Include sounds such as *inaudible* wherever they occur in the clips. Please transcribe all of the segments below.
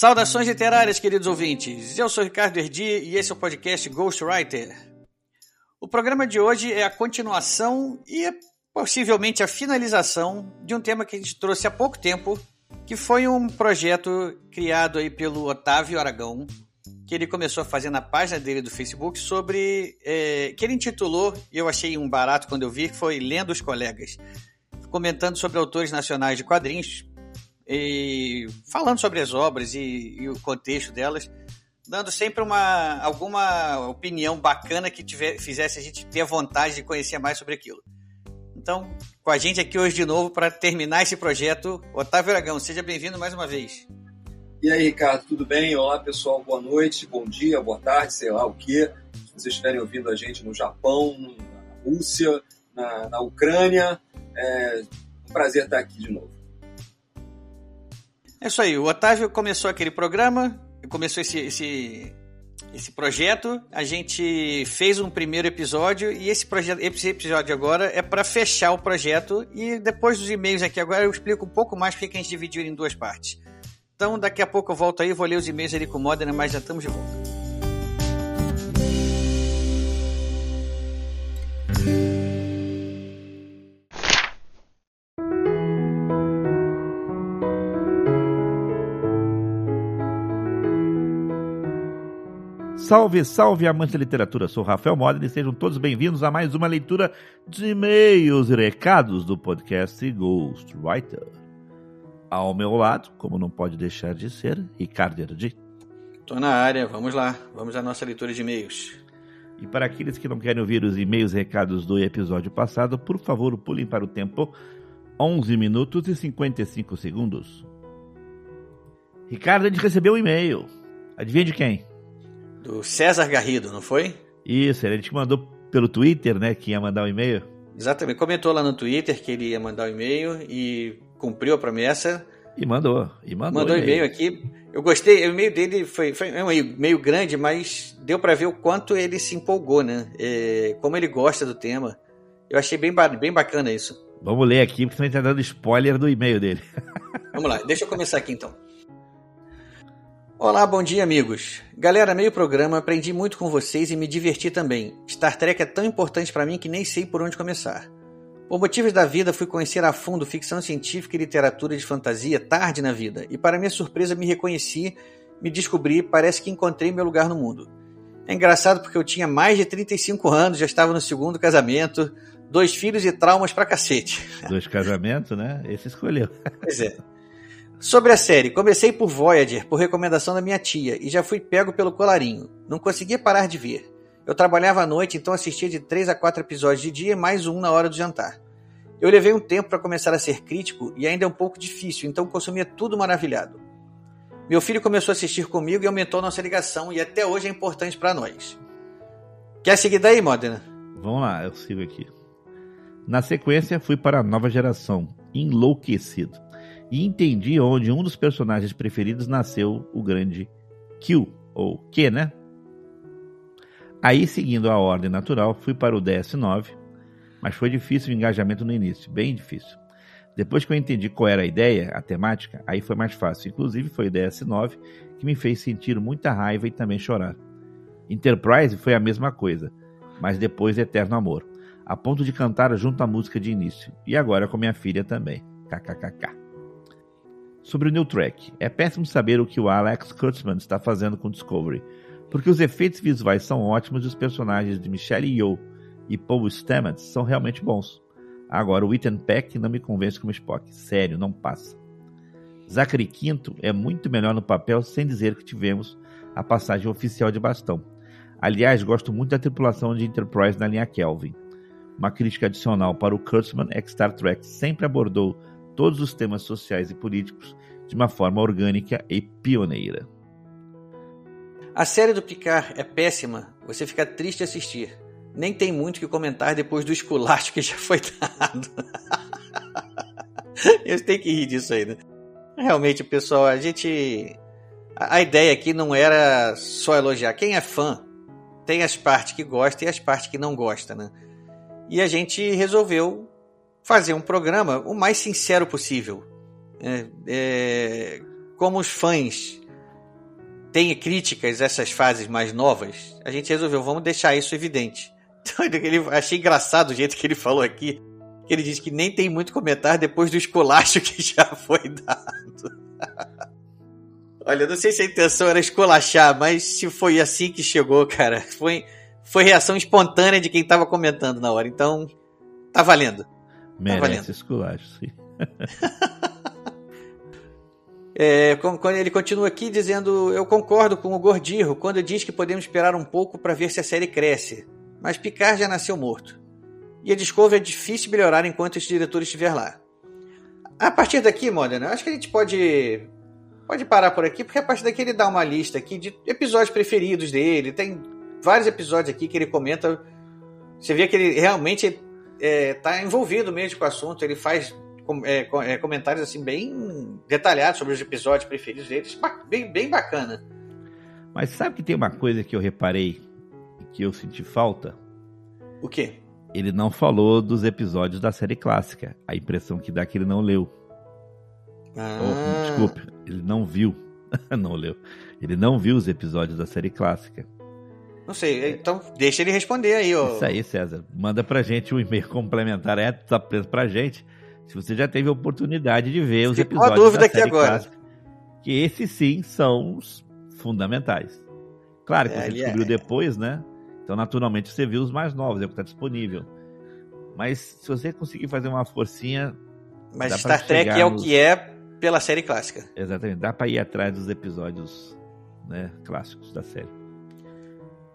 Saudações literárias, queridos ouvintes. Eu sou Ricardo Erdi e esse é o podcast Ghostwriter. O programa de hoje é a continuação e possivelmente a finalização de um tema que a gente trouxe há pouco tempo, que foi um projeto criado aí pelo Otávio Aragão, que ele começou a fazer na página dele do Facebook sobre. É, que ele intitulou, e eu achei um barato quando eu vi, que foi Lendo os Colegas. Comentando sobre autores nacionais de quadrinhos, e falando sobre as obras e, e, o contexto delas, dando sempre uma alguma opinião bacana que tiver, fizesse a gente ter vontade de conhecer mais sobre aquilo. Então, com a gente aqui hoje de novo para terminar esse projeto, Otávio Aragão, seja bem-vindo mais uma vez. E aí, Ricardo, tudo bem? Olá, pessoal, boa noite, bom dia, boa tarde, sei lá o que. Se vocês estiverem ouvindo a gente no Japão, na Rússia, na, na Ucrânia, é um prazer estar aqui de novo. É isso aí, o Otávio começou aquele programa, começou esse, esse, esse projeto, a gente fez um primeiro episódio e esse, projeto, esse episódio agora é para fechar o projeto e depois dos e-mails aqui agora eu explico um pouco mais porque a gente dividiu em duas partes. Então daqui a pouco eu volto aí, vou ler os e-mails ali com o Modena, mas já estamos de volta. Salve, salve, amante da literatura! Sou Rafael Modena e sejam todos bem-vindos a mais uma leitura de e-mails e recados do podcast Ghostwriter. Ao meu lado, como não pode deixar de ser, Ricardo Erdi. Tô na área, vamos lá, vamos à nossa leitura de e-mails. E para aqueles que não querem ouvir os e-mails e recados do episódio passado, por favor, pulem para o tempo 11 minutos e 55 segundos. Ricardo, a gente recebeu um e-mail. Adivinha de quem? Do César Garrido, não foi? Isso, ele te mandou pelo Twitter, né, que ia mandar um e-mail. Exatamente, comentou lá no Twitter que ele ia mandar um e-mail e cumpriu a promessa. E mandou, e mandou. Mandou um e-mail aqui. Eu gostei, o e-mail dele foi, foi um e-mail grande, mas deu para ver o quanto ele se empolgou, né? É, como ele gosta do tema. Eu achei bem, bem bacana isso. Vamos ler aqui, porque você está dando spoiler do e-mail dele. *laughs* Vamos lá, deixa eu começar aqui então. Olá, bom dia, amigos. Galera, meio programa, aprendi muito com vocês e me diverti também. Star Trek é tão importante para mim que nem sei por onde começar. Por motivos da vida, fui conhecer a fundo ficção científica e literatura de fantasia tarde na vida, e para minha surpresa me reconheci, me descobri, parece que encontrei meu lugar no mundo. É engraçado porque eu tinha mais de 35 anos, já estava no segundo casamento, dois filhos e traumas pra cacete. Dois casamentos, né? Esse escolheu. Pois é. Sobre a série, comecei por Voyager, por recomendação da minha tia, e já fui pego pelo colarinho. Não conseguia parar de ver. Eu trabalhava à noite, então assistia de 3 a 4 episódios de dia, mais um na hora do jantar. Eu levei um tempo para começar a ser crítico e ainda é um pouco difícil, então consumia tudo maravilhado. Meu filho começou a assistir comigo e aumentou nossa ligação, e até hoje é importante para nós. Quer seguir daí, Modena? Vamos lá, eu sigo aqui. Na sequência, fui para a nova geração, enlouquecido e entendi onde um dos personagens preferidos nasceu o grande Q, ou Q, né? Aí, seguindo a ordem natural, fui para o DS9, mas foi difícil o engajamento no início, bem difícil. Depois que eu entendi qual era a ideia, a temática, aí foi mais fácil. Inclusive foi o DS9 que me fez sentir muita raiva e também chorar. Enterprise foi a mesma coisa, mas depois Eterno Amor, a ponto de cantar junto à música de início. E agora com minha filha também. KKKK. Sobre o New Track, é péssimo saber o que o Alex Kurtzman está fazendo com Discovery, porque os efeitos visuais são ótimos e os personagens de Michelle Yeoh e Paul Stamets são realmente bons. Agora, o Ethan Peck não me convence como Spock. Sério, não passa. Zachary Quinto é muito melhor no papel sem dizer que tivemos a passagem oficial de bastão. Aliás, gosto muito da tripulação de Enterprise na linha Kelvin. Uma crítica adicional para o Kurtzman é que Star Trek sempre abordou todos os temas sociais e políticos de uma forma orgânica e pioneira. A série do Picard é péssima, você fica triste assistir. Nem tem muito que comentar depois do esculacho que já foi *laughs* dado. Eu tenho que rir disso aí, né? Realmente, pessoal, a gente. A ideia aqui não era só elogiar. Quem é fã tem as partes que gosta e as partes que não gosta, né? E a gente resolveu fazer um programa o mais sincero possível. É, é, como os fãs têm críticas a essas fases mais novas, a gente resolveu, vamos deixar isso evidente. *laughs* Então, ele, achei engraçado o jeito que ele falou aqui ele diz que nem tem muito comentário depois do esculacho *laughs* que já foi dado. *laughs* Olha, não sei se a intenção era esculachar, mas se foi assim que chegou, cara, foi, foi reação espontânea de quem estava comentando na hora. Então, tá valendo. Tá Merece valendo. esculacho, sim. *laughs* É, quando ele continua aqui dizendo: Eu concordo com o Gordirro quando diz que podemos esperar um pouco para ver se a série cresce, mas Picard já nasceu morto e a Discovery é difícil melhorar enquanto esse diretor estiver lá. A partir daqui, Modena, acho que a gente pode pode parar por aqui, porque a partir daqui ele dá uma lista aqui de episódios preferidos dele. Tem vários episódios aqui que ele comenta. Você vê que ele realmente está é, tá envolvido mesmo com o assunto. Ele faz é, é, comentários assim bem detalhados sobre os episódios preferidos dele. Bem, bem bacana. Mas sabe que tem uma coisa que eu reparei que eu senti falta? O quê? ele não falou dos episódios da série clássica. A impressão que dá é que ele não leu. Ah. Oh, desculpe, ele não viu. *laughs* não leu. Ele não viu os episódios da série clássica. Não sei, então deixa ele responder aí, ó. Isso aí, César. Manda pra gente um e-mail complementar, é, tá preso pra gente. Se você já teve a oportunidade de ver os Ficou episódios dúvida da série aqui agora. clássica. Que esses sim são os fundamentais. Claro que é, você descobriu é. depois, né? Então, naturalmente, você viu os mais novos, é o que está disponível. Mas se você conseguir fazer uma forcinha. Mas Star Trek é o que é pela série clássica. Exatamente, dá para ir atrás dos episódios né, clássicos da série.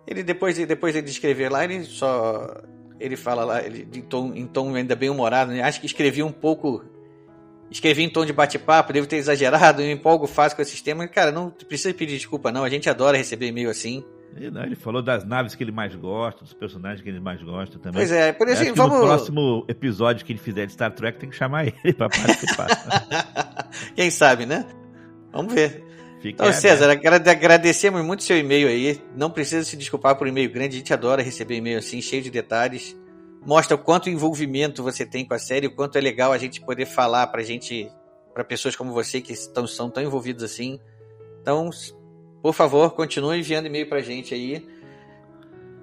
Ele depois, depois de escrever lá, ele só. Ele fala lá, ele, em, tom, em tom ainda bem humorado, né? acho que escrevi um pouco. Escrevi em tom de bate-papo, devo ter exagerado, eu empolgo fácil com esse sistema. Cara, não precisa pedir desculpa, não. A gente adora receber e-mail assim. Ele, não, ele falou das naves que ele mais gosta, dos personagens que ele mais gosta também. Pois é, por isso, vamos... no próximo episódio que ele fizer de Star Trek tem que chamar ele para participar. *laughs* Quem sabe, né? Vamos ver. Então, César, agradecemos muito seu e-mail aí. Não precisa se desculpar por e-mail grande, a gente adora receber e-mail assim, cheio de detalhes. Mostra o quanto envolvimento você tem com a série, o quanto é legal a gente poder falar pra gente, para pessoas como você que estão, são tão envolvidos assim. Então, por favor, continue enviando e-mail pra gente aí.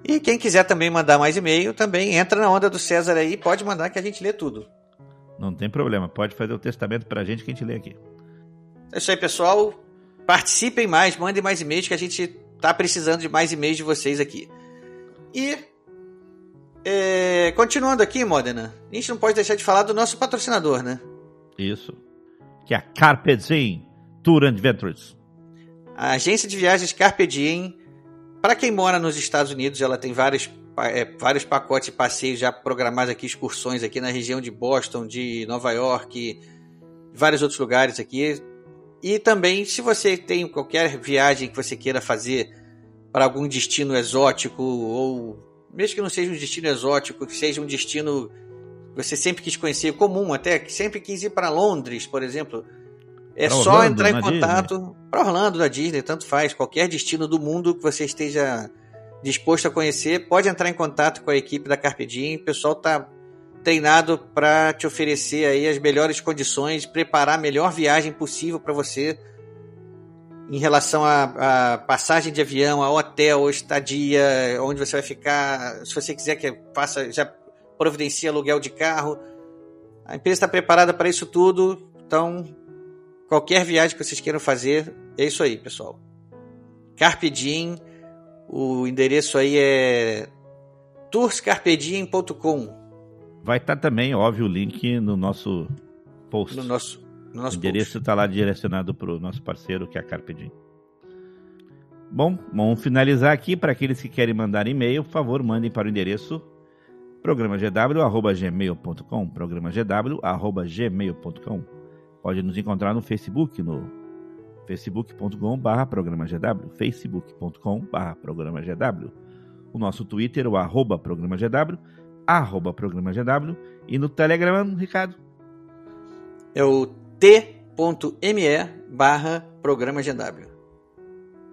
E quem quiser também mandar mais e-mail, também entra na onda do César aí, pode mandar que a gente lê tudo. Não tem problema, pode fazer o testamento pra gente que a gente lê aqui. É isso aí, pessoal. Participem mais, mandem mais e-mails que a gente tá precisando de mais e-mails de vocês aqui. E é, continuando aqui, Modena, a gente não pode deixar de falar do nosso patrocinador, né? Isso. Que é a Carpe Diem Tour Adventures. A agência de viagens Carpe Diem, para quem mora nos Estados Unidos, ela tem vários, é, vários pacotes de passeios já programados aqui, excursões aqui na região de Boston, de Nova York, vários outros lugares aqui. E também, se você tem qualquer viagem que você queira fazer para algum destino exótico, ou mesmo que não seja um destino exótico, que seja um destino que você sempre quis conhecer, comum até, que sempre quis ir para Londres, por exemplo, é pra só Orlando, entrar em contato para Orlando, da Disney, tanto faz. Qualquer destino do mundo que você esteja disposto a conhecer, pode entrar em contato com a equipe da Carpe Diem. O pessoal está treinado para te oferecer aí as melhores condições, preparar a melhor viagem possível para você em relação à, passagem de avião, a hotel, estadia, onde você vai ficar. Se você quiser que faça, já providencie aluguel de carro. A empresa está preparada para isso tudo. Então, Qualquer viagem que vocês queiram fazer, é isso aí, pessoal. Carpe Diem, o endereço aí é tourscarpediem.com. Vai estar tá também, óbvio, o link no nosso post. No nosso, no nosso o endereço está lá direcionado para o nosso parceiro, que é a Carpe Diem. Bom, vamos finalizar aqui. Para aqueles que querem mandar e-mail, por favor, mandem para o endereço programagw.gmail.com programagw.gmail.com Pode nos encontrar no Facebook, no facebook.com.br programa GW, facebook.com.br programa GW. O nosso Twitter, o arroba programa GW, arroba programa GW. E no Telegram, Ricardo? É o t.me barra programa GW.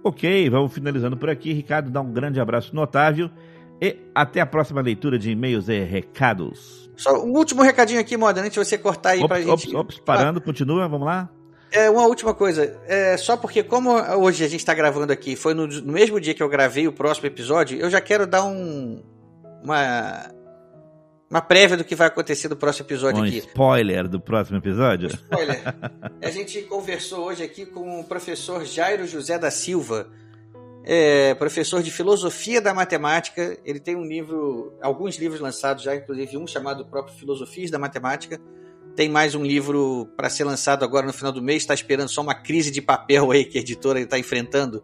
Ok, vamos finalizando por aqui. Ricardo, dá um grande abraço no Otávio. E até a próxima leitura de e-mails e recados. Só um último recadinho aqui, Moda, antes de você cortar aí ops, pra ops, gente. Ops, parando, ah. continua, vamos lá. É, uma última coisa. É, só porque, como hoje a gente está gravando aqui, foi no, no, mesmo dia que eu gravei o próximo episódio, eu já quero dar um. Uma. Uma prévia do que vai acontecer no próximo episódio um aqui. spoiler do próximo episódio? Spoiler. *laughs* a gente conversou hoje aqui com o professor Jairo José da Silva, é, professor de filosofia da matemática. Ele tem um livro, alguns livros lançados já, inclusive um chamado próprio Filosofias da Matemática tem mais um livro para ser lançado agora no final do mês. Está esperando só uma crise de papel aí que a editora está enfrentando.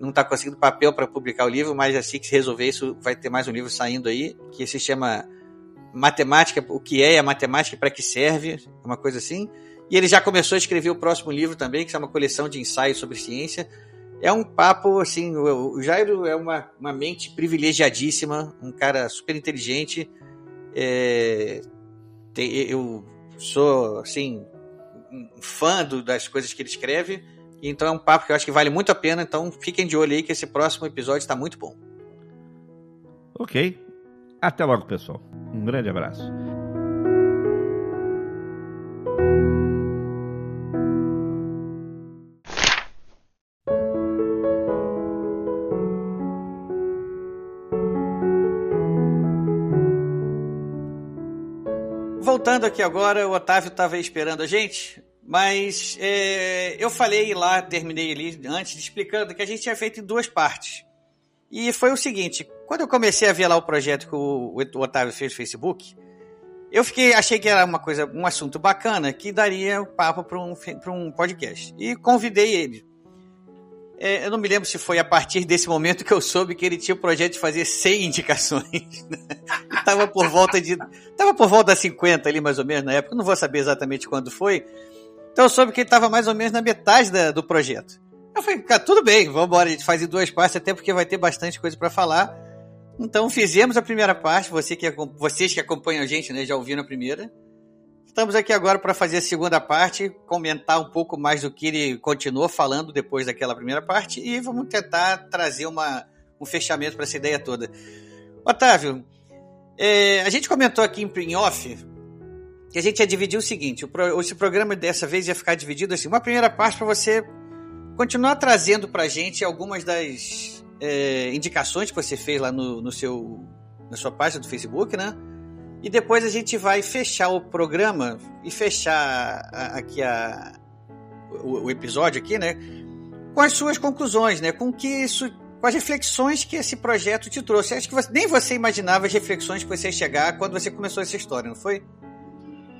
Não está conseguindo papel para publicar o livro, mas assim que se resolver isso, vai ter mais um livro saindo aí que se chama Matemática, o que é a matemática e para que serve, uma coisa assim. E ele já começou a escrever o próximo livro também, que é uma coleção de ensaios sobre ciência. É um papo, assim, o Jairo é uma, uma mente privilegiadíssima, um cara super inteligente. É, eu sou, assim, um fã do, das coisas que ele escreve. Então é um papo que eu acho que vale muito a pena. Então fiquem de olho aí que esse próximo episódio está muito bom. Ok. Até logo, pessoal. Um grande abraço. voltando aqui agora, o Otávio estava esperando a gente, mas é, eu falei lá, terminei ali antes, explicando que a gente tinha feito em duas partes. E foi o seguinte, quando eu comecei a ver lá o projeto que o, o Otávio fez no Facebook, eu fiquei, achei que era uma coisa, um assunto bacana que daria papo para um, um podcast. E convidei ele. É, eu não me lembro se foi a partir desse momento que eu soube que ele tinha o projeto de fazer 100 indicações. *laughs* Né? tava por volta de. Tava por volta de 50 ali, mais ou menos, na época. Não vou saber exatamente quando foi. Então eu soube que ele estava mais ou menos na metade da, do projeto. Eu falei, cara, tudo bem, vamos embora, a gente faz em duas partes, até porque vai ter bastante coisa para falar. Então fizemos a primeira parte, você que, vocês que acompanham a gente, né, já ouviram a primeira. Estamos aqui agora para fazer a segunda parte, comentar um pouco mais do que ele continuou falando depois daquela primeira parte e vamos tentar trazer uma, um fechamento para essa ideia toda. Otávio, é, a gente comentou aqui em off que a gente ia dividir o seguinte: o esse programa dessa vez ia ficar dividido assim. Uma primeira parte para você continuar trazendo para a gente algumas das é, indicações que você fez lá no, no seu, na sua página do Facebook, né? E depois a gente vai fechar o programa e fechar a, aqui a, o, o, episódio aqui, né? Com as suas conclusões, né? Com que isso, com as reflexões que esse projeto te trouxe. Acho que você, nem você imaginava as reflexões que você ia chegar quando você começou essa história, não foi?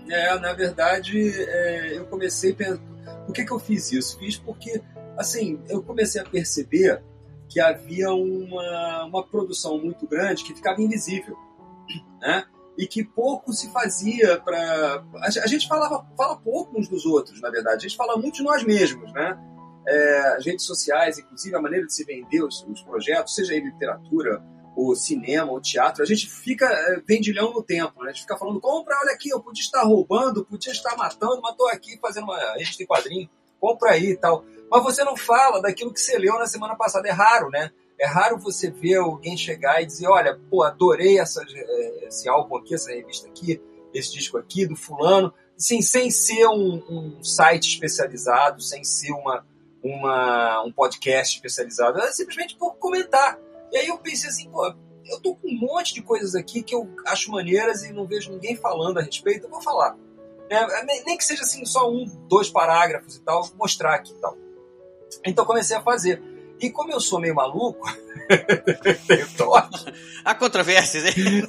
É, na verdade, é, eu comecei. Por que, que eu fiz isso? Fiz porque, assim, eu comecei a perceber que havia uma, uma produção muito grande que ficava invisível, *clears throat* né? e que pouco se fazia para. A gente falava, fala pouco uns dos outros, na verdade. A gente fala muito de nós mesmos, né? É, as redes sociais, inclusive a maneira de se vender os, os, projetos, seja em literatura, ou cinema, ou teatro, a gente fica é, vendilhão no tempo, né? A gente fica falando, compra, olha aqui, eu podia estar roubando, podia estar matando, mas estou aqui fazendo uma revista em quadrinho, compra aí e tal. Mas você não fala daquilo que você leu na semana passada, é raro, né? É raro você ver alguém chegar e dizer, olha, pô, adorei essa, eh, esse álbum aqui, essa revista aqui, esse disco aqui, do fulano, assim, sem ser um, um site especializado, sem ser uma, uma, um podcast especializado, é simplesmente por comentar. E aí eu pensei assim, pô, eu tô com um monte de coisas aqui que eu acho maneiras e não vejo ninguém falando a respeito, eu vou falar. É, nem que seja assim, só um, dois parágrafos e tal, mostrar aqui e tal. Então comecei a fazer. E como eu sou meio maluco, *laughs* tenho toque. Há controvérsias, hein?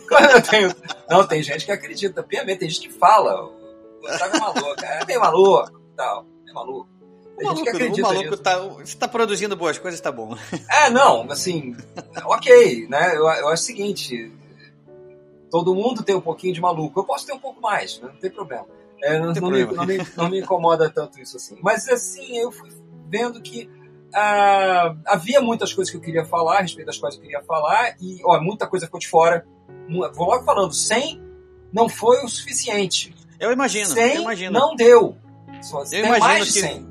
tenho... Não, tem gente que acredita piamente, tem gente que fala. O é maluco, é meio maluco tal. É maluco. Tem o maluco, o maluco tá, você está produzindo boas coisas, tá bom. É, não, assim, ok, né? Eu, eu acho o seguinte: todo mundo tem um pouquinho de maluco. Eu posso ter um pouco mais, né? não tem problema. É, não, não, me, não, me, não, me, incomoda tanto isso assim. Mas assim, eu fui vendo que ah, havia muitas coisas que eu queria falar, a respeito das quais eu queria falar, e ó, muita coisa ficou de fora. Vou logo falando, 100 não foi o suficiente. Eu imagino, 100 eu imagino. não deu. Só Eu imagino mais de que- 100.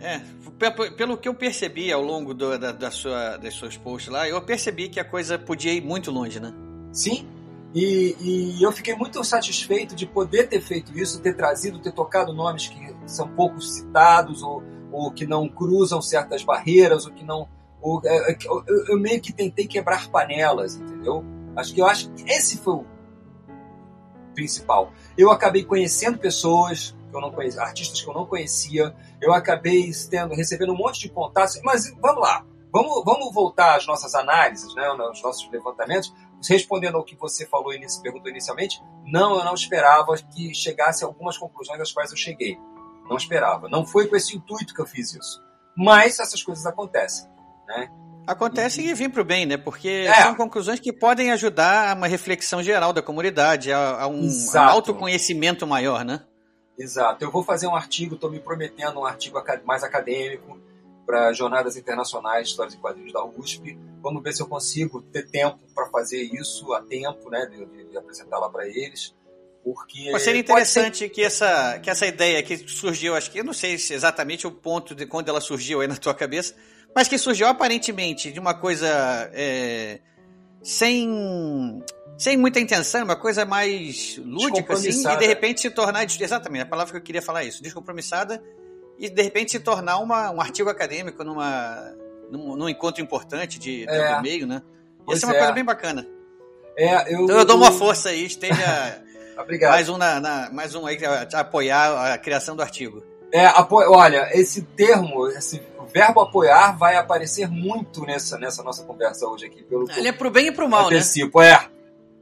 É, pe- pelo que eu percebi ao longo do- da, da sua, das suas posts lá, eu percebi que a coisa podia ir muito longe, né? Sim. E, e eu fiquei muito satisfeito de poder ter feito isso, ter trazido, ter tocado nomes que são pouco citados ou, ou que não cruzam certas barreiras ou que não. ou, é, é, eu- eu meio que tentei quebrar panelas, entendeu? Acho que eu acho que esse foi o principal. Eu acabei conhecendo pessoas que eu não conhecia, artistas que eu não conhecia. Eu acabei tendo, recebendo um monte de contatos. Mas vamos lá, vamos, vamos voltar às nossas análises, né, aos nossos levantamentos. Respondendo ao que você falou e perguntou inicialmente, não, eu não esperava que chegasse a algumas conclusões às quais eu cheguei. Não esperava. Não foi com esse intuito que eu fiz isso. Mas essas coisas acontecem. Né? Acontece e vem pro bem, né? Porque É. são conclusões que podem ajudar a uma reflexão geral da comunidade, a, a um, Exato. a autoconhecimento maior, né? Exato. Eu vou fazer um artigo, estou me prometendo um artigo mais acadêmico para jornadas internacionais, histórias e quadrinhos da USP. Vamos ver se eu consigo ter tempo para fazer isso a tempo, né, de, de- de apresentar lá para eles, porque Mas seria pode ser- interessante que essa, que essa ideia que surgiu, acho que eu não sei se exatamente o ponto de quando ela surgiu aí na tua cabeça, mas que surgiu aparentemente de uma coisa é, sem, sem muita intenção, uma coisa mais lúdica, assim, e de repente se tornar. Exatamente, a palavra que eu queria falar é isso, descompromissada, e de repente se tornar uma, um artigo acadêmico numa, num, num encontro importante de, do É. meio, né? Pois Isso é uma é. coisa bem bacana. É, eu, Então eu dou uma força aí, esteja Obrigado. mais um, na, na- mais um aí a, a apoiar a criação do artigo. É, apo... olha, esse termo, esse verbo apoiar vai aparecer muito nessa, nessa nossa conversa hoje aqui, pelo Ele é eu pro bem e pro mal, né? antecipo. É, Pro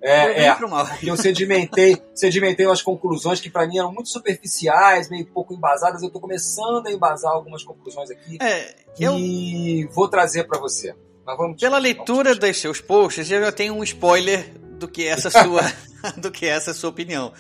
é, é. e pro mal. que eu sedimentei, *laughs* sedimentei umas conclusões que para mim eram muito superficiais, meio pouco embasadas. Eu estou começando a embasar algumas conclusões aqui É, eu, e vou trazer para você. Mas vamos pela discutir, leitura vamos dos seus posts, eu já tenho um spoiler do que essa sua, *laughs* do que essa sua opinião.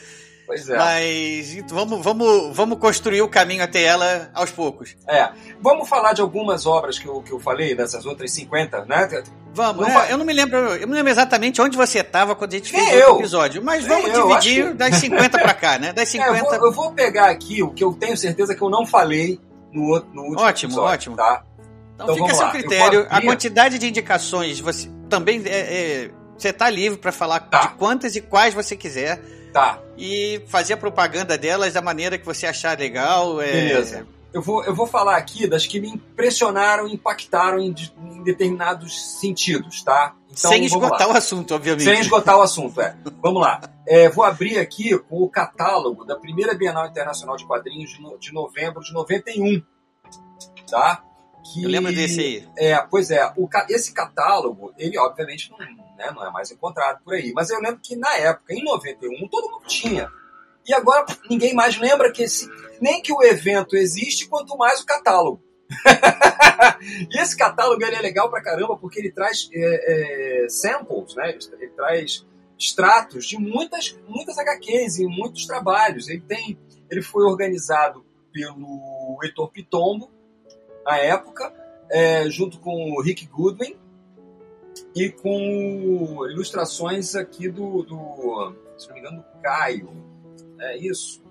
Pois é. Mas vamos, vamos, vamos construir o caminho até ela aos poucos. é. Vamos falar de algumas obras que eu, que eu falei, dessas outras 50, né? Vamos, é, eu não me lembro, eu não lembro exatamente onde você estava quando a gente fez o episódio, mas Nem vamos eu, dividir que- das 50 pra cá, né? Das *laughs* É, eu, 50 vou, eu vou pegar aqui o que eu tenho certeza que eu não falei no, outro- no último Ótimo, episódio, ótimo. tá? Então, Então, fica a seu lá. Critério. A quantidade de indicações, você também é, é, você tá livre para falar Tá. de quantas e quais você quiser Tá, e fazer a propaganda delas da maneira que você achar legal. é, beleza. Eu vou, eu vou falar aqui das que me impressionaram, impactaram em, em determinados sentidos, tá? Então, sem esgotar lá. o assunto, obviamente. Sem esgotar o assunto, é. Vamos lá. É, vou abrir aqui com o catálogo da primeira Bienal Internacional de Quadrinhos de, no- de novembro de 91. Tá? Que, Eu lembro desse aí. É, pois é. O, esse catálogo, ele obviamente não, né, não é mais encontrado por aí. Mas eu lembro que na época, em 91, todo mundo tinha. E agora ninguém mais lembra que esse, nem que o evento existe, quanto mais o catálogo. *laughs* e esse catálogo ele é legal pra caramba porque ele traz é, é, samples, né? Ele, ele traz extratos de muitas, muitas HQs e muitos trabalhos. Ele tem, ele foi organizado pelo Heitor Pitombo na época, é, junto com o Rick Goodwin e com ilustrações aqui do, do se não me engano, do Caio. É isso.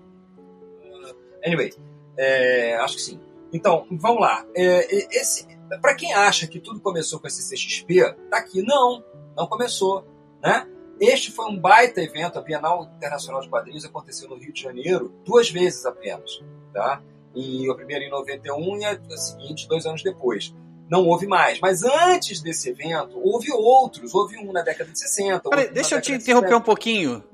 Anyway, é, acho que sim. Então, vamos lá. É, esse, para quem acha que tudo começou com esse CXP, tá aqui. Não, não começou, né? Este foi um baita evento, a Bienal Internacional de Quadrinhos aconteceu no Rio de Janeiro duas vezes apenas, tá? E a primeira em 91 e a, seguinte dois anos depois. Não houve mais. Mas antes desse evento, houve outros. Houve um na década de 60. Peraí, deixa eu te interromper 70. um pouquinho.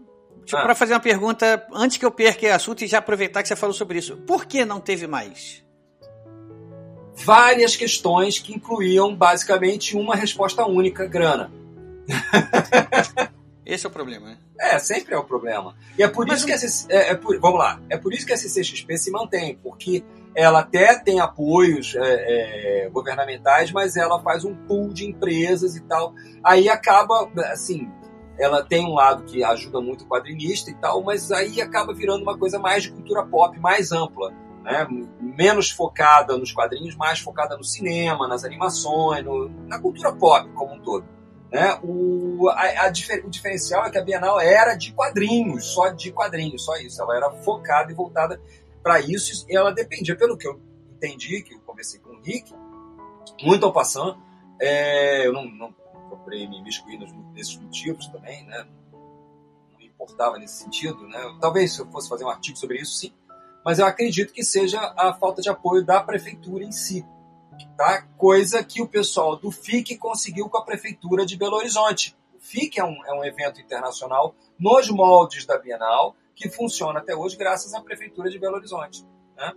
Tipo, Ah. Para fazer uma pergunta, antes que eu perca o assunto e já aproveitar que você falou sobre isso. Por que não teve mais? Várias questões que incluíam basicamente uma resposta única: grana. *laughs* Esse é o problema, né? É, sempre é o problema. E é por Mas isso que a CC é, é por- vamos lá, é por isso que a CCXP se mantém, porque ela até tem apoios é, é, governamentais, mas ela faz um pool de empresas e tal. Aí acaba, assim, ela tem um lado que ajuda muito o quadrinista e tal, mas aí acaba virando uma coisa mais de cultura pop, mais ampla. né? menos focada nos quadrinhos, mais focada no cinema, nas animações, no, na cultura pop como um todo. Né? O, a, a o diferencial é que a Bienal era de quadrinhos, só de quadrinhos, só isso. Ela era focada e voltada para isso e ela dependia, pelo que eu entendi, que eu conversei com o Rick, muito ao passando, é, eu não, não procurei me miscuir nesses motivos também, né? não me importava nesse sentido. Né? Talvez se eu fosse fazer um artigo sobre isso, sim, mas eu acredito que seja a falta de apoio da prefeitura em si. Tá? Coisa que o pessoal do FIC conseguiu com a prefeitura de Belo Horizonte. O FIC é um, é um evento internacional nos moldes da Bienal, que funciona até hoje graças à prefeitura de Belo Horizonte. Né?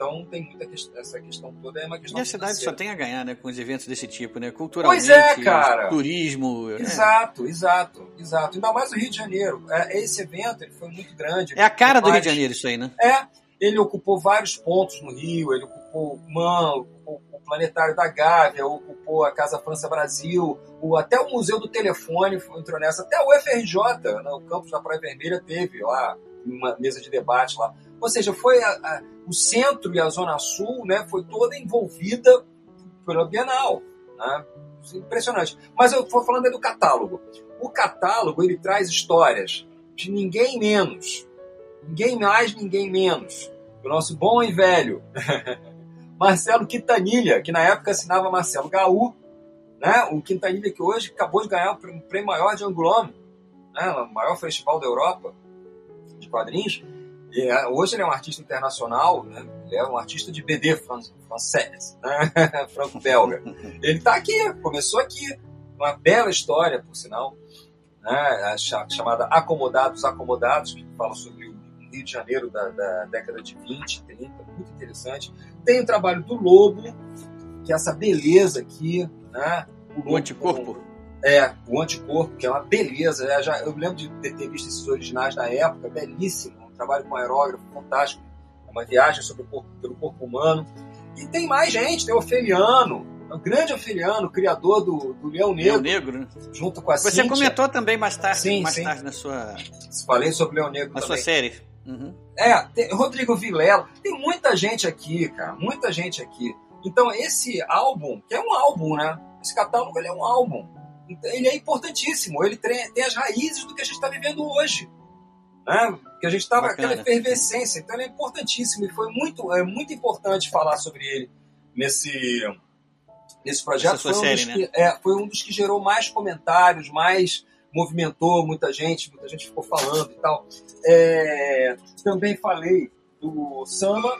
Então tem muita questão, essa questão toda é uma questão. E a cidade financeira. só tem a ganhar, né, com os eventos desse tipo, né? Culturalmente, pois é, cara. turismo. É. Exato, é. exato, exato. Ainda mais o Rio de Janeiro. É, esse evento ele foi muito grande. É a cara do Rio de Janeiro isso aí, né? É. Ele ocupou vários pontos no Rio. Ele ocupou MAN, o Planetário da Gávea, ocupou a Casa França Brasil, o, até o Museu do Telefone entrou nessa. Até o FRJ, né, o campus da Praia Vermelha teve lá uma mesa de debate lá. Ou seja, foi a, a, o centro e a zona sul, né, foi toda envolvida pela Bienal, né? Impressionante. Mas eu estou falando aí do catálogo. O catálogo ele traz histórias de ninguém menos, ninguém mais, ninguém menos, o nosso bom e velho *laughs* Marcelo Quintanilha, que na época assinava Marcelo Gaú, né? O Quintanilha que hoje acabou de ganhar o prêmio maior de Angulome, né? o maior festival da Europa de quadrinhos. E, é, hoje ele é um artista internacional, né? ele é um artista de BD francês, né? *laughs* franco-belga. Ele está aqui, começou aqui, uma bela história, por sinal, né? chamada Acomodados Acomodados, que fala sobre o Rio de Janeiro da, da, década de 20, 30, muito interessante. Tem o trabalho do Lobo, que é essa beleza aqui, né? O, o anticorpo. É, o anticorpo, que é uma beleza. Eu, já, eu lembro de ter visto esses originais na época, belíssimo trabalho com aerógrafo fantástico. É uma viagem sobre o corpo, pelo corpo humano. E tem mais gente, tem o Ofeliano, o grande Ofeliano, criador do, do Leão Negro. Leão Negro, né? Junto com a Você Cíntia. comentou também mais tarde, sim, mais sim. tarde na sua. Falei sobre o Leão Negro na também. sua série. Uhum. É, tem, Rodrigo Vilela, tem muita gente aqui, cara, muita gente aqui. Então, esse álbum, que é um álbum, né? Esse catálogo ele é um álbum. Então, ele é importantíssimo, ele tem, tem as raízes do que a gente está vivendo hoje né? Que a gente estava aquela efervescência. Então ele é importantíssimo e foi muito, é muito importante falar sobre ele nesse, nesse projeto. Foi um, série, né? que, é, foi um dos que gerou mais comentários, mais movimentou muita gente, muita gente ficou falando e tal. É, também falei do samba,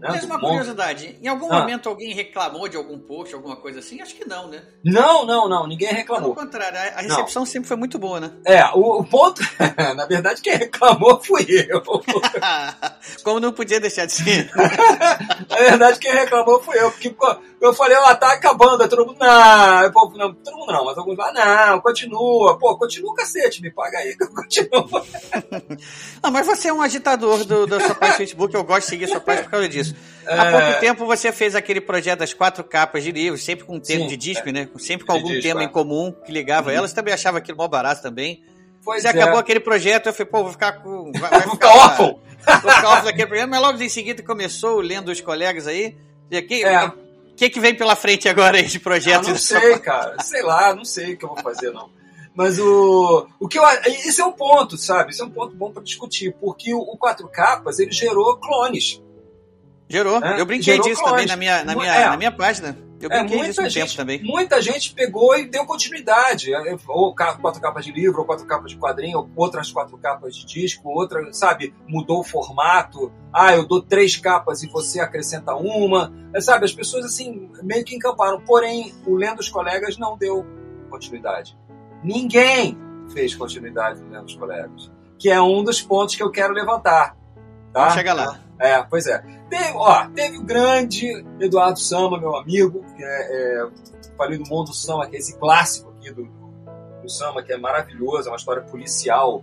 né, Mas uma curiosidade, em algum ah. momento alguém reclamou de algum post, alguma coisa assim? Acho que não, né? Não, não, não, ninguém reclamou. Pelo contrário, a recepção não. sempre foi muito boa, né? É, o, o ponto, *laughs* na verdade, quem reclamou fui eu. *laughs* Como não podia deixar de ser. *laughs* na verdade, quem reclamou fui eu, porque eu falei, ó, oh, tá acabando, aí todo mundo, não, pô, não, todo mundo não, mas alguns lá, não, continua, pô, continua cacete, me paga aí que eu continuo. *laughs* não, mas você é um agitador do, da sua página Facebook, eu gosto de seguir a sua página por causa disso. Há é... pouco tempo você fez aquele projeto das quatro capas de livros, sempre com um tema de disco, é. né? Sempre com de algum disco, tema é. em comum que ligava uhum. elas. Também achava aquilo mó barato também. Pois você é. acabou aquele projeto, eu falei, pô, vou ficar com. Vai, *laughs* vai ficar órfão! Vou ficar órfão daquele programa, mas logo em seguida começou lendo os colegas aí. E aqui, é. O que, que vem pela frente agora aí de projetos? Ah, não sei, cara. Sei lá, não sei o que eu vou fazer, não. Mas o, o que eu. Esse é um ponto, sabe? Esse é um ponto bom para discutir, porque o, o Quatro Capas ele gerou clones. Gerou. É, eu brinquei gerou disso clones. também na minha, na, minha, é. na minha página. Eu é, brinquei um gente, tempo também. Muita gente pegou e deu continuidade. É, ou quatro capas de livro, ou quatro capas de quadrinho, ou outras quatro capas de disco, outra, sabe, mudou o formato. Ah, eu dou três capas e você acrescenta uma. É, sabe, as pessoas assim meio que encamparam. Porém, o Lendo os Colegas não deu continuidade. Ninguém fez continuidade no Lendo os Colegas. Que é um dos pontos que eu quero levantar. Tá? Chegar lá. É, pois é. Teve, ó, teve o grande Eduardo Sama, meu amigo, que é, é falei do Mundo Sama, que é esse clássico aqui do, do Sama, que é maravilhoso, é uma história policial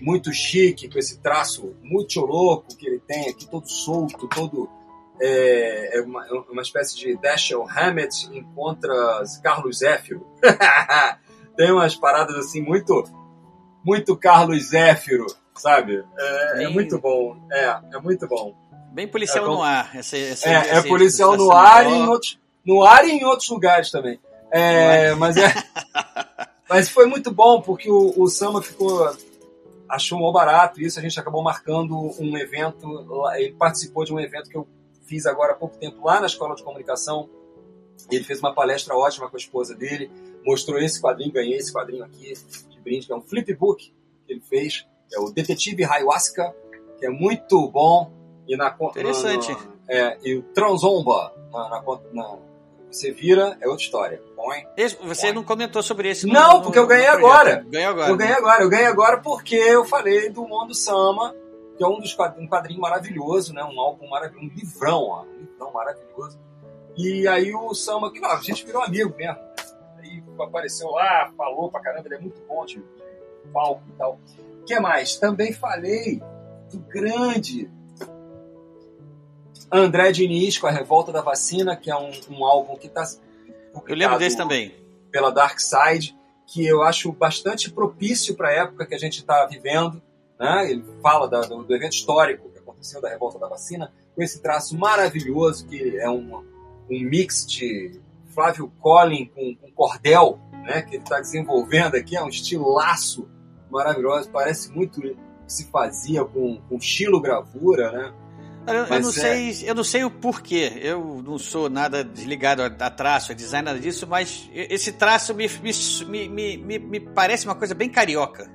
muito chique, com esse traço muito louco que ele tem aqui, todo solto, todo. É, é uma, é uma espécie de Dashiell Hammett encontra Carlos Zéfiro. *laughs* tem umas paradas assim muito muito Carlos Zéfiro, sabe? É, é muito bom. É, é muito bom. Bem policial É, no ar. Essa, essa, É, é policial no ar, e em outros, no ar e em outros lugares também. É, mas, é, *laughs* mas foi muito bom, porque o, o Sama ficou. achou mal barato isso, a gente acabou marcando um evento. Ele participou de um evento que eu fiz agora há pouco tempo lá na Escola de Comunicação. Ele fez uma palestra ótima com a esposa dele, mostrou esse quadrinho, ganhei esse quadrinho aqui de brinde, que é um flipbook que ele fez. É o Detetive Ayahuasca, que é muito bom. E na, Interessante. na- é, e o Tranzomba, na, na, na- você vira, é outra história. Põe. Esse- você não comentou sobre esse? no- Não, no- porque eu no ganhei agora. Ganhei agora. Eu ganhei agora, eu ganhei agora porque eu falei do Mondo Sama, que é um dos quadrinhos, um quadrinho maravilhoso, né? Um álbum maravilhoso, um livrão, ó, um livrão maravilhoso. E aí o Sama, que não, a gente virou amigo mesmo. Aí apareceu lá, falou pra caramba, ele é muito bom de, de palco e tal. O que mais? Também falei do grande André Diniz com a Revolta da Vacina, que é um, um álbum que está Eu lembro desse também. pela Dark Side, que eu acho bastante propício para a época que a gente está vivendo. Né? Ele fala da- do, do evento histórico que aconteceu da revolta da vacina, com esse traço maravilhoso que é um, um mix de Flávio Collin com, com cordel, né? que ele está desenvolvendo aqui, é um estilaço maravilhoso, parece muito que se fazia com, com xilogravura, né? Eu, eu não é- sei, eu não sei o porquê. Eu não sou nada desligado a, a traço, a design, nada disso, mas esse traço me, me, me, me, me parece uma coisa bem carioca.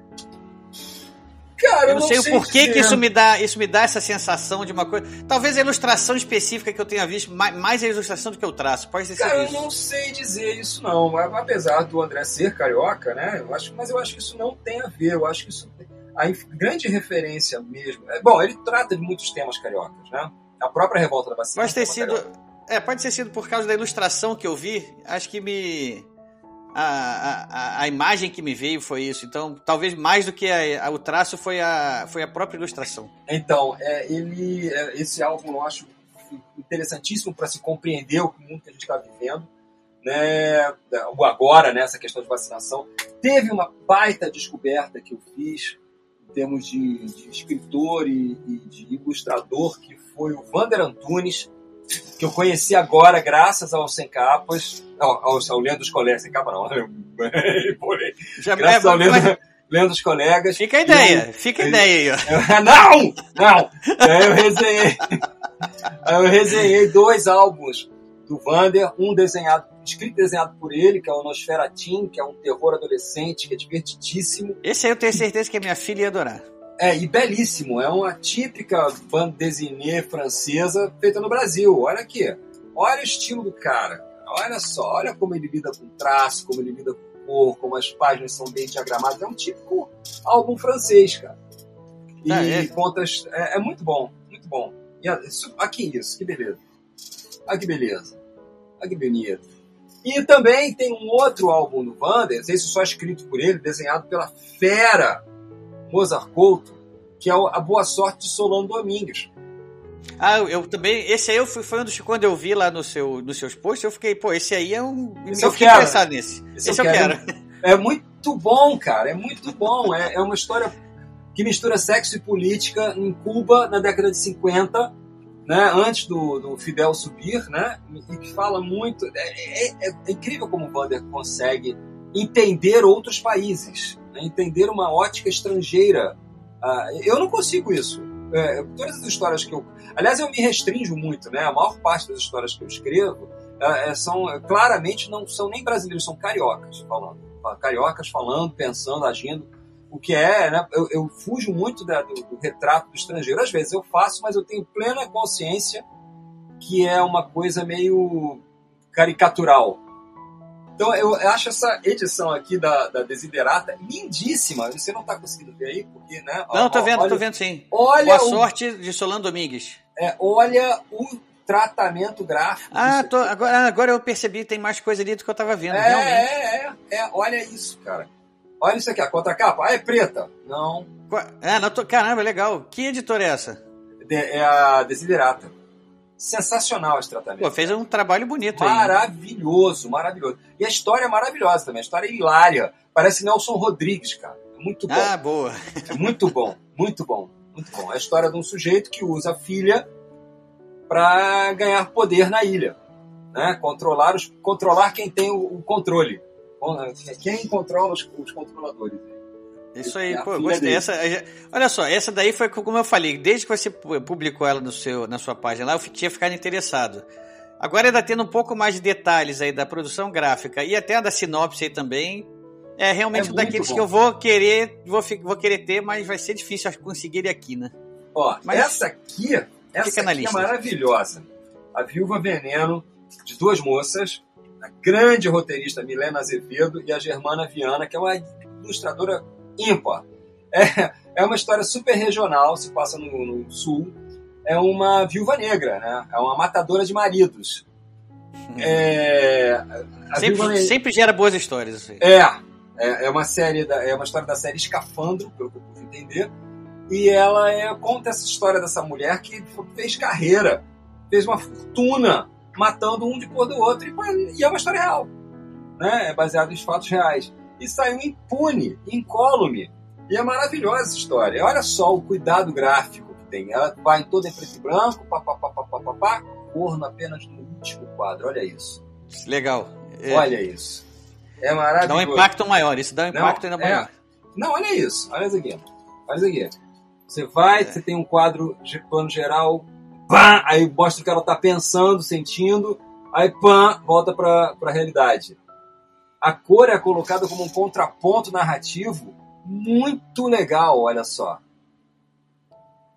Cara, Eu não sei o porquê que isso me dá, isso me dá essa sensação de uma coisa. Talvez a ilustração específica que eu tenha visto, mais, mais a ilustração do que o traço. Pode ser Cara, eu isso. não sei dizer isso não. Apesar do André ser carioca, né? Eu acho, mas eu acho que isso não tem a ver. Eu acho que isso a grande referência mesmo. É, bom, ele trata de muitos temas cariocas, né? A própria revolta da vacina. Pode ter é sido. carioca. É, pode ter sido por causa da ilustração que eu vi. Acho que me. A, a, a- imagem que me veio foi isso. Então, talvez mais do que a- a- o traço foi a, foi a própria ilustração. Então, é, ele, é, esse álbum eu acho interessantíssimo para se compreender o mundo que a gente está vivendo, né? O agora, né? Essa questão de vacinação. Teve uma baita descoberta que eu fiz em termos de, de escritor e, e de ilustrador, que foi o Vander Antunes, que eu conheci agora graças ao Sem Capas, ao, ao, Leandro dos Colegas, Sem Capa não, *laughs* Porém, Já graças é, ao mas- Leandro, Leandro dos Colegas. Fica a ideia, fica a ideia aí. Eu- *laughs* não! Não! Aí eu resenhei. Aí *laughs* eu resenhei dois álbuns do Vander, um desenhado, escrito e desenhado por ele, que é o Nosferatin, que é um terror adolescente, que é divertidíssimo. Esse aí eu tenho certeza que a minha filha ia adorar. É, e belíssimo. É uma típica bande dessinée francesa feita no Brasil. Olha aqui. Olha o estilo do cara. Olha só. Olha como ele lida com traço, como ele lida com cor, como as páginas são bem diagramadas. É um típico álbum francês, cara. E Ah, é? contas. É, é muito bom. Muito bom. E aqui isso. Que beleza. Olha que beleza. Olha que bonito. E também tem um outro álbum do Vander, esse só escrito por ele, desenhado pela fera Mozart Couto, que é A Boa Sorte de Solano Domingues. Ah, eu, eu também. Esse aí eu fui, foi um dos. Quando eu vi lá no seu, nos seus posts, eu fiquei, pô, esse aí é um. Esse eu eu fiquei quero. interessado nesse. Esse, eu quero. É muito bom, cara. É muito bom. É, é uma história que mistura sexo e política em Cuba na década de 50, né, antes do, do Fidel subir, né, e que fala muito. É, é- é- é incrível como o Vander consegue entender outros países, né, entender uma ótica estrangeira. Ah, eu não consigo isso. É, todas as histórias que eu. Aliás, eu me restringo muito, né? A maior parte das histórias que eu escrevo é, é, são claramente não são nem brasileiros, são cariocas falando. Cariocas falando, pensando, agindo. O que é, né? Eu, eu fujo muito da- do, do retrato do estrangeiro. Às vezes eu faço, mas eu tenho plena consciência que é uma coisa meio caricatural. Então eu acho essa edição aqui da, da Desiderata lindíssima. Você não está conseguindo ver aí, porque, né? Não, tô Ó, vendo, olha, tô vendo sim. Olha Boa o sorte de Solano Domingues. é, olha o tratamento gráfico. Ah, tô, agora, agora eu percebi, tem mais coisa ali do que eu tava vendo, é, realmente. é, é, é, olha isso, cara. Olha isso aqui, a contracapa. Ah, é preta. Não, Ah, não, tô, caramba, legal. Que editora é essa? de- é a Desiderata. Sensacional esse tratamento. Pô, fez um trabalho bonito aí. Maravilhoso, maravilhoso. E a história é maravilhosa também. A história é hilária. Parece Nelson Rodrigues, cara. É muito bom. Ah, boa. É muito bom, muito bom, muito bom. É a história de um sujeito que usa a filha para ganhar poder na ilha, né? Controlar os, controlar quem tem o, o controle, quem controla os, os controladores. Isso aí, pô, gostei. Essa, olha só, essa daí foi como eu falei, desde que você publicou ela no seu, na sua página lá, eu tinha ficado interessado. Agora ainda tendo um pouco mais de detalhes aí da produção gráfica e até da sinopse aí também, é realmente é um daqueles bom. que eu vou querer, vou, vou querer ter, mas vai ser difícil conseguir ele aqui, né? Ó, mas essa aqui, essa aqui é maravilhosa. A Viúva Veneno, de duas moças, a grande roteirista Milena Azevedo e a Germana Viana, que é uma ilustradora ímpar. É, é uma história super regional, se passa no, no sul. É uma viúva negra, né? É uma matadora de maridos. É, sempre, sempre gera boas histórias. Assim. É, é, é, uma série da, é uma história da série Escafandro, pelo que eu pude entender. E ela é, conta essa história dessa mulher que fez carreira, fez uma fortuna matando um depois do outro. E, e é uma história real. Né? É baseado em fatos reais. E saiu impune, incólume. E é maravilhosa essa história. Olha só o cuidado gráfico que tem. Ela vai toda em preto e branco, papapá, corno apenas no último quadro. Olha isso. Legal. É... Olha isso. É maravilhoso. Dá um impacto maior, isso dá um impacto não, ainda maior. É. Não, olha isso, olha isso aqui. Olha isso aqui. Você vai, é. você tem um quadro de plano geral, pá, aí mostra o que ela está pensando, sentindo, aí pã, volta para a realidade. A cor é colocada como um contraponto narrativo muito legal, olha só.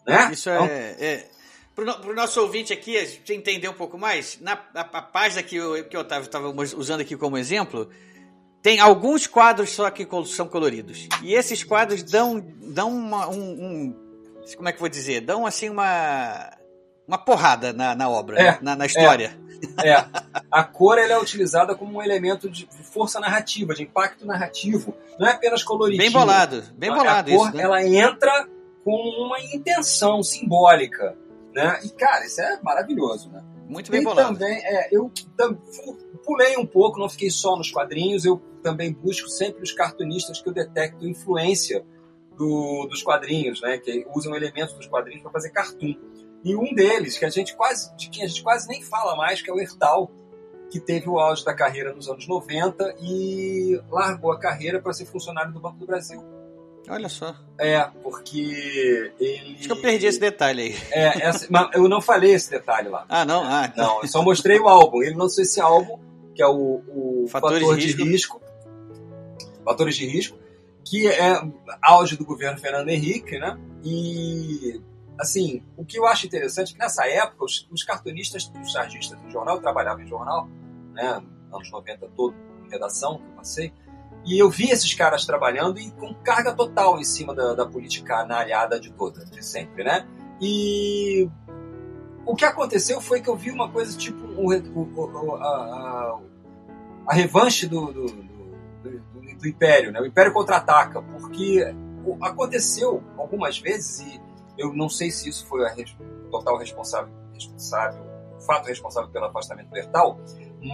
Né? Isso é, então, é para o nosso ouvinte aqui, a gente entender um pouco mais, na a, a página que eu, que eu estava usando aqui como exemplo, tem alguns quadros só que são coloridos. E esses quadros dão, dão uma, um, um, Como é que eu vou dizer? Dão assim uma. Uma porrada na, na obra, é, na, na, história. É, é. A cor ela é utilizada como um elemento de força narrativa, de impacto narrativo. Não é apenas coloridinho. Bem bolado, bem bolado a cor, isso. Né? Ela entra com uma intenção simbólica. Né? E, cara, isso é maravilhoso, né? Muito bem e bolado. também, é, eu pulei um pouco, não fiquei só nos quadrinhos, eu também busco sempre os cartunistas que eu detecto influência do, dos quadrinhos, né? Que usam elementos dos quadrinhos para fazer cartoon. E um deles, que a gente quase, de quem a gente quase nem fala mais, que é o Hertal, que teve o auge da carreira nos anos 90 e largou a carreira para ser funcionário do Banco do Brasil. Olha só. É, porque ele. Acho que eu perdi esse detalhe aí. É, essa, mas eu não falei esse detalhe lá. Ah, não? Ah, não, eu só mostrei o álbum. Ele lançou esse álbum, que é o, o Fatores Fator de, risco. de risco. Fatores de risco, que é auge do governo Fernando Henrique, né? E, assim, o que eu acho interessante é que nessa época os, os cartunistas, os chargistas do jornal, eu trabalhava em jornal, né? Anos 90 todo, em redação, que eu passei e eu vi esses caras trabalhando e com carga total em cima da, da política analhada de toda, de sempre, né? E o que aconteceu foi que eu vi uma coisa tipo o, o, a, a, a, revanche do, do, do, do, Império, né? O Império contra-ataca, porque aconteceu algumas vezes e eu não sei se isso foi a total responsável, responsável, o fato responsável pelo afastamento do Hertal,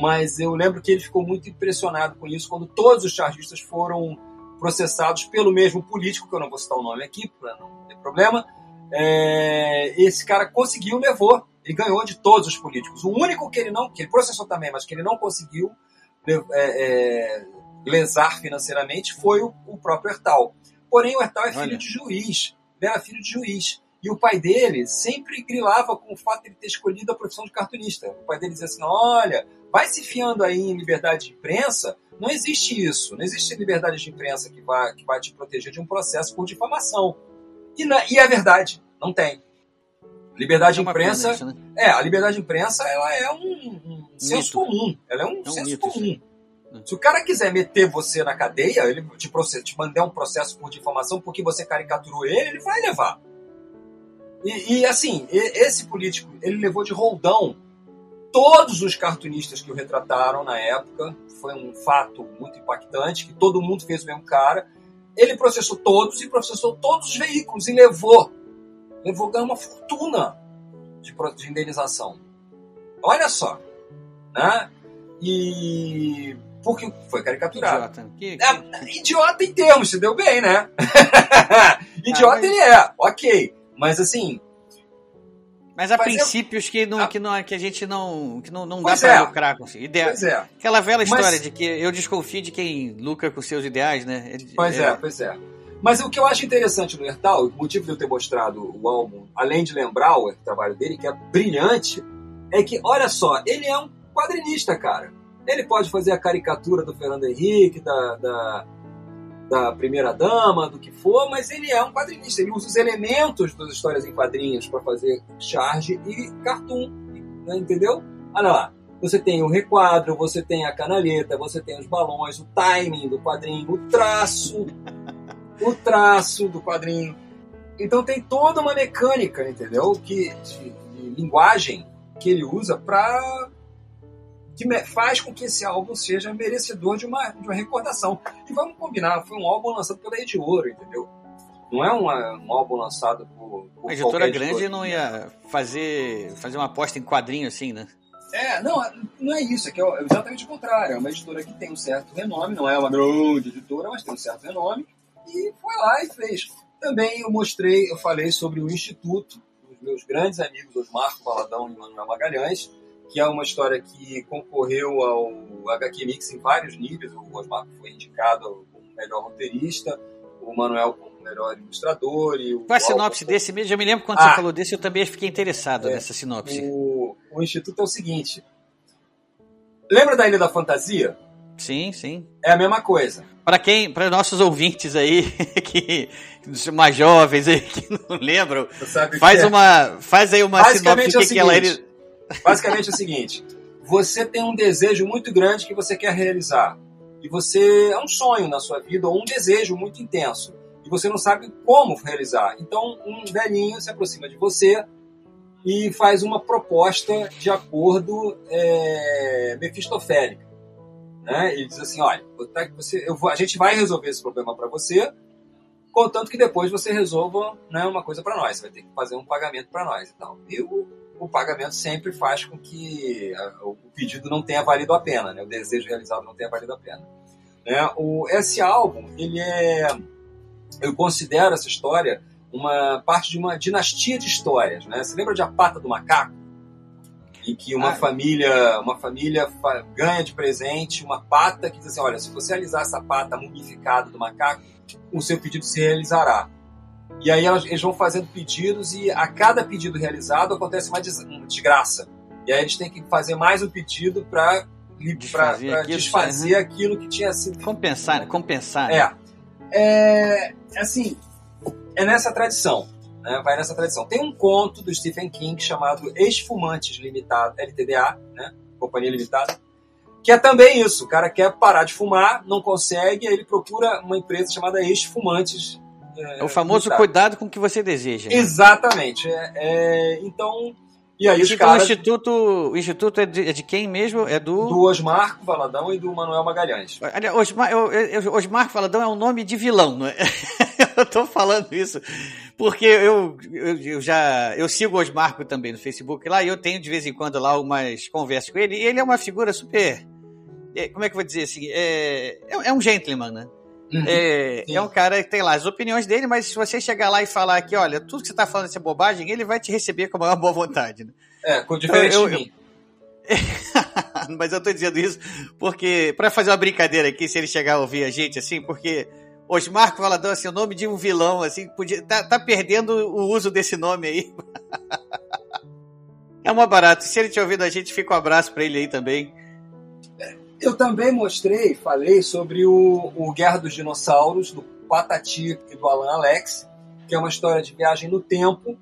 mas eu lembro que ele ficou muito impressionado com isso quando todos os chargistas foram processados pelo mesmo político, que eu não vou citar o nome aqui para não ter problema. É, esse cara conseguiu, levou, ele ganhou de todos os políticos. O único que ele não, que ele processou também, mas que ele não conseguiu é, é, lesar financeiramente foi o, o, próprio Hertal. Porém, o Hertal é filho Olha. de juiz, era filho de juiz. E o pai dele sempre grilava com o fato de ele ter escolhido a profissão de cartunista. O pai dele dizia assim: olha, vai se fiando aí em liberdade de imprensa, não existe isso. Não existe liberdade de imprensa que vai, que vai te proteger de um processo por difamação. E, na, e é verdade, não tem. Liberdade de é imprensa. Isso, né? É, a liberdade de imprensa ela é um, um senso comum. Ela é um, é um senso mito, comum. Se o cara quiser meter você na cadeia, ele te, process, te mandar um processo por difamação porque você caricaturou ele, ele vai levar. E, e assim, esse político, ele levou de roldão todos os cartunistas que o retrataram na época. Foi um fato muito impactante, que todo mundo fez o mesmo cara. Ele processou todos e processou todos os veículos e levou. Levou ganhou uma fortuna de, de indenização. Olha só. Né? E porque foi caricaturado. Idiota. Que, que... É, idiota em termos, se deu bem, né? *laughs* idiota ah, mas... ele é, ok. Mas assim, Mas há Mas eu- princípios que, não, Ah. que, não, que a gente não, que não, não dá Pois pra é. lucrar com isso. Ideia, Pois é. Aquela velha Mas- história de que eu desconfio de quem lucra com seus ideais, né? Pois é, pois é. Mas o que eu acho interessante no Hertal, o motivo de eu ter mostrado o álbum, além de lembrar o trabalho dele, que é brilhante, é que, olha só, ele é um quadrinista, cara. Ele pode fazer a caricatura do Fernando Henrique, da, da, da primeira dama, do que for, mas ele é um quadrinista. Ele usa os elementos das histórias em quadrinhos para fazer charge e cartoon, né, entendeu? Olha lá. Você tem o requadro, você tem a canaleta, você tem os balões, o timing do quadrinho, o traço, o traço do quadrinho. Então tem toda uma mecânica, entendeu? Que, de, de linguagem que ele usa para que faz com que esse álbum seja merecedor de uma, de uma recordação. E vamos combinar, foi um álbum lançado pela Rede Ouro, entendeu? Não é uma- um álbum lançado por, por A editora grande não ia fazer, fazer uma aposta em quadrinho assim, né? É, não, não é isso, é que é exatamente o contrário. É uma editora que tem um certo renome, não é uma grande editora, mas tem um certo renome, e foi lá e fez. Também eu mostrei, eu falei sobre o Instituto, dos meus grandes amigos Osmar Valadão e Manuel Magalhães, que é uma história que concorreu ao HQ Mix em vários níveis. O Osmar foi indicado como melhor roteirista, o Manuel como melhor ilustrador. E o Qual a sinopse como- desse mesmo? Eu me lembro quando Ah. você falou desse, eu também fiquei interessado É. nessa sinopse. O, o Instituto é o seguinte. Lembra da Ilha da Fantasia? Sim, sim. É a mesma coisa. Para quem, para nossos ouvintes aí, *laughs* que mais jovens aí que não lembram, que faz é? uma, faz aí uma sinopse é do que, que ela seguinte. ele... Basicamente é o seguinte: você tem um desejo muito grande que você quer realizar. E você é um sonho na sua vida, ou um desejo muito intenso. E você não sabe como realizar. Então, um velhinho se aproxima de você e faz uma proposta de acordo é. Né? Ele diz assim: olha, tá- você, eu vou- a gente vai resolver esse problema para você, contanto que depois você resolva né, uma coisa para nós. Você vai ter que fazer um pagamento para nós e tal. E o, pagamento sempre faz com que a- o pedido não tenha valido a pena, né? o desejo realizado não tenha valido a pena. Né? O, esse álbum, ele é. Eu considero essa história uma parte de uma dinastia de histórias. Né? Você lembra de A Pata do Macaco? Em que uma Ah. família, uma família fa- ganha de presente uma pata que diz assim: olha, se você realizar essa pata mumificada do macaco, o seu pedido se realizará. E aí elas- eles vão fazendo pedidos e a cada pedido realizado acontece uma, des- uma desgraça. E aí eles têm que fazer mais um pedido para Desfazer aquilo, desfazer aquilo que tinha sido compensar, compensar. né? é. É, assim, é nessa tradição. Né? Vai nessa tradição. Tem um conto do Stephen King chamado Esfumantes Limitado, LTDA, né? Companhia Limitada, que é também isso. O cara quer parar de fumar, não consegue, aí ele procura uma empresa chamada Esfumantes. É o famoso Limitada. cuidado com o que você deseja. né? Exatamente. É, é, então, e aí os caras o instituto, o instituto é de, é de quem mesmo? É do. do Osmar Valadão e do Manuel Magalhães. Osmar, eu, eu, Osmar Faladão é um nome de vilão, não é? *laughs* eu tô falando isso porque eu, eu, eu já eu sigo o Osmarco também no Facebook lá e eu tenho de vez em quando lá umas conversas com ele e ele é uma figura super é, como é que eu vou dizer assim é, é, é um gentleman, né? É, é um cara que tem lá as opiniões dele, mas se você chegar lá e falar que, olha, tudo que você tá falando é bobagem, ele vai te receber com a maior boa vontade. Né? É, com diferente Eu- de eu- mim. *laughs* Mas eu tô dizendo isso porque, pra fazer uma brincadeira aqui, se ele chegar a ouvir a gente, assim, porque Osmar Valadão, assim, o nome de um vilão, assim, podia, tá, tá perdendo o uso desse nome aí. *laughs* É uma barata. Se ele tiver ouvido a gente, fica um abraço pra ele aí também. Eu também mostrei, falei sobre o, o Guerra dos Dinossauros, do Patati e do Alan Alex, que é uma história de viagem no tempo.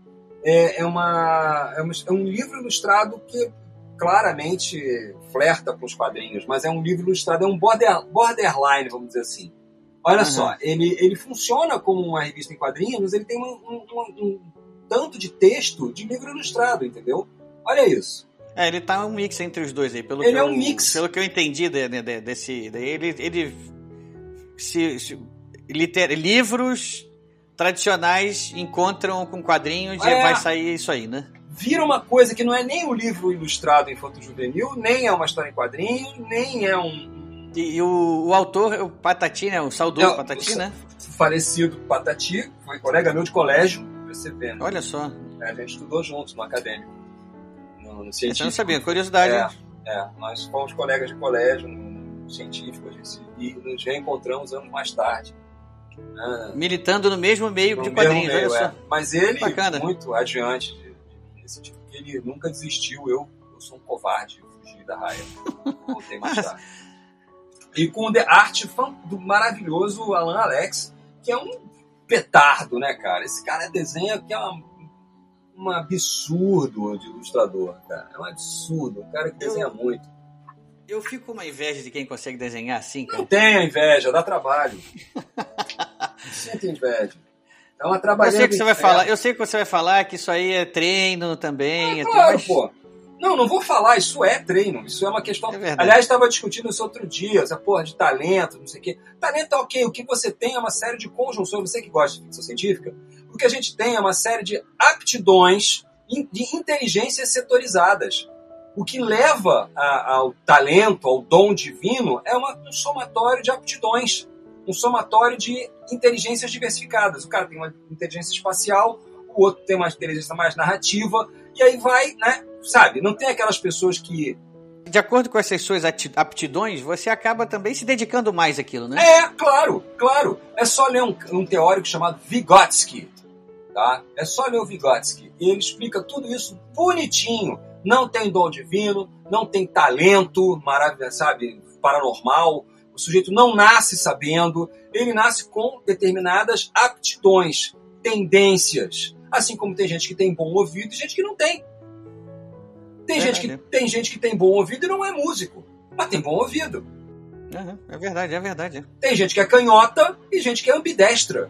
É, é, uma, é, uma- é um livro ilustrado que claramente flerta com os quadrinhos, mas é um livro ilustrado, é um border, borderline, vamos dizer assim. Olha Uhum. só, ele, ele funciona como uma revista em quadrinhos, mas ele tem um, um- um- um tanto de texto de livro ilustrado, entendeu? Olha isso. É, ele tá um mix entre os dois aí. Pelo Ele que é eu, um mix. Pelo que eu entendi de- de- de- desse. ele. ele se, se- liter- livros tradicionais encontram com quadrinhos e É. vai sair isso aí, né? vira uma coisa que não é nem um livro ilustrado infanto-juvenil, nem é uma história em quadrinho, nem é um E, e o, o autor, o Patati, né? O saudoso É, Patati, o- né? falecido Patati, foi colega meu de colégio, você ver, né? Olha só. A gente estudou juntos no acadêmico, no, científico. Não sabia, curiosidade. É, é, nós fomos colegas de colégio, no científico, e nos reencontramos anos mais tarde. Ah, Militando no mesmo meio no de quadrinhos, meio, é. Mas ele, Bacana. muito adiante de, de nesse tipo, ele nunca desistiu. Eu, eu sou um covarde, eu fugi da raia. Contei mais tarde. E com a arte do maravilhoso Alan Alex, que é um petardo, né, cara? Esse cara desenha que é um absurdo de ilustrador, cara. É um absurdo. Um cara que desenha muito. Eu fico com uma inveja de quem consegue desenhar assim, cara. Não tenha inveja, dá trabalho. Não sinta inveja. É uma Eu trabalhando sei que você vai falar, eu sei que você vai falar que isso aí é treino também. é tudo, Claro, mas- pô. Não, não vou falar, isso é treino, isso é uma questão. É. Aliás, estava discutindo isso outro dia, essa porra de talento, não sei o quê. Talento é ok, o que você tem é uma série de conjunções, você que gosta de ficção científica, o que a gente tem é uma série de aptidões, de inteligências setorizadas. O que leva a- ao talento, ao dom divino, é uma- um somatório de aptidões, um somatório de inteligências diversificadas. O cara tem uma inteligência espacial, o outro tem uma inteligência mais narrativa, e aí vai, né? Sabe, não tem aquelas pessoas que. De acordo com essas suas aptidões, você acaba também se dedicando mais àquilo, né? É, claro, claro. É só ler um, um teórico chamado Vygotsky. Tá? É só ler o Vygotsky. E ele explica tudo isso bonitinho. Não tem dom divino, não tem talento maravilhoso, sabe, paranormal. O sujeito não nasce sabendo, ele nasce com determinadas aptidões, tendências. Assim como tem gente que tem bom ouvido e gente que não tem. Tem, gente que, tem gente que tem bom ouvido e não é músico, mas tem bom ouvido. Aham, é verdade, é verdade. Tem gente que é canhota e gente que é ambidestra.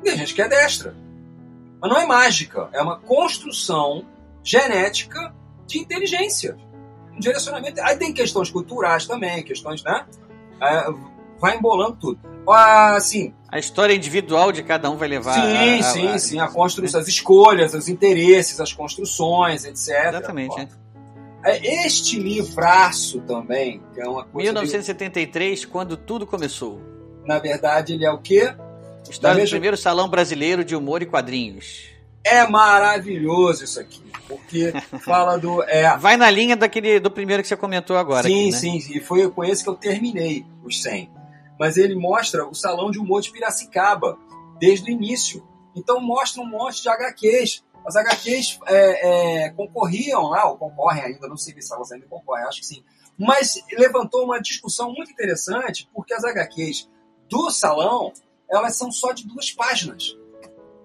E tem gente que é destra. Mas não é mágica, é uma construção genética de inteligência. Um direcionamento. Aí tem questões culturais também, questões, né? É, vai embolando tudo. Assim, A história individual de cada um vai levar. sim, a- a- sim, a- sim. A construção, as escolhas, os interesses, as construções, etc. Exatamente. É. é Este livraço também, que é uma coisa. 1973, quando tudo começou. na verdade, ele é o quê? História do mesma- primeiro salão brasileiro de humor e quadrinhos. É maravilhoso isso aqui, porque *laughs* fala do. É, Vai na linha daquele do primeiro que você comentou agora. sim, aqui, né? sim, e foi com esse que eu terminei os 100. Mas ele mostra o Salão de Humor de Piracicaba, desde o início. Então mostra um monte de HQs. As HQs é, é, concorriam lá, ou concorrem ainda, não sei se elas ainda concorrem, acho que sim. Mas levantou uma discussão muito interessante, porque as HQs do salão, elas são só de duas páginas.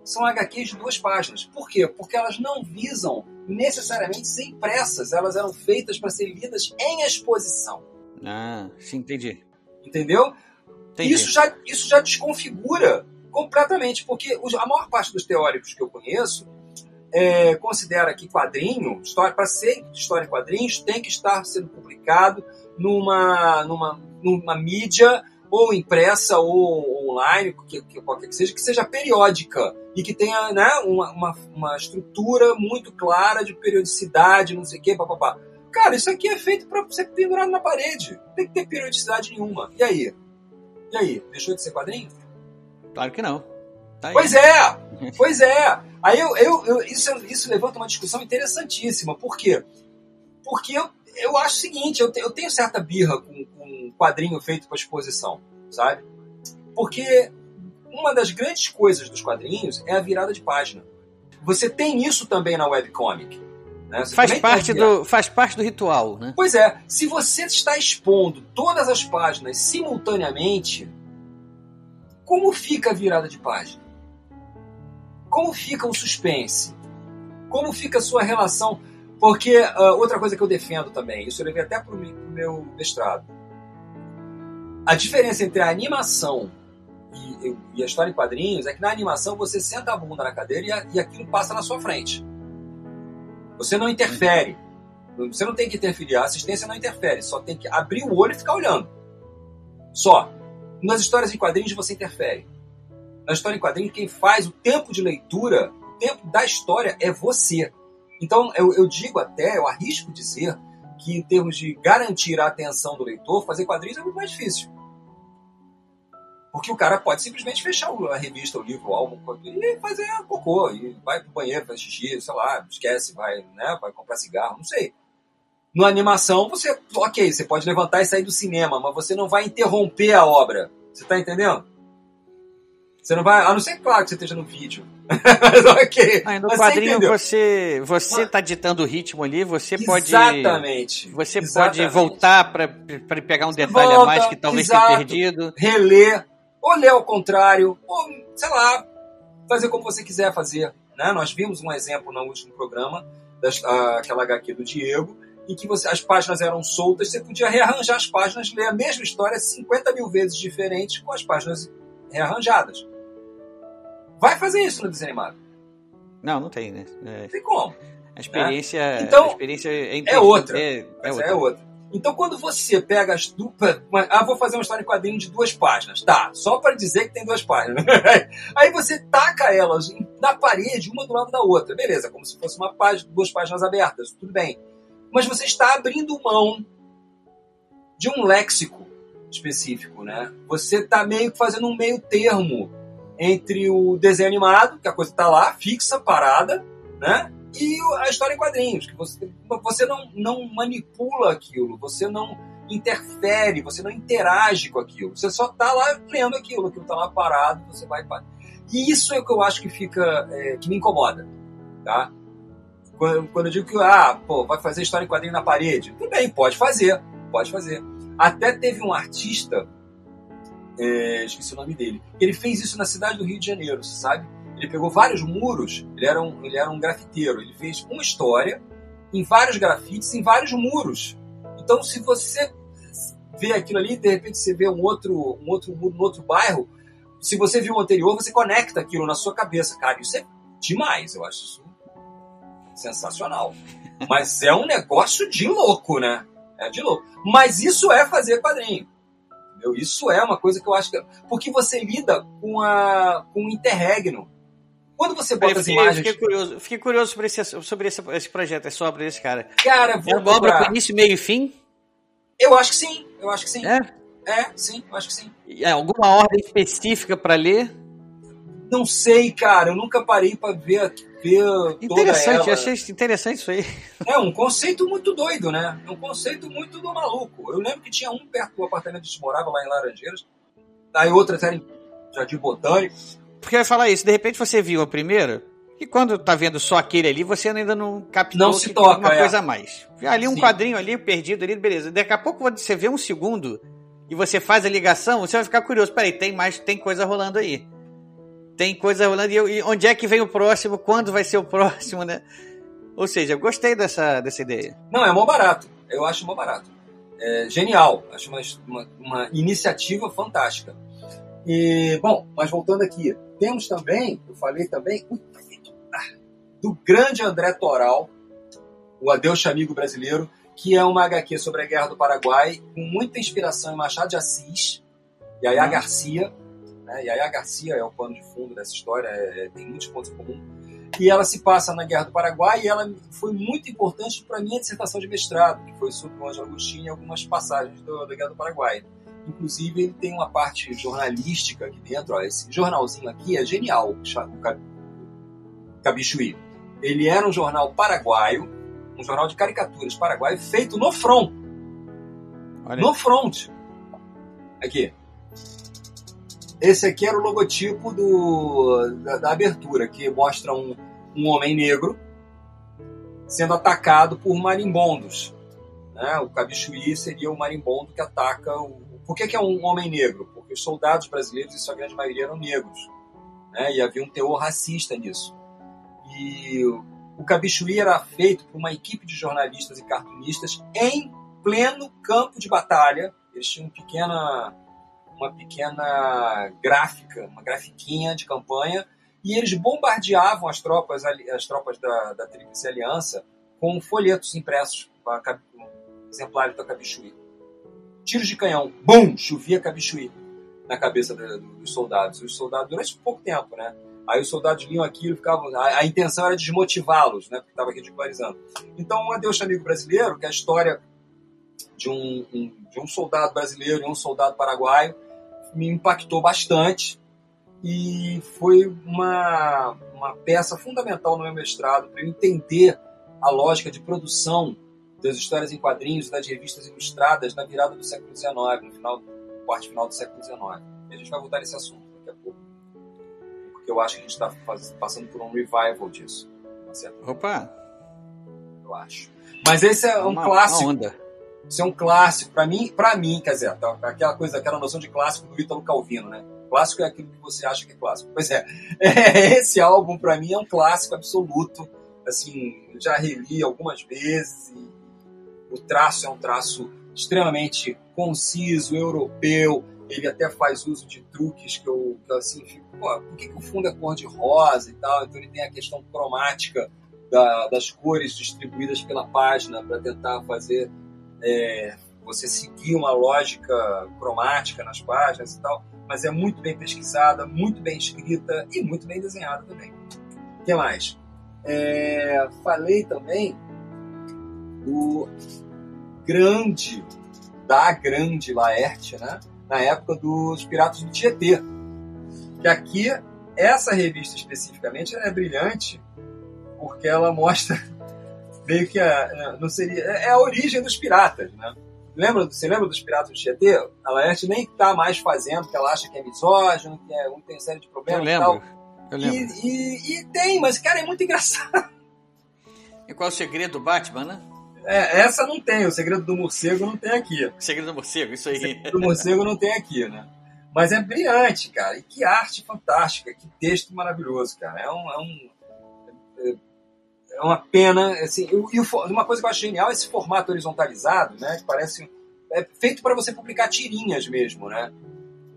São HQs de duas páginas. Por quê? Porque elas não visam necessariamente ser impressas, elas eram feitas para ser lidas em exposição. Ah, sim, entendi. Entendeu? entendi. Isso já, isso já desconfigura completamente, porque a maior parte dos teóricos que eu conheço é, considera que quadrinho, história para ser história em quadrinhos, tem que estar sendo publicado numa, numa, numa mídia ou impressa ou online, que, que, qualquer que seja, que seja periódica e que tenha né, uma, uma, uma estrutura muito clara de periodicidade, não sei o quê, papapá. Cara, isso aqui é feito para ser pendurado na parede. Não tem que ter periodicidade nenhuma. E aí? E aí? Deixou de ser quadrinho? Claro que não. Tá. Pois é! Pois é! Aí eu, eu, eu- isso, isso levanta uma discussão interessantíssima. Por quê? Porque eu, eu acho o seguinte, eu, te- eu tenho certa birra com, com um quadrinho feito para exposição, sabe? Porque uma das grandes coisas dos quadrinhos é a virada de página. Você tem isso também na webcomic. Né? Faz parte, do, faz parte do ritual, né? Pois é, se você está expondo todas as páginas simultaneamente, como fica a virada de página? Como fica o suspense? Como fica a sua relação? Porque ah, outra coisa que eu defendo também, isso eu levei até para o meu mestrado. A diferença entre a animação e, e a história em quadrinhos é que na animação você senta a bunda na cadeira e, a- e aquilo passa na sua frente. Você não interfere. Você não tem que interferir, a assistência não interfere, só tem que abrir o olho e ficar olhando. Só. Nas histórias em quadrinhos você interfere. Na história em quadrinhos, quem faz o tempo de leitura, o tempo da história é você. Então eu, eu digo até, eu arrisco dizer que em termos de garantir a atenção do leitor, fazer quadrinhos é muito mais difícil. Porque o cara pode simplesmente fechar a revista, o livro, o álbum e fazer cocô, e vai pro banheiro, faz xixi, sei lá, esquece, vai, né, vai comprar cigarro, não sei. Na animação, você, ok, você pode levantar e sair do cinema, mas você não vai interromper a obra. Você tá entendendo? Você não vai, a não ser claro que você esteja no vídeo. *laughs* mas ok. No mas quadrinho você, você você Mas- tá ditando o ritmo ali, você pode Exatamente. você Exatamente. pode voltar para pegar um Você detalhe a volta, mais que talvez exato. tenha perdido. reler, ou ler ao contrário, ou, sei lá, fazer como você quiser fazer. Né? Nós vimos um exemplo no último programa, das, aquela HQ do Diego, em que você, as páginas eram soltas, você podia rearranjar as páginas, ler a mesma história 50 mil vezes diferente com as páginas rearranjadas. Vai fazer isso no desenho Não, não tem, né? É, Não tem como. a experiência, Então, a experiência é, é outra. É, é Essa outra. é outra. Então, quando você pega as duplas. Ah, vou fazer uma história em quadrinho de duas páginas. Tá, só para dizer que tem duas páginas. *laughs* Aí você taca elas na parede, uma do lado da outra. Beleza, como se fosse uma página, duas páginas abertas. Tudo bem. Mas você está abrindo mão de um léxico específico, né? Você está meio que fazendo um meio termo entre o desenho animado, que a coisa está lá, fixa, parada, né? E a história em quadrinhos, que você, você não, não manipula aquilo, você não interfere, você não interage com aquilo. Você só está lá lendo aquilo, aquilo está lá parado, você vai para. E isso é o que eu acho que fica, é, que me incomoda, tá? Quando, quando eu digo que, ah, pô, vai fazer história em quadrinho na parede, tudo bem, pode fazer, pode fazer. Até teve um artista, é, esqueci o nome dele, ele fez isso na cidade do Rio de Janeiro, você sabe? Ele pegou vários muros, ele era um, ele era um grafiteiro, ele fez uma história em vários grafites, em vários muros. Então, se você vê aquilo ali, de repente você vê um outro, um outro muro no outro bairro, se você viu o anterior, você conecta aquilo na sua cabeça. Cara, isso é demais, eu acho isso sensacional. Mas é um negócio de louco, né? É de louco. Mas isso é fazer quadrinho. Entendeu? Isso é uma coisa que eu acho que. Porque você lida com, a, com o interregno. Quando você bota Eu as fiquei, imagens. fiquei curioso, fiquei curioso sobre esse, sobre esse, esse projeto, essa obra desse cara. Cara, É vou uma obra com início, meio e fim? Eu acho que sim. Eu acho que sim. É? É, sim, eu acho que sim. É, alguma ordem específica para ler? Não sei, cara. Eu nunca parei pra ver, ver Interessante, achei interessante isso aí. É um conceito muito doido, né? É um conceito muito do maluco. Eu lembro que tinha um perto do apartamento que morava lá em Laranjeiras. Aí outra era em Jardim Botânico. Porque eu ia falar isso, de repente você viu a primeira, e quando tá vendo só aquele ali, você ainda não captou Não se toca, uma é. coisa a mais. Ali um Sim. quadrinho ali, perdido ali, beleza. Daqui a pouco você vê um segundo e você faz a ligação, você vai ficar curioso. Peraí, tem mais, tem coisa rolando aí. Tem coisa rolando e, eu- e onde é que vem o próximo? Quando vai ser o próximo, né? Ou seja, eu gostei dessa, dessa ideia. Não, é mó barato. Eu acho mó barato. É genial. Acho uma, uma, uma iniciativa fantástica. E, bom, mas voltando aqui, temos também, eu falei também, ah, do grande André Toral, o Adeus Amigo Brasileiro, que é uma HQ sobre a Guerra do Paraguai, com muita inspiração em Machado de Assis, Yaya Hum. Garcia. Né? Yaya Garcia é o pano de fundo dessa história, é- é- tem muitos pontos em comum. E ela se passa na Guerra do Paraguai e ela foi muito importante para a minha dissertação de mestrado, que foi sobre o Ângelo Agostinho e algumas passagens do- da Guerra do Paraguai. Inclusive, ele tem uma parte jornalística aqui dentro. Ó, esse jornalzinho aqui é genial, o Cabichuí. Ele era um jornal paraguaio, um jornal de caricaturas paraguaio, feito no front. Olha, No front. Aqui. Esse aqui era o logotipo do, da, da abertura, que mostra um, um homem negro sendo atacado por marimbondos. Né? O Cabichuí seria o marimbondo que ataca o. Por que, que é um homem negro? Porque os soldados brasileiros, em sua grande maioria, eram negros. Né? E havia um teor racista nisso. E o Cabichuí era feito por uma equipe de jornalistas e cartunistas em pleno campo de batalha. Eles tinham pequena, uma pequena gráfica, uma grafiquinha de campanha, e eles bombardeavam as tropas, as tropas da, da Tríplice Aliança com folhetos impressos com exemplares da Cabichuí. Tiros de canhão, bum, chovia Cabichuí na cabeça dos soldados. Os soldados, durante pouco tempo, né? Aí os soldados liam aquilo, ficavam. A, a intenção era desmotivá-los, né? Porque estava ridicularizando. Então, um Adeus Amigo Brasileiro, que é a história de um, um- de um soldado brasileiro e um soldado paraguaio, me impactou bastante e foi uma, uma peça fundamental no meu mestrado para eu entender a lógica de produção das histórias em quadrinhos das revistas ilustradas na virada do século XIX, no final, parte final do século XIX. E a gente vai voltar nesse assunto daqui a pouco. Porque eu acho que a gente está passando por um revival disso. Opa! Eu acho. Mas esse é um uma, clássico. Uma onda. É um clássico. Para mim, para mim, quer dizer, tá, aquela coisa, aquela noção de clássico do Ítalo Calvino, né? Clássico é aquilo que você acha que é clássico. Pois é, *laughs* esse álbum para mim é um clássico absoluto. Assim, já reli algumas vezes e o traço é um traço extremamente conciso, europeu. Ele até faz uso de truques que eu, que eu assim, fico, pô, por que, que o fundo é cor de rosa e tal? Então ele tem a questão cromática da, das cores distribuídas pela página para tentar fazer é, você seguir uma lógica cromática nas páginas e tal. Mas é muito bem pesquisada, muito bem escrita e muito bem desenhada também. O que mais? É, falei também do grande, da grande Laerte, né? na época dos Piratas do Tietê. Que aqui, essa revista especificamente, é brilhante, porque ela mostra meio que a, não seria, é a origem dos piratas, né? Lembra, você lembra dos Piratas do Tietê? A Laerte nem está mais fazendo, porque ela acha que é misógino, que é, tem série de problemas Eu lembro. e tal. Eu lembro. E, e, e tem, mas, cara, é muito engraçado. *laughs* E qual é o segredo do Batman, né? É, essa não tem, o segredo do morcego não tem aqui. O segredo do morcego, isso O aí. segredo do morcego não tem aqui, né? Mas é brilhante, cara. E que arte fantástica, que texto maravilhoso, cara. É um. É, um, é- é uma pena, assim. E uma coisa que eu acho genial é esse formato horizontalizado, né? Que parece. É feito para você publicar tirinhas mesmo, né?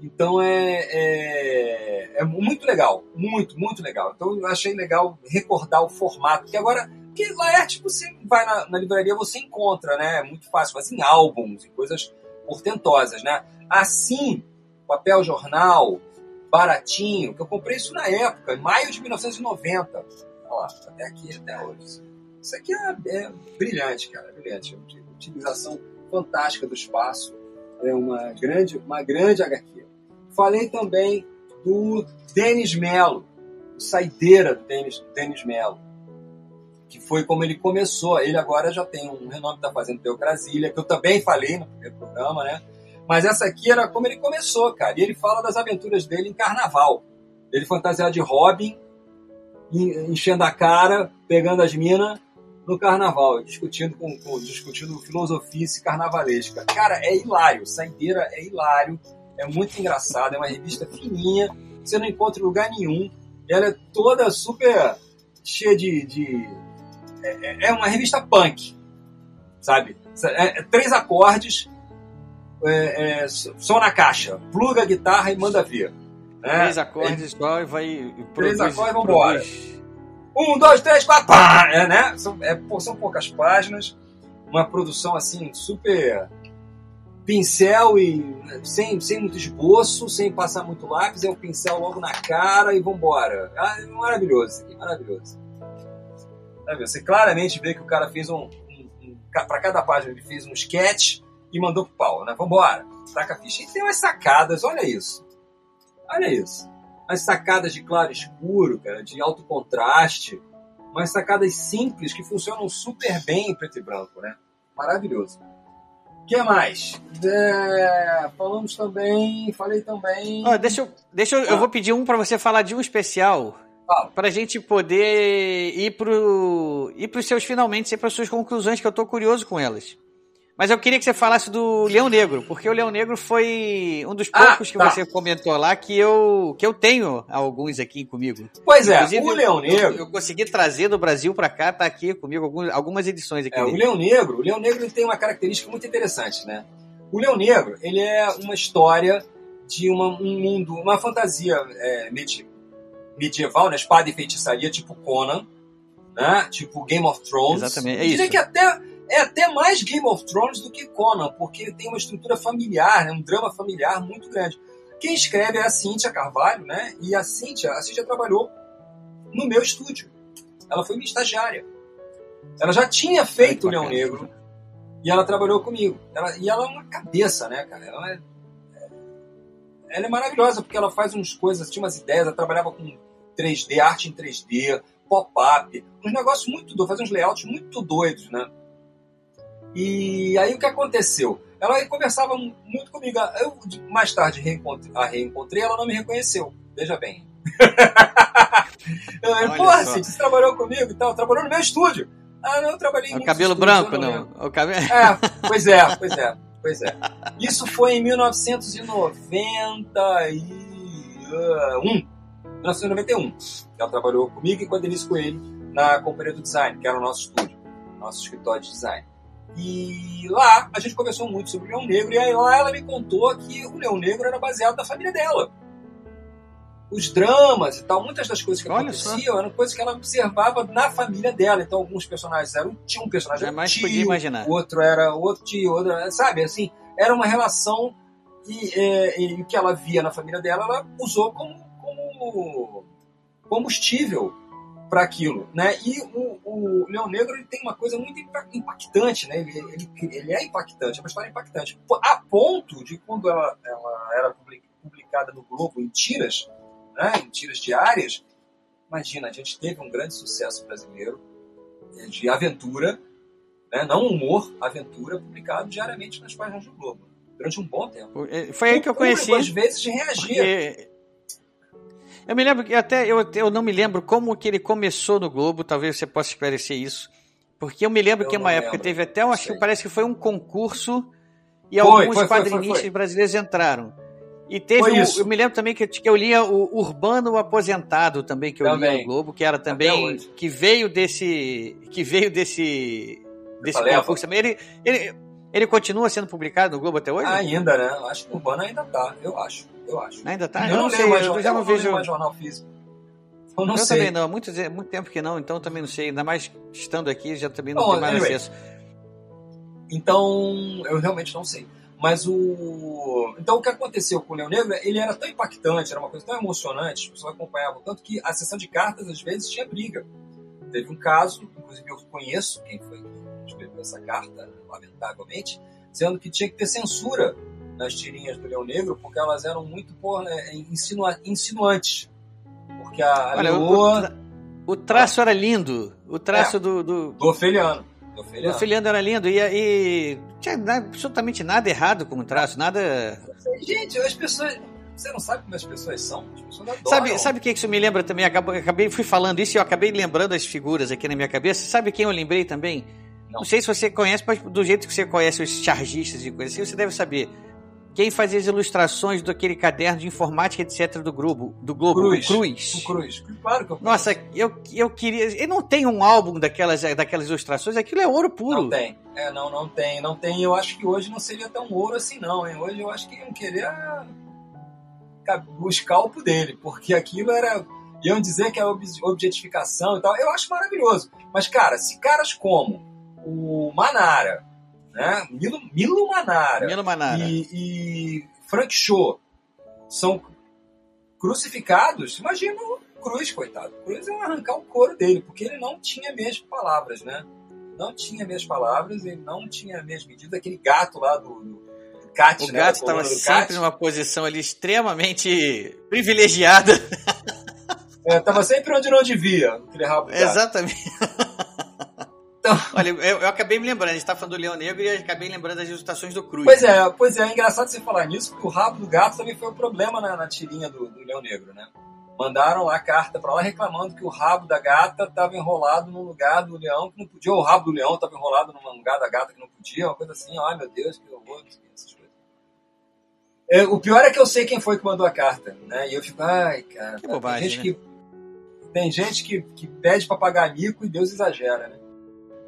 Então é, é, é muito legal, muito, muito legal. Então eu achei legal recordar o formato, porque agora, porque Laerte você vai na, na livraria, você encontra, né? É muito fácil, mas em álbuns, em coisas portentosas, né? Assim, papel jornal, baratinho, que eu comprei isso na época, em maio de 1990. Lá, até aqui, até hoje. Isso aqui é, é brilhante, cara, é brilhante. Utilização fantástica do espaço. É uma grande, uma grande HQ. Falei também do Denis Mello, saideira do Denis, Denis Mello, que foi como ele começou. Ele agora já tem um renome da Fazenda Teocrasília, que eu também falei no primeiro programa, né? Mas essa aqui era como ele começou, cara. E ele fala das aventuras dele em carnaval. Ele fantasiado de Robin, enchendo a cara, pegando as minas no carnaval, discutindo com, com- discutindo filosofice carnavalesca. Cara, é hilário. Saideira é hilário. É muito engraçado. É uma revista fininha. Você não encontra em lugar nenhum. Ela é toda super cheia de. de- é, é- é uma revista punk. Sabe? É- é três acordes. É, é, som na caixa. Pluga a guitarra e manda ver. Né? Três acordes só e vai. e Três produz- acordes, vambora. produz- Um, dois, três, quatro, pá! É, né? São, é, são poucas páginas, uma produção assim, super pincel e sem, sem muito esboço, sem passar muito lápis, é o pincel logo na cara e vambora. Ah, é maravilhoso isso aqui, maravilhoso. Sabe, Você claramente vê que o cara fez um. um, um para cada página ele fez um sketch e mandou pro pau, né? Vambora, taca a ficha. E tem umas sacadas, olha isso. Olha isso umas sacadas de claro e escuro, cara, de alto contraste, umas sacadas simples que funcionam super bem em preto e branco, né? Maravilhoso. O que mais? É, falamos também, falei também. Ó, deixa eu, deixa eu, eu Ah. vou pedir um pra você falar de um especial. Fala. Pra gente poder ir pro. ir pros seus finalmente, ir pras suas conclusões, que eu tô curioso com elas. Mas eu queria que você falasse do Leão Negro, porque o Leão Negro foi um dos Ah, poucos que tá. você comentou lá que eu, que eu tenho alguns aqui comigo. Pois é, Inclusive, o Leão Eu, Negro. eu consegui trazer do Brasil pra cá, tá aqui comigo alguns- algumas edições aqui. É, o. Leão Negro, o Leão Negro tem uma característica muito interessante, né? O Leão Negro, ele é uma história de uma- um mundo, uma fantasia é, medi- medieval, né? Espada e feitiçaria, tipo Conan, né? Tipo Game of Thrones. Exatamente, é Eu diria isso. que até, é até mais Game of Thrones do que Conan, porque tem uma estrutura familiar, né? um drama familiar muito grande. Quem escreve é a Cíntia Carvalho, né? E a Cíntia, a Cíntia trabalhou no meu estúdio. Ela foi minha estagiária. Ela já tinha feito o Olha Leão. Negro e ela trabalhou comigo. Ela- e ela é uma cabeça, né, cara? Ela é, ela é maravilhosa porque ela faz umas coisas, tinha umas ideias, ela trabalhava com 3D, arte em 3D, pop-up, uns negócios muito doidos, fazia uns layouts muito doidos, né? E aí o que aconteceu? Ela conversava muito comigo. Eu mais tarde reencontrei, a reencontrei, ela não me reconheceu. Veja bem. *laughs* Porra, você trabalhou comigo e tal, trabalhou no meu estúdio. Ah, não, eu trabalhei em O cabelo branco, não. O cabelo... É, pois é, pois é, pois é. Isso foi em 1991. 1991. Ela trabalhou comigo e com a Denise Coelho na Companhia do Design, que era o nosso estúdio, nosso escritório de design. E lá a gente conversou muito sobre o Leão Negro, e aí lá ela me contou que o Leão Negro era baseado na família dela. Os dramas e tal, muitas das coisas que Olha aconteciam só. eram coisas que ela observava na família dela. Então, alguns personagens eram. Tinha um personagem Jamais tio, podia imaginar. outro era outro tio, outro, sabe? Assim, era uma relação e, é, e o que ela via na família dela, ela usou como, como combustível para aquilo, né? E o, o Leão Negro ele tem uma coisa muito impactante, né? Ele, ele, ele, é impactante, é uma história impactante, a ponto de quando ela, ela era publicada no Globo em tiras, né? Em tiras diárias, imagina, a gente teve um grande sucesso brasileiro é, de aventura, né? Não humor, aventura publicado diariamente nas páginas do Globo durante um bom tempo. Foi aí que eu conheci. Às vezes reagia. Porque eu me lembro que até eu, eu não me lembro como que ele começou no Globo, talvez você possa esclarecer isso. Porque eu me lembro eu que uma época lembro. teve até, eu acho que parece que foi um concurso e foi, alguns foi, quadrinistas foi, brasileiros entraram. E teve, um, eu me lembro também que, que eu lia o Urbano Aposentado também que eu também. lia no Globo, que era também que veio desse que veio desse desse concurso também. Ele, ele ele continua sendo publicado no Globo até hoje? Ainda, né? Acho que o Urbano ainda tá, eu acho eu acho. Ainda tá? Eu, eu não, sei, mais, eu já não, vejo mais jornal físico. Eu não eu sei. também não, muito, muito tempo que não, então também não sei. Ainda mais estando aqui, já também não tenho mais anyway. acesso. Então, eu realmente não sei. Mas o. Então, o que aconteceu com o Leão Negro, ele era tão impactante, era uma coisa tão emocionante, as pessoas acompanhavam tanto que a sessão de cartas, às vezes, tinha briga. Teve um caso, inclusive eu conheço quem foi que escreveu essa carta, lamentavelmente, dizendo que tinha que ter censura nas tirinhas do Leão Negro, porque elas eram muito por, né, insinua, insinuantes. Porque a, Olha, Leoa... O, o, traço era lindo. O traço é, do, do... do Ofeliano. Do Ofeliano. Do Ofeliano era lindo. E, e tinha absolutamente nada errado com o traço, nada. Gente, as pessoas. Você não sabe como as pessoas são? As pessoas adoram. Sabe, sabe o que isso me lembra também? Acabei, acabei, fui falando isso e eu acabei lembrando as figuras aqui na minha cabeça. Sabe quem eu lembrei também? Não, não sei se você conhece, mas do jeito que você conhece os chargistas e coisas assim, você deve saber quem fazia as ilustrações daquele caderno de informática, etc. do Globo, do Globo, Cruz. O Cruz. O Cruz. Claro que eu Nossa, eu, eu queria. Ele não tem um álbum daquelas, daquelas ilustrações, aquilo é ouro puro. Não tem. É, não, não tem. Não tem. Eu acho que hoje não seria tão ouro assim, não, hein? Hoje eu acho que iam querer a... o escalpo dele, porque aquilo era. Iam dizer que é objetificação e tal. Eu acho maravilhoso. Mas, cara, se caras como o Manara, né? Milo, Milo Manara, Milo Manara. E, e Frank Show são crucificados, imagina o Cruz, coitado. O Cruz ia arrancar o couro dele, porque ele não tinha meias palavras, né? Não tinha meias palavras, ele não tinha meias medidas. Aquele gato lá do, do Cat, o né, gato estava sempre numa posição ali extremamente privilegiada. Estava é, sempre onde não devia, aquele rabo Exatamente. Então... *laughs* Olha, eu, eu, acabei me lembrando, a gente tá falando do Leão Negro e acabei lembrando das ilustrações do Cruz. Pois é, pois é, é engraçado você falar nisso, porque o rabo do gato também foi um problema na, na tirinha do, do Leão Negro, né? Mandaram lá a carta para lá reclamando que o rabo da gata estava enrolado num lugar do leão que não podia, ou o rabo do leão estava enrolado num lugar da gata que não podia, uma coisa assim, ai meu Deus, que horror, essas coisas. É, o pior é que eu sei quem foi que mandou a carta, né? E eu fico, ai, cara. Que bobagem, tem gente, né? que, tem gente que, que pede para pagar mico e Deus exagera, né?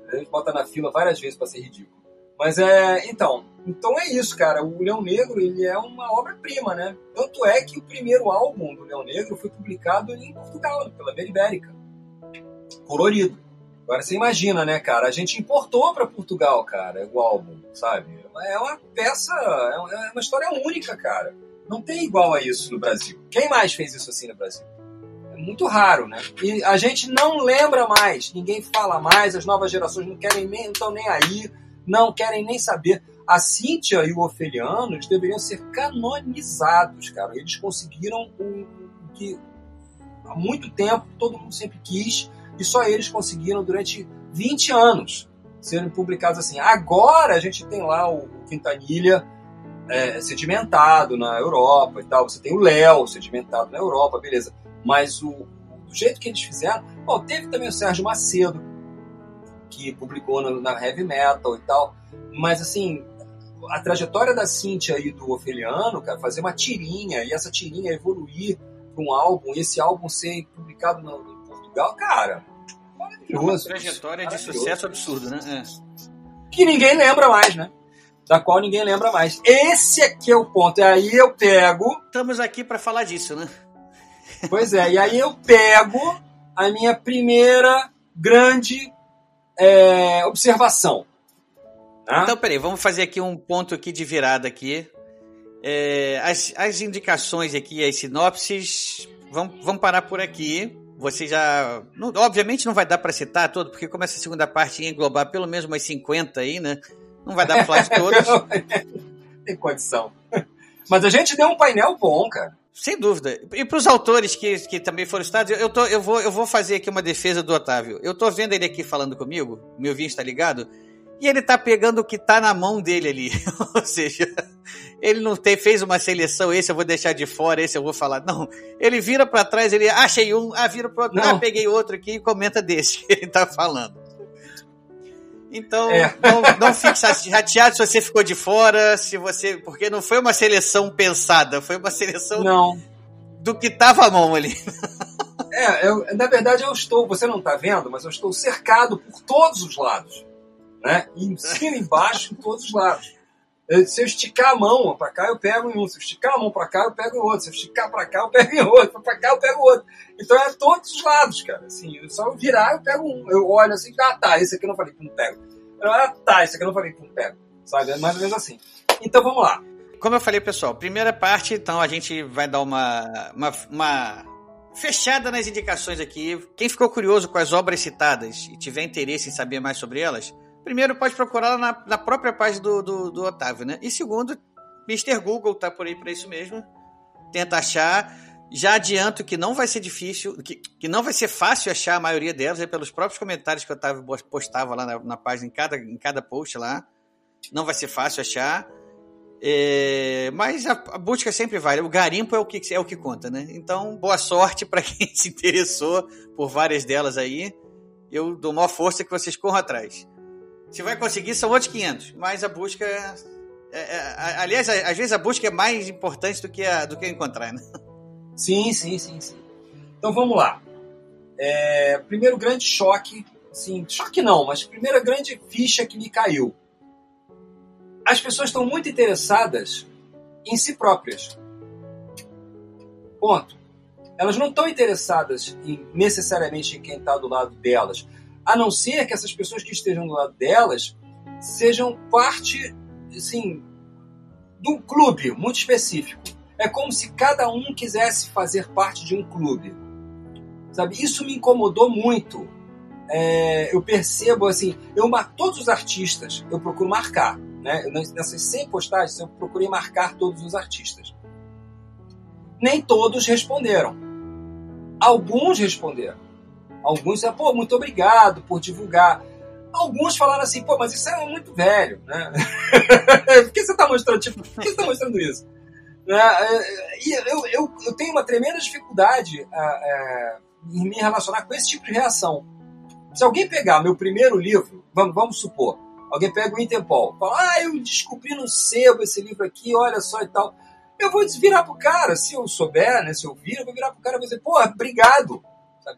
A gente bota na fila várias vezes para ser ridículo. Mas é, então, então é isso, cara. O Leão Negro, ele é uma obra-prima, né? Tanto é que o primeiro álbum do Leão Negro foi publicado em Portugal, pela Beribérica. Colorido. Agora você imagina, né, cara? A gente importou para Portugal, cara, o álbum, sabe? É uma peça, é uma história única, cara. Não tem igual a isso no Brasil. Quem mais fez isso assim no Brasil? Muito raro, né? E a gente não lembra mais, ninguém fala mais, as novas gerações não querem nem, não estão nem aí, não querem nem saber. A Cíntia e o Ofeliano eles deveriam ser canonizados, cara. Eles conseguiram o que há muito tempo todo mundo sempre quis e só eles conseguiram durante 20 anos serem publicados assim. Agora a gente tem lá o Quintanilha é, sedimentado na Europa e tal. Você tem o Léo sedimentado na Europa, beleza. Mas o, do jeito que eles fizeram. Bom, teve também o Sérgio Macedo, que publicou na, na Heavy Metal e tal. Mas assim, a trajetória da Cintia e do Ofeliano, cara, fazer uma tirinha e essa tirinha evoluir para um álbum, e esse álbum ser publicado no, em Portugal, cara, maravilhoso. Uma trajetória de sucesso absurdo, né? É. Que ninguém lembra mais, né? Da qual ninguém lembra mais. Esse aqui é o ponto. E aí eu pego. Estamos aqui para falar disso, né? Pois é, e aí eu pego a minha primeira grande é, observação. Né? Então, peraí, vamos fazer aqui um ponto aqui de virada aqui. É, as, as indicações aqui, as sinopses, vamos, vamos parar por aqui. Você já. Não, obviamente não vai dar para citar todo, porque como essa segunda parte ia englobar pelo menos umas 50 aí, né? Não vai dar para falar de *laughs* todos. Tem condição. Mas a gente deu um painel bom, cara. Sem dúvida. E para os autores que, que também foram citados, eu, tô, eu, vou, eu vou fazer aqui uma defesa do Otávio. Eu tô vendo ele aqui falando comigo, meu vinho está ligado, e ele tá pegando o que tá na mão dele ali. *laughs* Ou seja, ele não tem, fez uma seleção, esse eu vou deixar de fora, esse eu vou falar. Não, ele vira para trás, ele achei um, ah, vira pro outro, ah, peguei outro aqui e comenta desse *laughs* que ele tá falando. Então, é. não, não fique chateado se você ficou de fora, se você. Porque não foi uma seleção pensada, foi uma seleção não. do que tava à mão ali. É, eu, na verdade eu estou, você não está vendo, mas eu estou cercado por todos os lados. Né? Em cima e embaixo, em todos os lados. Se eu esticar a mão para cá, eu pego em um. Se eu esticar a mão para cá, eu pego em outro. Se eu esticar para cá, eu pego em outro. Para cá, eu pego outro. Então é todos os lados, cara. Assim, eu só virar, eu pego um. Eu olho assim, ah, tá, esse aqui eu não falei não pego. Ah, tá, esse aqui eu não falei não pego. Sabe? É mais ou menos assim. Então vamos lá. Como eu falei, pessoal, primeira parte, então a gente vai dar uma, uma, uma fechada nas indicações aqui. Quem ficou curioso com as obras citadas e tiver interesse em saber mais sobre elas, Primeiro, pode procurar na, na própria página do, do, do, Otávio, né? E segundo, Mr. Google tá por aí para isso mesmo. Tenta achar. Já adianto que não vai ser difícil, que, que não vai ser fácil achar a maioria delas, é pelos próprios comentários que o Otávio postava lá na, na página, em cada, em cada post lá. Não vai ser fácil achar. É, mas a, a, busca sempre vale. O garimpo é o que é o que conta, né? Então, boa sorte para quem *laughs* se interessou por várias delas aí. Eu dou maior força que vocês corram atrás. Se vai conseguir, são outros 500. Mas a busca. É, é, é aliás, às vezes a busca é mais importante do que, a, do que encontrar, né? Sim, sim, sim, sim. Então vamos lá. É, primeiro grande choque. Sim, choque não, mas primeira grande ficha que me caiu. As pessoas estão muito interessadas em si próprias. Ponto. Elas não estão interessadas em, necessariamente em quem está do lado delas a não ser que essas pessoas que estejam do lado delas sejam parte, assim, de um clube muito específico. É como se cada um quisesse fazer parte de um clube. Sabe? Isso me incomodou muito. É, eu percebo, assim, eu todos os artistas eu procuro marcar. Né? Nessas 100 postagens eu procurei marcar todos os artistas. Nem todos responderam. Alguns responderam. Alguns disseram, pô, muito obrigado por divulgar. Alguns falaram assim, pô, mas isso é muito velho, né? *laughs* por que você está mostrando, tipo, que você tá mostrando isso? Né? E eu, eu, eu tenho uma tremenda dificuldade é, em me relacionar com esse tipo de reação. Se alguém pegar meu primeiro livro, vamos, vamos supor, alguém pega o Interpol, fala, ah, eu descobri no sebo esse livro aqui, olha só e tal. Eu vou virar pro cara, se eu souber, né, se eu vir, eu vou virar pro cara e vou dizer, pô, obrigado,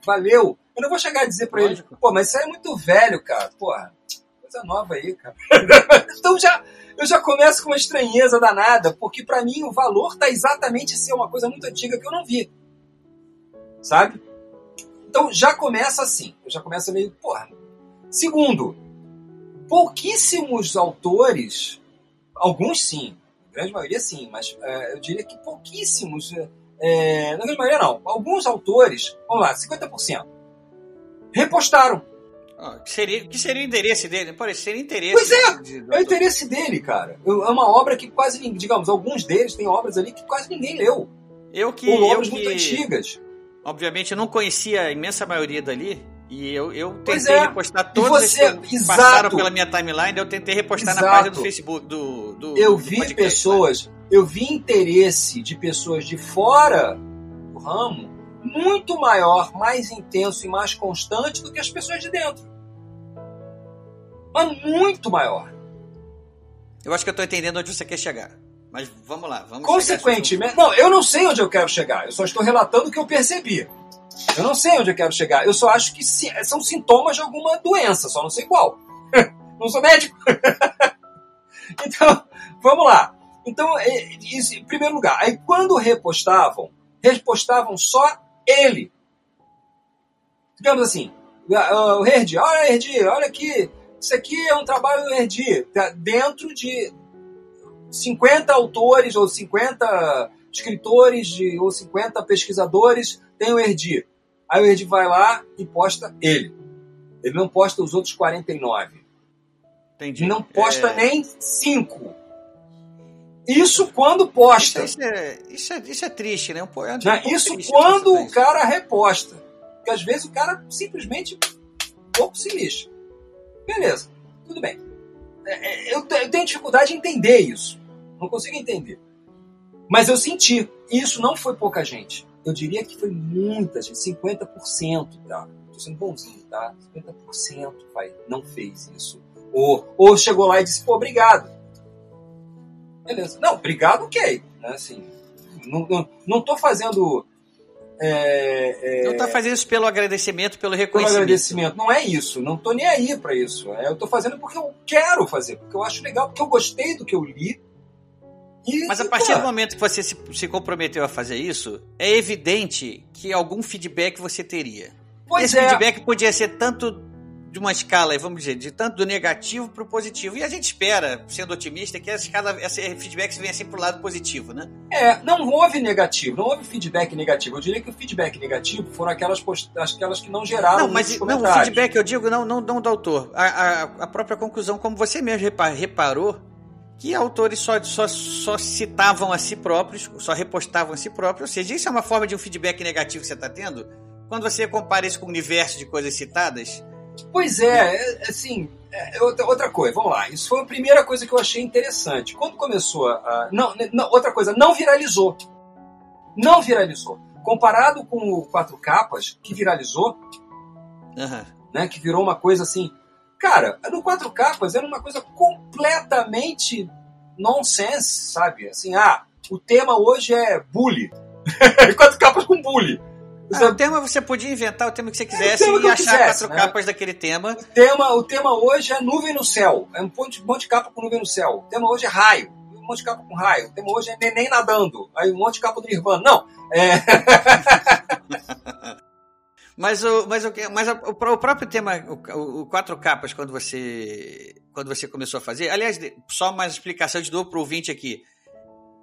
valeu. Eu não vou chegar a dizer pra Lógico. ele, pô, mas isso aí é muito velho, cara. Porra, coisa nova aí, cara. *laughs* então já, eu já começo com uma estranheza danada, porque para mim o valor tá exatamente ser uma coisa muito antiga que eu não vi. Sabe? Então já começa assim. Eu já começa meio, porra. Segundo, pouquíssimos autores, alguns sim, a grande maioria sim, mas é, eu diria que pouquíssimos, é, na grande maioria não, alguns autores, vamos lá, 50%, repostaram. Ah, que, seria, que seria o interesse dele? Pô, seria interesse. Pois é, de- de- é o interesse dele, cara. Eu- É uma obra que quase ninguém, digamos, alguns deles têm obras ali que quase ninguém leu. Eu que, Ou obras muito antigas. obviamente, eu não conhecia a imensa maioria dali. E eu, eu tentei é. repostar todos você- esses que exato. passaram pela minha timeline. Eu tentei repostar na Exato. página do Facebook do, do Eu do vi podcast, pessoas, eu vi interesse de pessoas de fora do ramo muito maior, mais intenso e mais constante do que as pessoas de dentro. Mas muito maior. Eu acho que eu tô entendendo onde você quer chegar. Mas vamos lá, vamos Consequentemente, não, eu não sei onde eu quero chegar. Eu só estou relatando o que eu percebi. Eu não sei onde eu quero chegar. Eu só acho que são sintomas de alguma doença, só não sei qual. *laughs* não sou médico. *laughs* então, vamos lá. Então, é, isso, em primeiro lugar, aí quando repostavam, repostavam só ele. Digamos assim, o Herdi, olha Herdi, olha aqui, isso aqui é um trabalho do Herdi, tá dentro de 50 autores ou 50 escritores de, ou 50 pesquisadores tem o Erdi. Aí o Erdi vai lá e posta ele. Ele não posta os outros 49. Entendi. Não posta É, nem 5. Isso quando posta. Isso, é, isso, é, isso é triste, né? Um é um Né? Isso triste quando o cara reposta. Porque às vezes o cara simplesmente pouco se lixa. Beleza, tudo bem. É, é, Eu eu tenho dificuldade em entender isso. Não consigo entender. Mas eu senti. E isso não foi pouca gente. Eu diria que foi muita gente. 50%, tá? Tô sendo bonzinho, tá? 50% vai, não fez isso. Ou, ou chegou lá e disse, pô, obrigado. Beleza. Não, obrigado, ok. Né? Assim, não, não, não tô fazendo. é, é, Não tá fazendo isso pelo agradecimento, pelo pelo reconhecimento. agradecimento. Não é isso. Não tô nem aí pra isso. É, eu tô fazendo porque eu quero fazer, porque eu acho legal, porque eu gostei do que eu li. E, Mas a e, partir do momento que você se, se comprometeu a fazer isso, é evidente que algum feedback você teria. Pois Esse é. feedback podia ser tanto de uma escala, vamos dizer, de tanto do negativo para o positivo. E a gente espera, sendo otimista, que essa escala, esse feedback venha sempre pro lado positivo, né? É, não houve negativo, não houve feedback negativo. Eu diria que o feedback negativo foram aquelas, post... aquelas que não geraram não, mas não, o feedback eu digo não, não, não do autor. A, a, a própria conclusão, como você mesmo repa- reparou, que autores só, só, só citavam a si próprios, só repostavam a si próprios. Ou seja, isso é uma forma de um feedback negativo que você está tendo. Quando você compara isso com o universo de coisas citadas, Pois é, é, assim, é, outra, outra coisa, vamos lá. Isso foi a primeira coisa que eu achei interessante. Quando começou a. Não, não, outra coisa, não viralizou. Não viralizou. Comparado com o Quatro Capas, que viralizou, aham, né? Que virou uma coisa assim. Cara, no Quatro Capas era uma coisa completamente nonsense, sabe? Assim, ah, o tema hoje é bully. *laughs* Quatro capas com bully. Ah, o tema você podia inventar o tema que você quisesse tema que e achar quisesse, quatro né? capas daquele tema. O tema, o tema hoje é nuvem no céu. É um monte, monte de capa com nuvem no céu. O tema hoje é raio. Um monte de capa com raio. O tema hoje é neném nadando. Aí um monte de capa do Nirvana. Não. É, *laughs* Mas o, mas o, mas o, o próprio tema, o, o- quatro capas, quando você quando você começou a fazer, aliás, só mais explicação de novo para o ouvinte aqui.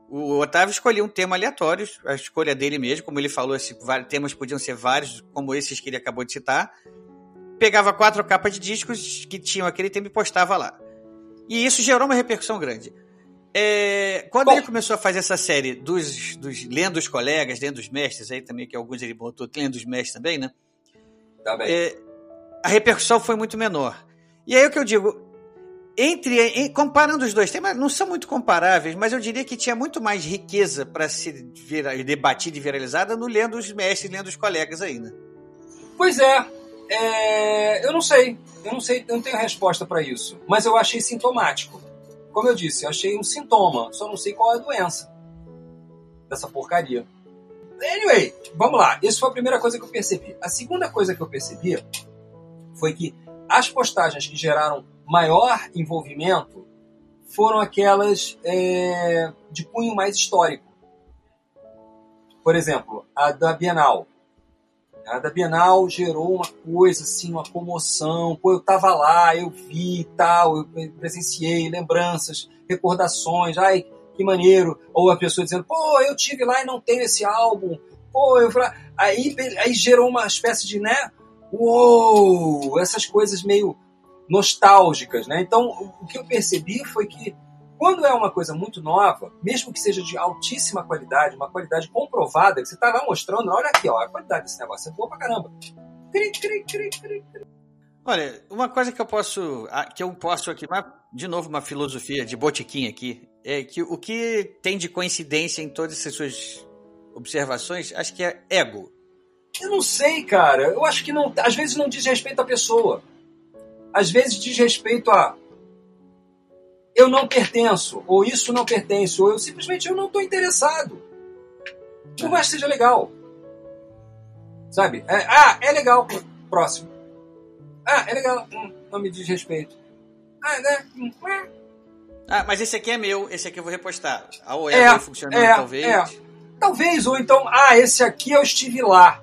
O Otávio escolheu um tema aleatório, a escolha dele mesmo, como ele falou, esse, vários, temas podiam ser vários, como esses que ele acabou de citar. Pegava quatro capas de discos que tinham aquele tema e postava lá. E isso gerou uma repercussão grande. É, quando Bom. ele começou a fazer essa série dos, dos Lendo os Colegas, Lendo os Mestres, aí também, que alguns ele botou Lendo os Mestres também, né? tá bem. é, a repercussão foi muito menor. E aí o que eu digo, entre em- comparando os dois temas, não são muito comparáveis, mas eu diria que tinha muito mais riqueza para ser debatida e viralizada no lendo os mestres, lendo os colegas ainda. Pois é, é, eu não sei, eu não sei, eu não tenho resposta para isso, mas eu achei sintomático. Como eu disse, eu achei um sintoma, só não sei qual é a doença dessa porcaria. Anyway, vamos lá. Isso foi a primeira coisa que eu percebi. A segunda coisa que eu percebi foi que as postagens que geraram maior envolvimento foram aquelas é, de cunho mais histórico. Por exemplo, a da Bienal. A da Bienal gerou uma coisa assim, uma comoção. Pô, eu tava lá, eu vi tal, eu presenciei lembranças, recordações. Ai, que maneiro. Ou a pessoa dizendo, pô, eu tive lá e não tenho esse álbum. Pô, eu aí, aí gerou uma espécie de, né? uou, essas coisas meio nostálgicas, né? Então, o que eu percebi foi que quando é uma coisa muito nova, mesmo que seja de altíssima qualidade, uma qualidade comprovada, que você está lá mostrando, olha aqui, ó, a qualidade desse negócio é boa pra caramba. Olha, uma coisa que eu posso, que eu posso aqui, de novo uma filosofia de botiquim aqui, é que o que tem de coincidência em todas essas suas observações, acho que é ego. Eu não sei, cara. Eu acho que não, às vezes não diz respeito à pessoa. Às vezes diz respeito a eu não pertenço, ou isso não pertence, ou eu simplesmente eu não estou interessado. Por mais que seja legal. Sabe? É, ah, é legal. Próximo. Ah, é legal. Hum, não me diz respeito. Ah, né? Hum, é. Ah, mas esse aqui é meu, esse aqui eu vou repostar. A OE é, funcionando, é, talvez. É. Talvez, ou então, ah, esse aqui eu estive lá.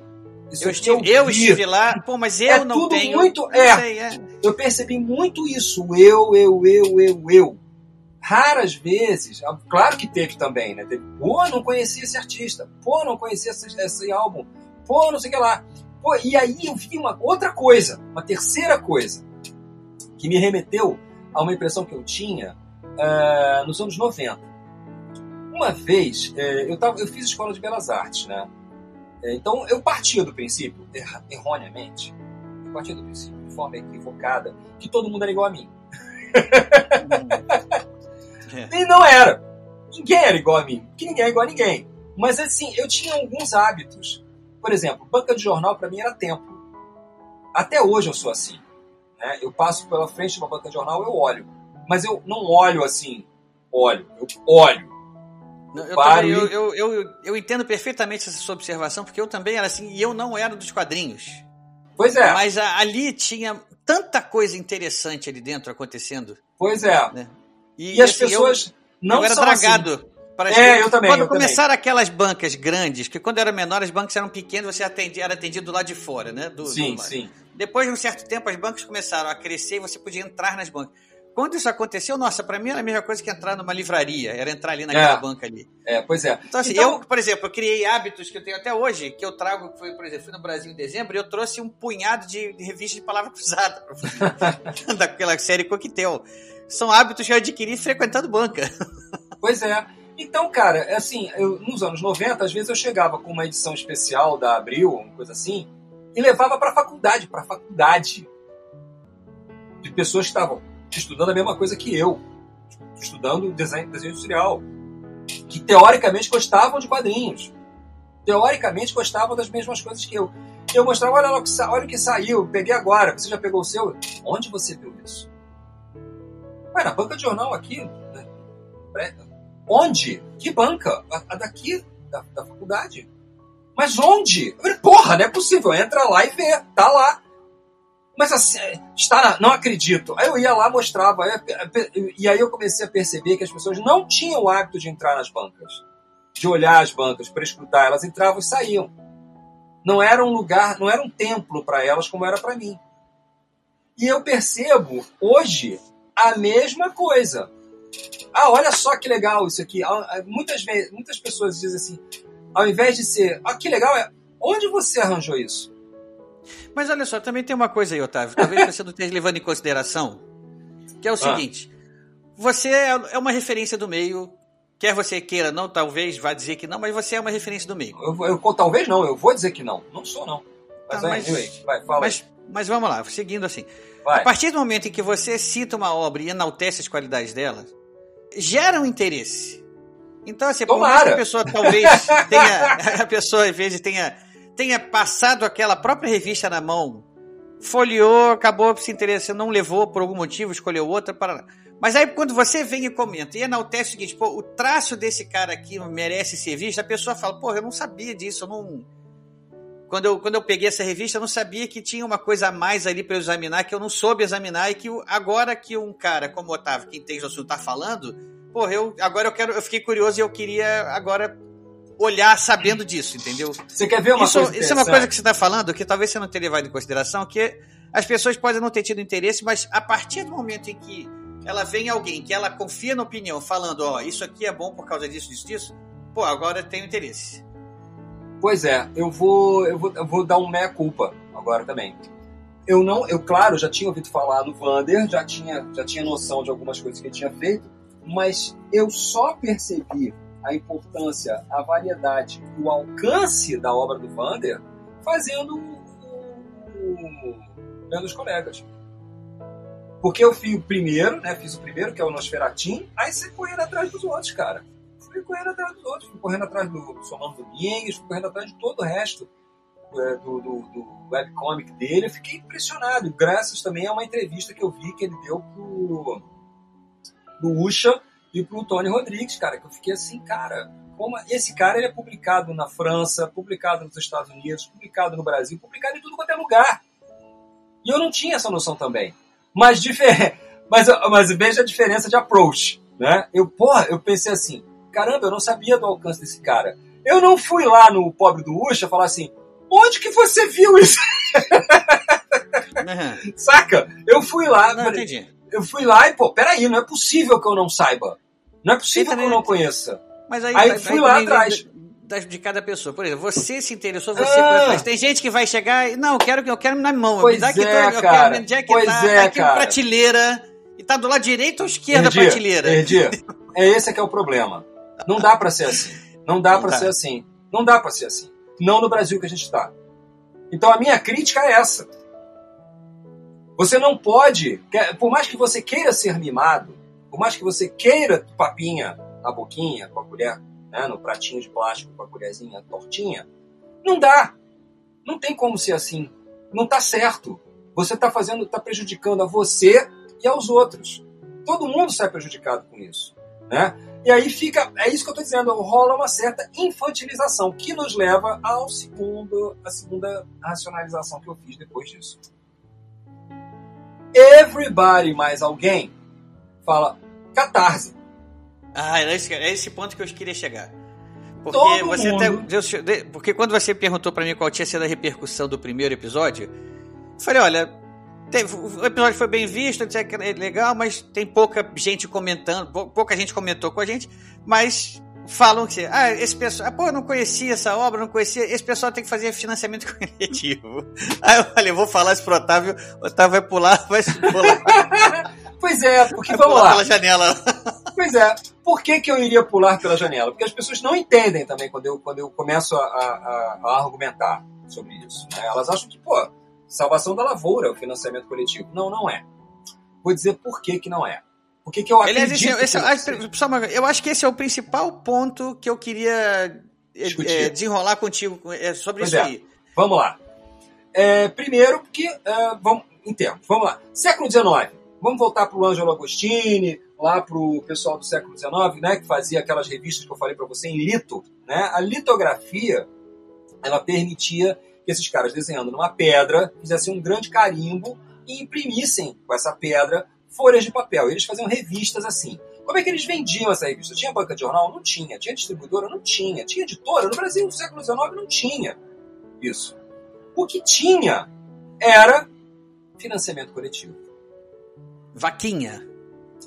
Eu, estive, eu, estive lá, pô, mas eu é não tenho. Muito, é, sei, é, eu percebi muito isso. Eu, eu, eu, eu, eu raras vezes, ah, claro que teve também, né? Teve, pô, não conhecia esse artista, pô, não conhecia esse, esse álbum, pô, não sei o que lá. Pô, e aí eu vi uma outra coisa, uma terceira coisa, que me remeteu a uma impressão que eu tinha uh, nos anos 90. Uma vez, uh, eu, tava, eu fiz escola de belas artes, né? Uh, então eu partia do princípio, er erroneamente, eu partia do princípio, de forma equivocada, que todo mundo era igual a mim. Hum. É. *laughs* E não era. Ninguém era igual a mim, que ninguém é igual a ninguém. Mas assim, eu tinha alguns hábitos. Por exemplo, banca de jornal para mim era templo. Até hoje eu sou assim. Né? Eu passo pela frente de uma banca de jornal, eu olho. Mas eu não olho assim, olho, eu olho. Eu, eu, também, eu, eu, eu, eu, entendo perfeitamente essa sua observação, porque eu também era assim, e eu não era dos quadrinhos. Pois é. Mas a, ali tinha tanta coisa interessante ali dentro acontecendo. Pois é. Né? E, e as assim, pessoas não eu era são dragado. Assim. Para é, eu também. Quando eu começaram também. aquelas bancas grandes, que quando era menor, as bancas eram pequenas, você atendia, era atendido lá de fora, né? Do, sim, do sim. Depois de um certo tempo, as bancas começaram a crescer e você podia entrar nas bancas. Quando isso aconteceu, nossa, para mim era a mesma coisa que entrar numa livraria, era entrar ali naquela é, banca ali. É, pois é. Então, assim, então... eu, por exemplo, eu criei hábitos que eu tenho até hoje, que eu trago, foi, por exemplo, fui no Brasil em dezembro e eu trouxe um punhado de, de revistas de palavra *laughs* cruzada daquela série Coquetel são hábitos que eu adquiri frequentando banca. *laughs* Pois é. Então, cara, é assim, eu, nos anos 90, às vezes eu chegava com uma edição especial da Abril, uma coisa assim, e levava para faculdade, para faculdade. De pessoas que estavam estudando a mesma coisa que eu, estudando desenho, desenho industrial, que teoricamente gostavam de quadrinhos, teoricamente gostavam das mesmas coisas que eu. Eu mostrava, olha, olha o que saiu, peguei agora, você já pegou o seu? Onde você viu isso? Ué, na banca de jornal aqui. Né? Onde? Que banca? A, a daqui, da, da, faculdade. Mas onde? Porra, não é possível. Entra lá e vê. Tá lá. Mas assim, está na, não acredito. Aí eu ia lá, mostrava. E aí eu comecei a perceber que as pessoas não tinham o hábito de entrar nas bancas. De olhar as bancas, para escutar. Elas entravam e saíam. Não era um lugar, não era um templo para elas como era para mim. E eu percebo hoje a mesma coisa. Ah, olha só que legal isso aqui. Ah, ah, muitas vezes, muitas pessoas dizem assim, ao invés de ser, ah, que legal, é onde você arranjou isso? Mas olha só, também tem uma coisa aí, Otávio, talvez você não esteja levando em consideração, que é o ah. seguinte, você é, é uma referência do meio, quer você queira não, talvez vá dizer que não, mas você é uma referência do meio. Eu, eu talvez não, eu vou dizer que não. Não sou, não. Mas, tá, mas, anyway, vai, fala mas, mas vamos lá, seguindo assim. Vai. A partir do momento em que você cita uma obra e enaltece as qualidades dela, gera um interesse. Então, assim, por mais que a pessoa talvez *laughs* tenha. A pessoa, às vezes, tenha, tenha passado aquela própria revista na mão, folheou, acabou se interessando, não levou por algum motivo, escolheu outra. Para... Mas aí, quando você vem e comenta e enaltece o seguinte, pô, o traço desse cara aqui merece ser visto, a pessoa fala, pô, eu não sabia disso, eu não quando eu, quando eu peguei essa revista, eu não sabia que tinha uma coisa a mais ali para examinar, que eu não soube examinar, e que agora que um cara como o Otávio, que entende o assunto, tá falando, porra, eu, agora eu quero, eu fiquei curioso e eu queria agora olhar sabendo disso, entendeu? Você quer ver uma isso, coisa? Isso é uma coisa que você está falando, que talvez você não tenha levado em consideração, que as pessoas podem não ter tido interesse, mas a partir do momento em que ela vem alguém que ela confia na opinião, falando, ó, oh, isso aqui é bom por causa disso, disso, disso, pô, agora tem interesse. Pois é, eu vou, eu vou, eu vou dar um meia-culpa agora também. Eu não, eu claro, já tinha ouvido falar no Vander, já tinha, já tinha noção de algumas coisas que ele tinha feito, mas eu só percebi a importância, a variedade, o alcance da obra do Vander fazendo o, vendo os colegas. Porque eu fiz o primeiro, né? Fiz o primeiro, que é o Nosferatim, aí você correndo atrás dos outros, cara. Fui correndo atrás dos outros, fui correndo atrás do Somando Domingues, fui correndo atrás de todo o resto é, do, do, do webcomic dele. Eu fiquei impressionado. Graças também a uma entrevista que eu vi que ele deu pro, pro Usha e pro Tony Rodrigues, cara, que eu fiquei assim, cara, como esse cara ele é publicado na França, publicado nos Estados Unidos, publicado no Brasil, publicado em tudo quanto é lugar. E eu não tinha essa noção também. Mas, difer... *laughs* mas, mas veja a diferença de approach, né? Eu, porra, eu pensei assim, caramba, eu não sabia do alcance desse cara. Eu não fui lá no pobre do Usha falar assim, onde que você viu isso? *laughs* Uhum. Saca? Eu fui lá. Não, entendi. Eu fui lá e, pô, peraí, não é possível que eu não saiba. Não é possível que eu não conheça. Mas aí, aí tá, fui aí, lá atrás. De, de cada pessoa. Por exemplo, você se interessou, você ah. Tem gente que vai chegar e. Não, eu quero, eu quero na mão. Pois me é, eu cara. quero onde é que pois tá, é, tá aqui cara. prateleira. E tá do lado direito ou esquerda Perdi, prateleira? Perdi. É esse que é o problema. Não dá para ser assim. Não dá para ser assim. Não dá para ser assim. Não no Brasil que a gente está. Então a minha crítica é essa. Você não pode, por mais que você queira ser mimado, por mais que você queira papinha na boquinha, com a colher, né, no pratinho de plástico, com a colherzinha tortinha, não dá. Não tem como ser assim. Não está certo. Você está fazendo, está prejudicando a você e aos outros. Todo mundo sai prejudicado com isso, né? E aí fica, é isso que eu estou dizendo, rola uma certa infantilização que nos leva ao segundo, a segunda racionalização que eu fiz depois disso. Everybody mais alguém fala catarse. Ah, é esse, é esse ponto que eu queria chegar. Porque Todo você até, porque quando você perguntou para mim qual tinha sido a repercussão do primeiro episódio, eu falei, olha, Teve, o episódio foi bem visto, é legal, mas tem pouca gente comentando, pouca gente comentou com a gente, mas falam que, ah, esse pessoal, ah, pô, eu não conhecia essa obra, não conhecia, esse pessoal tem que fazer financiamento *laughs* coletivo. Aí eu falei, vou falar isso pro Otávio, o Otávio vai pular, vai pular. *laughs* pois é, porque vamos lá. pela janela. Pois é, por que, que eu iria pular pela janela? Porque as pessoas não entendem também quando eu, quando eu começo a, a, a argumentar sobre isso. Né? Elas acham que, pô, salvação da lavoura, o financiamento coletivo. Não, não é. Vou dizer por que, que não é. Por que, que eu acredito Aliás, esse, é- esse, que eu acho que esse é o principal ponto que eu queria é, desenrolar contigo é, sobre pois isso é. aí. Vamos lá. É, primeiro, que uh, vamos, em termos, vamos lá. Século XIX. Vamos voltar para o Ângelo Agostini, lá para o pessoal do século XIX, né, que fazia aquelas revistas que eu falei para você em lito. Né? A litografia ela permitia que esses caras desenhando numa pedra fizessem um grande carimbo e imprimissem com essa pedra folhas de papel. Eles faziam revistas assim. Como é que eles vendiam essa revista? Tinha banca de jornal? Não tinha. Tinha distribuidora? Não tinha. Tinha editora? No Brasil, no século XIX, não tinha isso. O que tinha era financiamento coletivo. Vaquinha.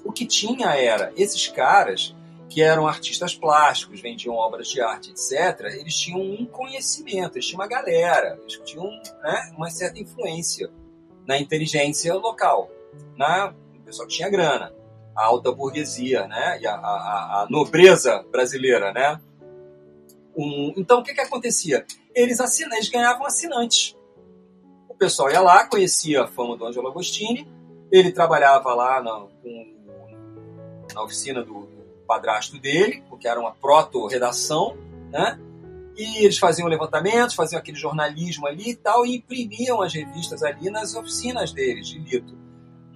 O que tinha era esses caras que eram artistas plásticos, vendiam obras de arte, etc., eles tinham um conhecimento, eles tinham uma galera, eles tinham né, uma certa influência na inteligência local, na o pessoal tinha grana, a alta burguesia, né, e a, a, a nobreza brasileira, né. Um, então, o que, que acontecia? Eles, assinam, eles ganhavam assinantes. O pessoal ia lá, conhecia a fama do Angelo Agostini, ele trabalhava lá na, na oficina do, padrasto dele, porque era uma proto-redação, né? E eles faziam levantamentos, faziam aquele jornalismo ali e tal, e imprimiam as revistas ali nas oficinas deles, de lito.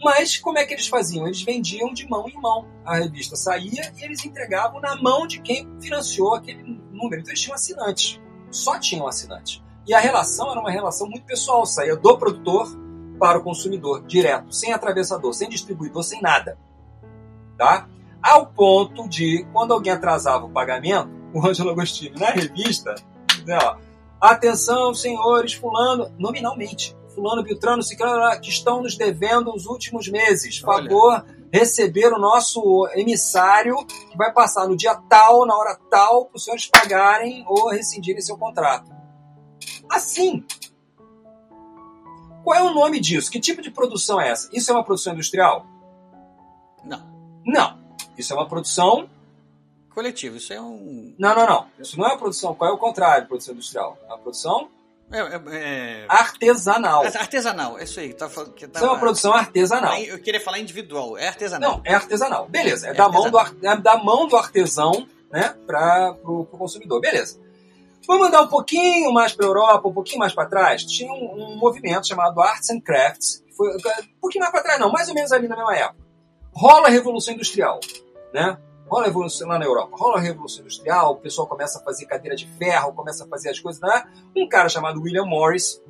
Mas como é que eles faziam? Eles vendiam de mão em mão. A revista saía e eles entregavam na mão de quem financiou aquele número. Então eles tinham assinantes. Só tinham assinantes. E a relação era uma relação muito pessoal. Saía do produtor para o consumidor, direto, sem atravessador, sem distribuidor, sem nada. Tá? Ao ponto de, quando alguém atrasava o pagamento, o Ângelo Agostini, na revista, dizia, ó, atenção, senhores, fulano, nominalmente, fulano, Beltrano, Ciclano, que estão nos devendo os últimos meses. Favor Olha. receber o nosso emissário, que vai passar no dia tal, na hora tal, para os senhores pagarem ou rescindirem seu contrato. Assim. Qual é o nome disso? Que tipo de produção é essa? Isso é uma produção industrial? Não. Não. Isso é uma produção. Coletivo, isso é um. Não, não, não. Isso não é uma produção. Qual é o contrário de produção industrial? É uma produção É, é- é- artesanal. Artesanal, é isso aí. Tá, que tá- Isso é uma produção artesanal. Eu queria falar individual, é artesanal. Não, é artesanal. Beleza. É, É da, mão do, artesanal. ar- é da mão do artesão né, para o consumidor. Beleza. Vamos mandar um pouquinho mais para a Europa, um pouquinho mais para trás. Tinha um, um movimento chamado Arts and Crafts. Foi, um pouquinho mais para trás, não, mais ou menos ali na mesma época. Rola a Revolução Industrial. Né? Rola a Revolução lá na Europa. Rola a Revolução Industrial, o pessoal começa a fazer cadeira de ferro, começa a fazer as coisas. Né? Um cara chamado William Morris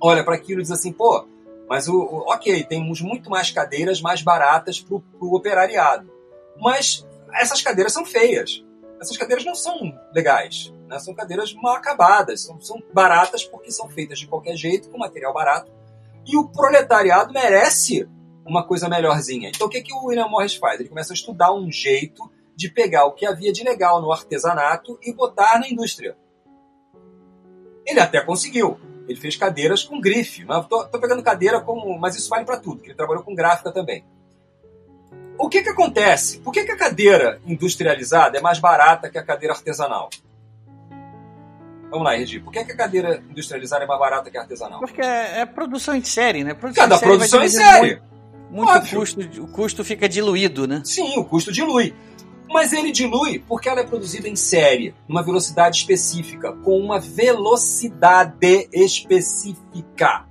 olha para aquilo e diz assim: pô, mas o, o- ok, temos muito mais cadeiras mais baratas para o operariado. Mas essas cadeiras são feias. Essas cadeiras não são legais. Né? São cadeiras mal acabadas. São, são baratas porque são feitas de qualquer jeito, com material barato. E o proletariado merece uma coisa melhorzinha. Então o que, que o William Morris faz? Ele começa a estudar um jeito de pegar o que havia de legal no artesanato e botar na indústria. Ele até conseguiu. Ele fez cadeiras com grife. Tô pegando cadeira como. Mas isso vale para tudo, que ele trabalhou com gráfica também. O que, que acontece? Por que, que a cadeira industrializada é mais barata que a cadeira artesanal? Vamos lá, Regi. Por que, que a cadeira industrializada é mais barata que a artesanal? Porque é, é produção em série, né? Produção Cada série produção em série. Muito, custo, o custo fica diluído, né? Sim, o custo dilui. Mas ele dilui porque ela é produzida em série, numa velocidade específica, com uma velocidade específica.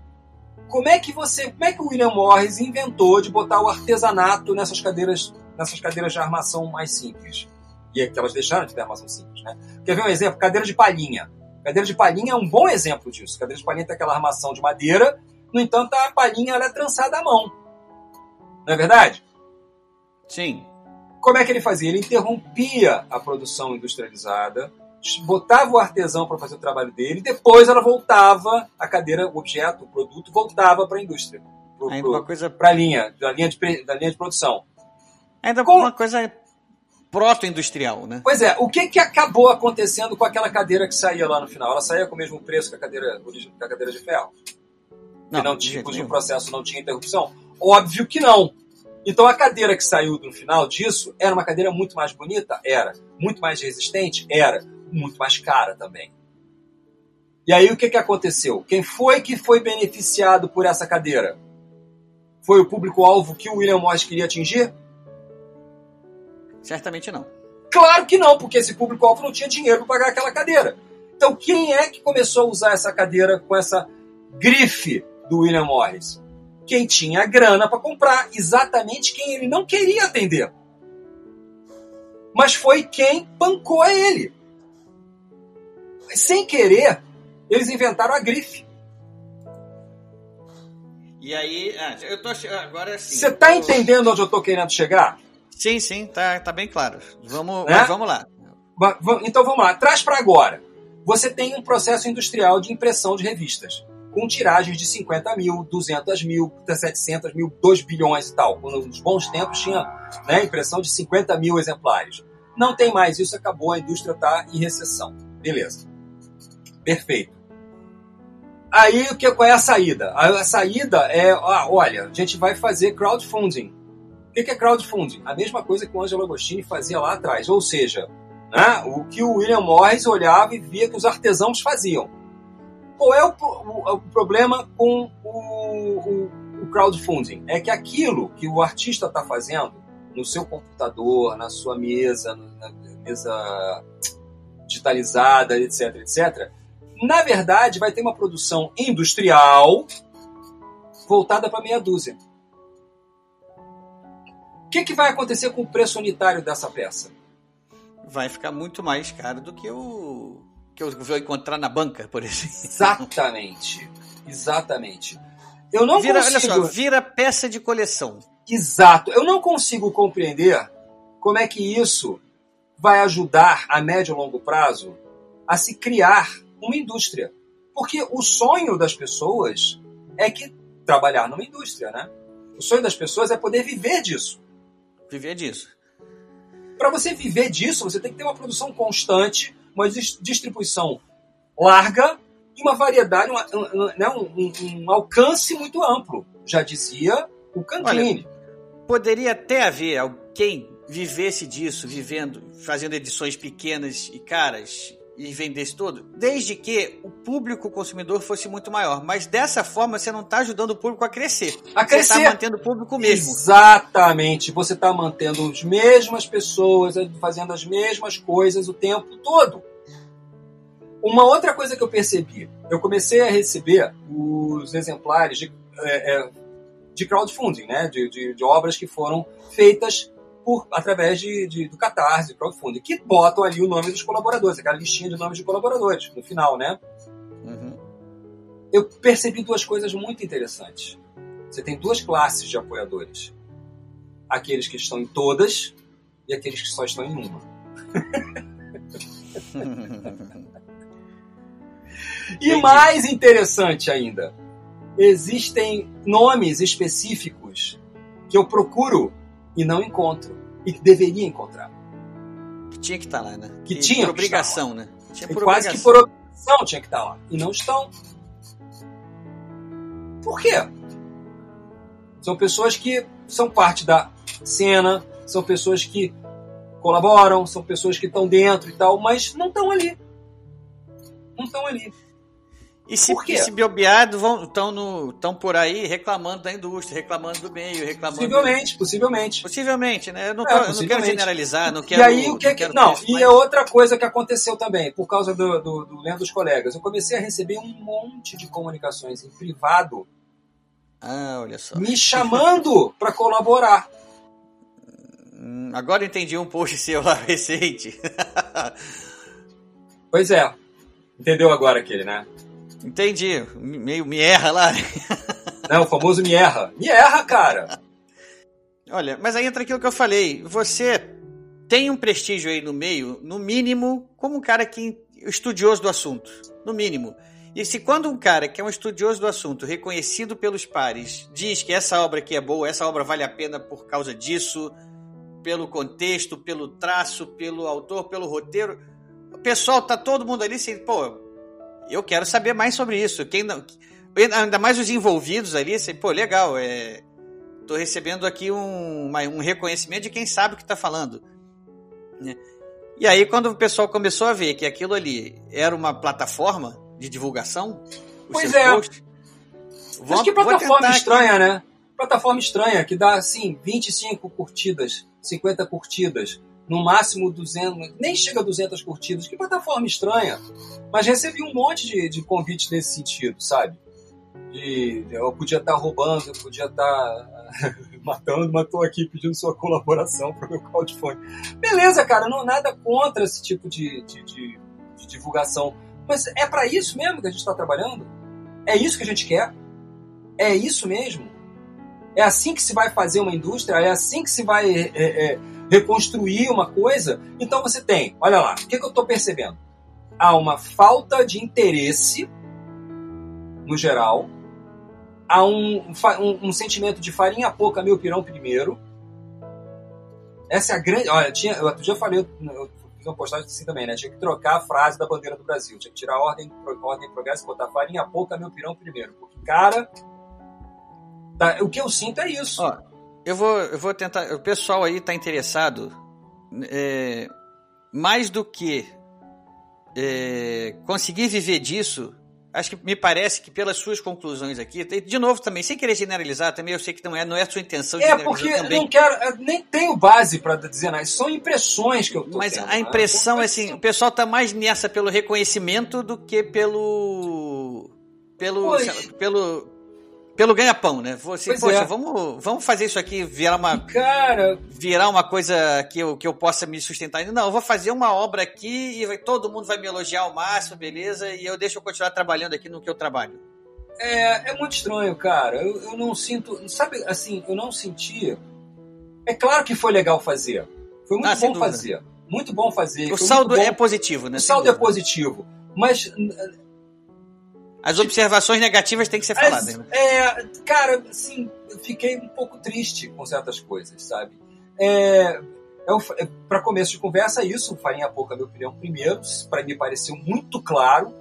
Como é que você, como é que o William Morris inventou de botar o artesanato nessas cadeiras, nessas cadeiras de armação mais simples? E é que elas deixaram de ter armação simples, né? Quer ver um exemplo? Cadeira de palhinha. Cadeira de palhinha é um bom exemplo disso. Cadeira de palhinha tem aquela armação de madeira, no entanto a palhinha é trançada à mão. Não é verdade? Sim. Como é que ele fazia? Ele interrompia a produção industrializada, botava o artesão para fazer o trabalho dele, depois ela voltava, a cadeira, o objeto, o produto, voltava para a indústria, coisa, para a linha, da linha, de, da linha de produção. ainda Com- uma coisa proto-industrial, né? Pois é, o que, que acabou acontecendo com aquela cadeira que saía lá no final? Ela saía com o mesmo preço que a cadeira, que a cadeira de ferro? que não tinha, cujo nenhum. processo não tinha interrupção? Óbvio que não. Então a cadeira que saiu no final disso era uma cadeira muito mais bonita? Era. Muito mais resistente? Era. Muito mais cara também. E aí o que, que aconteceu? Quem foi que foi beneficiado por essa cadeira? Foi o público-alvo que o William Morris queria atingir? Certamente não. Claro que não, porque esse público-alvo não tinha dinheiro para pagar aquela cadeira. Então, quem é que começou a usar essa cadeira com essa grife do William Morris? Quem tinha grana para comprar, exatamente quem ele não queria atender. Mas foi quem bancou a ele. Sem querer, eles inventaram a grife. E aí, ah, eu tô agora sim. Você está eu- entendendo onde eu estou querendo chegar? Sim, sim, tá, tá bem claro. Vamos, Né? vamos lá. Então vamos lá, traz para agora. Você tem um processo industrial de impressão de revistas, com tiragens de 50 mil, 200 mil, 700 mil, 2 bilhões e tal. Quando nos bons tempos tinha né, impressão de 50 mil exemplares. Não tem mais isso, acabou, a indústria está em recessão. Beleza. Perfeito. Aí o que, qual é a saída? A, a saída é, ah, olha, a gente vai fazer crowdfunding. O que é crowdfunding? A mesma coisa que o Angelo Agostini fazia lá atrás, ou seja, né, o que o William Morris olhava e via que os artesãos faziam. Qual é o, o- o problema com o, o- o crowdfunding? É que aquilo que o artista está fazendo no seu computador, na sua mesa, na mesa digitalizada, etc, etc, na verdade vai ter uma produção industrial voltada para meia dúzia. O que, que vai acontecer com o preço unitário dessa peça? Vai ficar muito mais caro do que o que eu vou encontrar na banca, por exemplo. Exatamente. Exatamente. Eu não Vira, consigo. olha só, vira peça de coleção. Exato. Eu não consigo compreender como é que isso vai ajudar a médio e longo prazo a se criar uma indústria. Porque o sonho das pessoas é que trabalhar numa indústria, né? O sonho das pessoas é poder viver disso. Viver disso. Para você viver disso, você tem que ter uma produção constante, uma dis- distribuição larga e uma variedade, uma, um, né, um, um, alcance muito amplo, já dizia o Cantini. poderia até haver quem vivesse disso, vivendo, fazendo edições pequenas e caras e vendesse tudo, desde que o público consumidor fosse muito maior. Mas dessa forma você não está ajudando o público a crescer. A crescer. Você está mantendo o público mesmo. Exatamente. Você está mantendo as mesmas pessoas fazendo as mesmas coisas o tempo todo. Uma outra coisa que eu percebi, eu comecei a receber os exemplares de, é, é de crowdfunding, né? De, de, de obras que foram feitas por, através de, de, do Catarse, crowdfunding, que botam ali o nome dos colaboradores, aquela listinha de nomes de colaboradores, no final, né? Uhum. Eu percebi duas coisas muito interessantes. Você tem duas classes de apoiadores. Aqueles que estão em todas e aqueles que só estão em uma. *laughs* e mais interessante ainda, existem nomes específicos que eu procuro e não encontro. E que deveria encontrar. Que tinha que estar tá lá, né? Que e tinha por obrigação, né? Tinha por quase obrigação. que por obrigação tinha que estar tá lá. E não estão. Por quê? São pessoas que são parte da cena, são pessoas que colaboram, são pessoas que estão dentro e tal, mas não estão ali. Não estão ali. E se, quê? se biobeado estão por aí reclamando da indústria, reclamando do meio, reclamando. Possivelmente, possivelmente. Possivelmente, né? Eu não, é, quero, eu não quero generalizar, não quero. E aí o que é que. Não, não e mas... é outra coisa que aconteceu também, por causa do, do, do Lendo dos Colegas. Eu comecei a receber um monte de comunicações em privado. Ah, olha só. Me chamando *laughs* para colaborar. Hum, agora entendi um post seu *laughs* lá recente. pois é. Entendeu agora aquele, né? Entendi. Meio me erra lá. *laughs* Não, o famoso me erra. Me erra, cara. Olha, mas aí entra aquilo que eu falei. Você tem um prestígio aí no meio, no mínimo, como um cara que é estudioso do assunto. No mínimo. E se quando um cara que é um estudioso do assunto, reconhecido pelos pares, diz que essa obra aqui é boa, essa obra vale a pena por causa disso, pelo contexto, pelo traço, pelo autor, pelo roteiro, o pessoal tá todo mundo ali assim, pô, eu quero saber mais sobre isso. Quem não, ainda mais os envolvidos ali, assim, pô, legal, é, tô recebendo aqui um, um reconhecimento de quem sabe o que está falando. Né? E aí, quando o pessoal começou a ver que aquilo ali era uma plataforma de divulgação, pois é. Post, Mas que plataforma estranha, aqui. né? Plataforma estranha, que dá, assim, 25 curtidas, 50 curtidas no máximo 200, nem chega a 200 curtidas, que plataforma estranha. Mas recebi um monte de, de convites nesse sentido, sabe? De, eu podia estar roubando, eu podia estar *laughs* matando, mas estou aqui pedindo sua colaboração para o meu crowdfunding. Beleza, cara, não nada contra esse tipo de, de, de, de divulgação. Mas é para isso mesmo que a gente está trabalhando? É isso que a gente quer? É isso mesmo? É assim que se vai fazer uma indústria? É assim que se vai é, é, reconstruir uma coisa. Então você tem, olha lá, o que, que eu estou percebendo? Há uma falta de interesse, no geral, há um, um, um sentimento de farinha pouca, meu pirão primeiro. Essa é a grande. Olha, tinha, eu outro dia falei, eu fiz uma postagem assim também, né? Tinha que trocar a frase da bandeira do Brasil. Tinha que tirar a ordem, ordem progresso botar farinha pouca, meu pirão primeiro. Porque, cara, tá, o que eu sinto é isso. Ó, eu vou, eu vou tentar. O pessoal aí está interessado é, mais do que é, conseguir viver disso. Acho que me parece que pelas suas conclusões aqui, de novo também, sem querer generalizar, também eu sei que não é, não é a sua intenção é, generalizar porque também. não quero, nem tenho base para dizer nada, são impressões que eu tô Mas tendo, a impressão é assim, o pessoal está mais nessa pelo reconhecimento do que pelo pelo, pelo pelo ganha-pão, né? Você, pois poxa, é. vamos, vamos fazer isso aqui virar uma. Cara. Virar uma coisa que eu, que eu possa me sustentar. Não, eu vou fazer uma obra aqui e vai, todo mundo vai me elogiar ao máximo, beleza? E eu deixo eu continuar trabalhando aqui no que eu trabalho. É, é muito estranho, cara. Eu, eu não sinto. Sabe, assim, eu não senti. É claro que foi legal fazer. Foi muito ah, bom fazer. Muito bom fazer. O saldo é positivo, né? O saldo é positivo. Mas as observações negativas têm que ser faladas. Né? É, cara, assim, eu fiquei um pouco triste com certas coisas, sabe? É, é, para começo de conversa, isso, farinha pouca, minha opinião, primeiro, para me pareceu muito claro.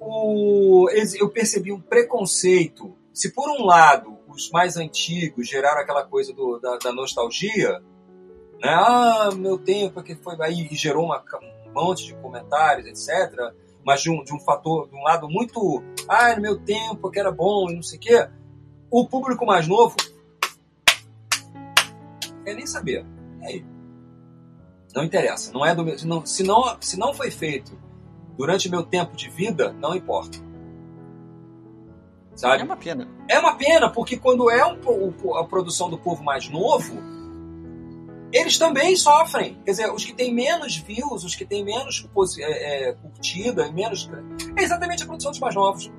o, eu percebi um preconceito. Se por um lado os mais antigos geraram aquela coisa do, da, da, nostalgia, né? Ah, meu tempo que foi aí e gerou uma, um monte de comentários, etc. Mas de um, de um fator, de um lado muito, ah, no meu tempo que era bom e não sei o quê. O público mais novo quer nem saber. E aí? Não interessa. Não é do meu, se, não, se, não, se não foi feito durante meu tempo de vida, não importa. Sabe? É uma pena. É uma pena, porque quando é um, a produção do povo mais novo, eles também sofrem. Quer dizer, os que têm menos views, os que têm menos é, é, curtida, menos. É exatamente a produção dos mais novos.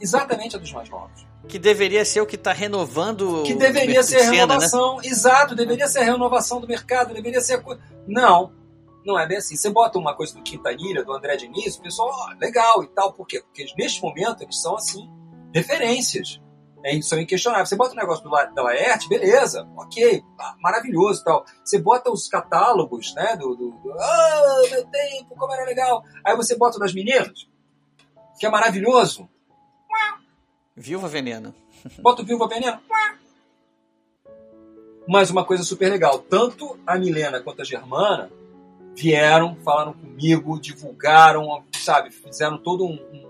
Exatamente a dos mais novos. Que deveria ser o que está renovando. Que deveria ser a né? renovação. Né? Exato, deveria ser a renovação do mercado, deveria ser a. Não, não é bem assim. Você bota uma coisa do Quintanilha, do André Diniz, o pessoal, ó, legal e tal. Por quê? Porque neste momento eles são, assim, referências. É, são inquestionáveis. Você bota o negócio do, da Laerte, beleza, ok, maravilhoso e tal. Você bota os catálogos, né, do, do, do oh, meu tempo, como era legal. Aí você bota das meninas, que é maravilhoso. Viúva Veneno. *laughs* Bota o Viúva Veneno. Mas uma coisa super legal, tanto a Milena quanto a Germana vieram, falaram comigo, divulgaram, sabe, fizeram todo um, um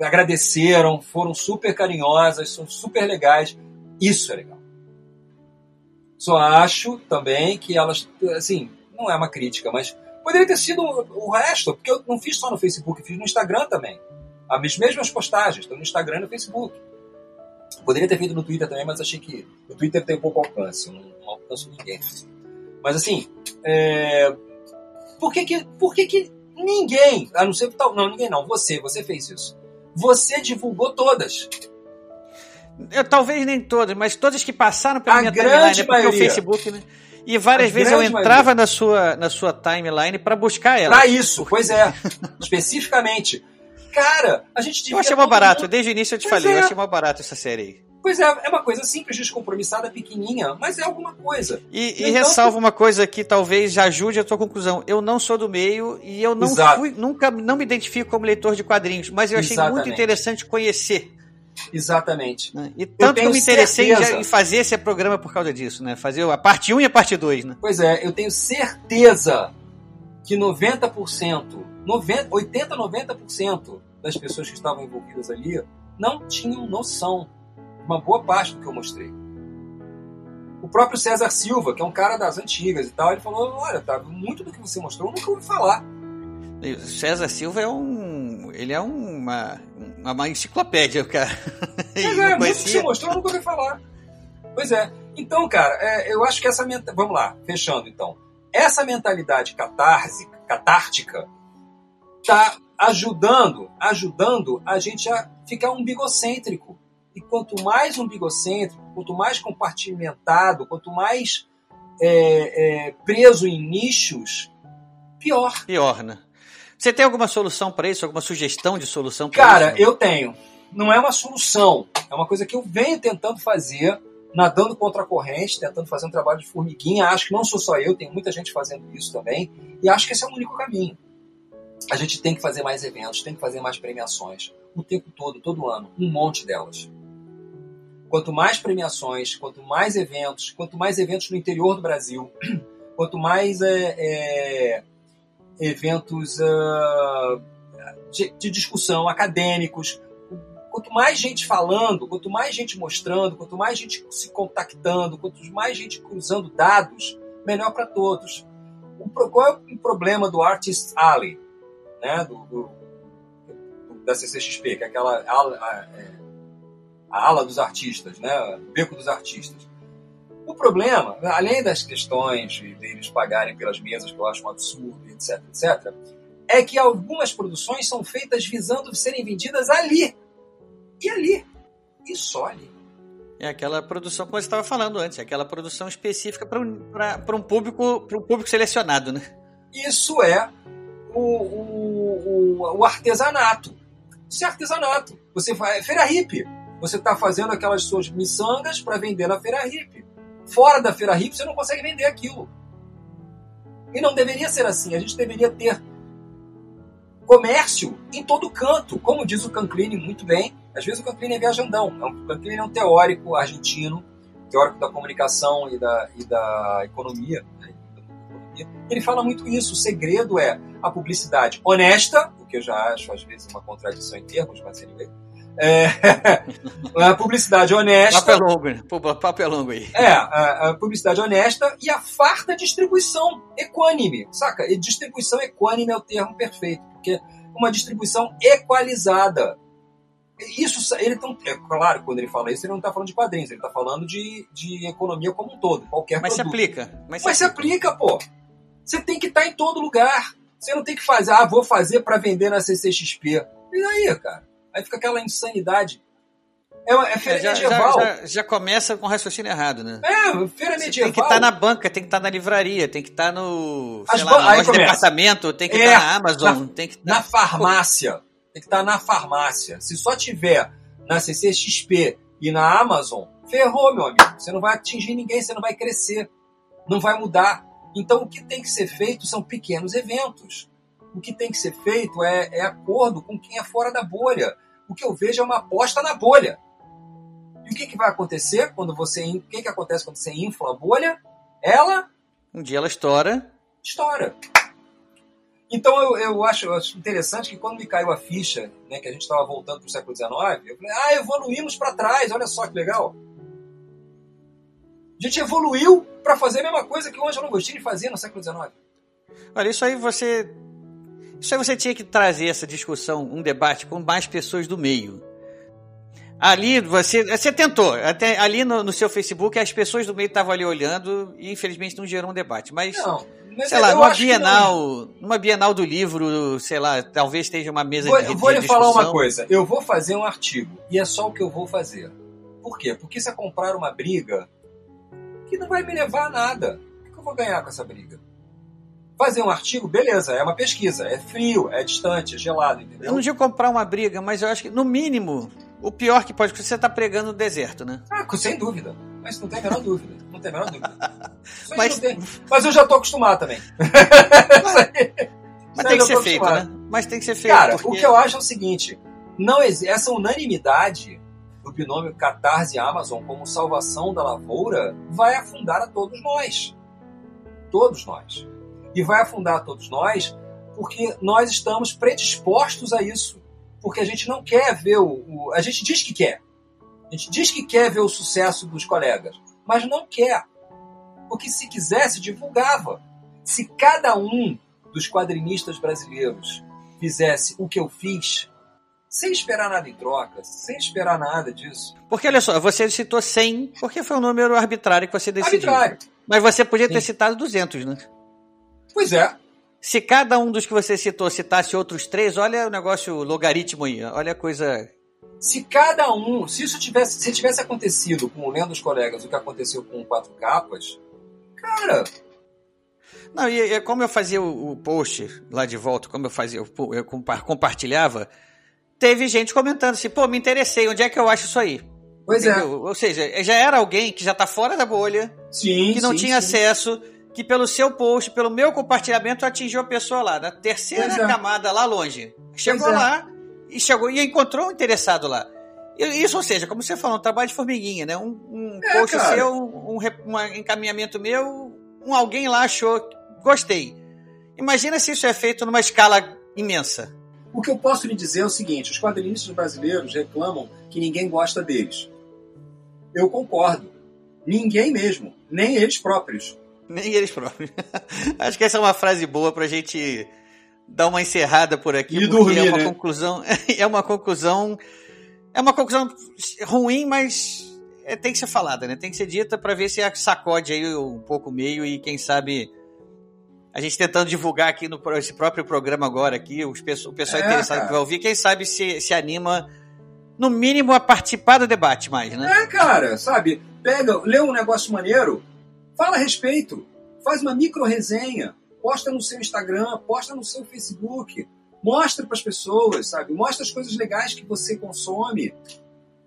agradeceram, foram super carinhosas, são super legais. Isso é legal. Só acho também que elas, assim, não é uma crítica, mas poderia ter sido o resto, porque eu não fiz só no Facebook, fiz no Instagram também. As mesmas postagens, estão no Instagram e no Facebook. Poderia ter feito no Twitter também, mas achei que o Twitter tem pouco alcance, não, não alcanço ninguém. Mas assim, é, por que que, por que que ninguém, a não ser não, ninguém não, você, você fez isso. Você divulgou todas. Eu, talvez nem todas, mas todas que passaram pela a minha timeline, né? porque o Facebook, né? E várias a vezes eu entrava na sua, na sua timeline para buscar ela. Pra isso, pois é. *laughs* especificamente. Cara, a gente devia. Eu achei mais barato, mundo... desde o início eu te pois falei, é. eu achei mais barato essa série aí. Pois é, é uma coisa simples, descompromissada, pequenininha, mas é alguma coisa. E, então, e ressalvo uma coisa que talvez já ajude a tua conclusão. Eu não sou do meio e eu não Exato. fui, nunca não me identifico como leitor de quadrinhos, mas eu achei Exatamente. muito interessante conhecer. Exatamente. Né? E tanto que eu me interessei em fazer esse programa por causa disso, né? Fazer a parte 1 e a parte 2, né? Pois é, eu tenho certeza que 90%, 90, 80, 90% das pessoas que estavam envolvidas ali não tinham noção uma boa parte do que eu mostrei. O próprio César Silva, que é um cara das antigas e tal, ele falou: Olha, tá, muito do que você mostrou eu nunca ouvi falar. César Silva é um. Ele é uma, uma enciclopédia, cara. *laughs* Pois é, muito que você mostrou eu nunca ouvi falar. Pois é. Então, cara, é, eu acho que essa. Vamos lá, fechando então. Essa mentalidade catársica, catártica tá ajudando, ajudando a gente a ficar um bigocêntrico. E quanto mais umbigocêntrico, quanto mais compartimentado, quanto mais é, é, preso em nichos, pior. Pior, né? Você tem alguma solução para isso? Alguma sugestão de solução para isso? Cara, eu tenho. Não é uma solução. É uma coisa que eu venho tentando fazer, nadando contra a corrente, tentando fazer um trabalho de formiguinha. Acho que não sou só eu, tem muita gente fazendo isso também. E acho que esse é o único caminho. A gente tem que fazer mais eventos, tem que fazer mais premiações. O tempo todo, todo ano. Um monte delas quanto mais premiações, quanto mais eventos, quanto mais eventos no interior do Brasil, *clears throat* quanto mais é, é, eventos uh, de, de, discussão, acadêmicos, quanto mais gente falando, quanto mais gente mostrando, quanto mais gente se contactando, quanto mais gente cruzando dados, melhor para todos. O, qual é o problema do Artist Alley, né, do, do, da CCXP, que é aquela é, a ala dos artistas, né? o beco dos artistas. O problema, além das questões de eles pagarem pelas mesas, que eu acho um absurdo, etc, etc, é que algumas produções são feitas visando serem vendidas ali. E ali. E só ali. É aquela produção, como você estava falando antes, é aquela produção específica para um, um, público, um público selecionado, né? Isso é o, o, o, o artesanato. Isso é artesanato. Você vai. Feira hippie você está fazendo aquelas suas miçangas para vender na feira hippie. Fora da feira hippie, você não consegue vender aquilo. E não deveria ser assim. A gente deveria ter comércio em todo canto, como diz o Canclini muito bem. Às vezes o Canclini é viajandão. O Canclini é um teórico argentino, teórico da comunicação e da, e da economia. Né? Ele fala muito isso. O segredo é a publicidade honesta, o que eu já acho às vezes uma contradição em termos, mas anyway. É, *laughs* a publicidade honesta. Papelongo, né? papelongo aí. É, a, a, publicidade honesta e a farta distribuição equânime, saca? E distribuição equânime é o termo perfeito, porque uma distribuição equalizada. Isso, ele tão, é claro, quando ele fala isso, ele não está falando de quadrinhos, ele está falando de, de economia como um todo, qualquer Mas produto. se aplica. Mas, mas se aplica, pô. Você tem que estar tá em todo lugar. Você não tem que fazer, ah, vou fazer para vender na CCXP. E aí, cara? Aí fica aquela insanidade. É, é feira é, já, medieval. Já, já, já, começa com raciocínio errado, né? É, feira Você medieval. Tem que estar tá na banca, tem que estar tá na livraria, tem que estar tá no. As lá, no departamento, tem que estar é, tá na Amazon, na, tem que Na farmácia. Tem que estar na farmácia. Se só tiver na CCXP e na Amazon, ferrou, meu amigo. Você não vai atingir ninguém, você não vai crescer. Não vai mudar. Então o que tem que ser feito são pequenos eventos. O que tem que ser feito é, é acordo com quem é fora da bolha. O que eu vejo é uma aposta na bolha. E o que, que vai acontecer quando você. O que, que acontece quando você infla a bolha? Ela. Um dia ela estoura. Estoura. Então eu, eu, acho, eu acho interessante que quando me caiu a ficha, né, que a gente estava voltando para o século XIX, eu falei, ah, evoluímos para trás, olha só que legal. A gente evoluiu para fazer a mesma coisa que o Ângelo Agostini fazia no século XIX. Olha, isso aí você isso aí você tinha que trazer essa discussão, um debate com mais pessoas do meio. Ali você, você tentou, até ali no, no seu Facebook as pessoas do meio estavam ali olhando e infelizmente não gerou um debate. Mas, não, mas sei lá, numa Bienal, numa Bienal do livro, sei lá, talvez esteja uma mesa vou, de, de Vou lhe discussão. falar uma coisa, eu vou fazer um artigo e é só o que eu vou fazer. Por quê? Porque se eu comprar uma briga que não vai me levar a nada, o que eu vou ganhar com essa briga? Fazer um artigo, beleza, é uma pesquisa, é frio, é distante, é gelado, entendeu? Eu não digo comprar uma briga, mas eu acho que, no mínimo, o pior que pode você tá pregando no deserto, né? Ah, sem dúvida. Mas não tem a menor dúvida. Não tem a menor dúvida. *laughs* mas... Mas eu já tô acostumado também. *laughs* mas tem que ser feito, né? Mas tem que ser feito. Cara, porque... o que eu acho é o seguinte: não essa unanimidade do binômio Catarse e Amazon como salvação da lavoura vai afundar a todos nós. Todos nós e vai afundar todos nós, porque nós estamos predispostos a isso. Porque a gente não quer ver o, o, A gente diz que quer. A gente diz que quer ver o sucesso dos colegas, mas não quer. Porque se quisesse, divulgava. Se cada um dos quadrinistas brasileiros fizesse o que eu fiz, sem esperar nada em troca, sem esperar nada disso. Porque olha só, você citou 100, porque foi um número arbitrário que você decidiu. Arbitrário. Mas você podia ter Sim. citado 200, né? Pois é. Se cada um dos que você citou citasse outros três, olha o negócio logaritmo aí, olha a coisa. Se cada um, se isso tivesse, se tivesse acontecido com o Lendo dos Colegas, o que aconteceu com o Quatro Capas, cara. Não, e, e como eu fazia o, o, post lá de volta, como eu fazia, eu, eu compartilhava, teve gente comentando assim, pô, me interessei, onde é que eu acho isso aí? Pois é. Entendeu? é. Ou seja, já era alguém que já está fora da bolha, sim, que não sim, tinha sim. acesso que pelo seu post, pelo meu compartilhamento, atingiu a pessoa lá, na terceira é. camada lá longe. Chegou é. lá e chegou e encontrou um interessado lá. Isso, ou seja, como você falou, um trabalho de formiguinha, né? Um, um É, post cara. seu, um, um encaminhamento meu, um alguém lá achou, gostei. Imagina se isso é feito numa escala imensa. O que eu posso lhe dizer é o seguinte: os quadrinistas brasileiros reclamam que ninguém gosta deles. Eu concordo. Ninguém mesmo, nem eles próprios. Nem eles próprios. *laughs* Acho que essa é uma frase boa pra gente dar uma encerrada por aqui. E dormir, é uma né? conclusão. *laughs* É uma conclusão. É uma conclusão ruim, mas é, tem que ser falada, né? Tem que ser dita pra ver se sacode aí um pouco o meio e quem sabe. A gente tentando divulgar aqui no esse próprio programa agora aqui, os o pessoal É, interessado cara. que vai ouvir, quem sabe se, se anima, no mínimo, a participar do debate mais, né? É, cara, sabe? Pega, lê um negócio maneiro, fala a respeito, faz uma micro resenha, posta no seu Instagram, posta no seu Facebook, mostra para as pessoas, sabe? Mostra as coisas legais que você consome.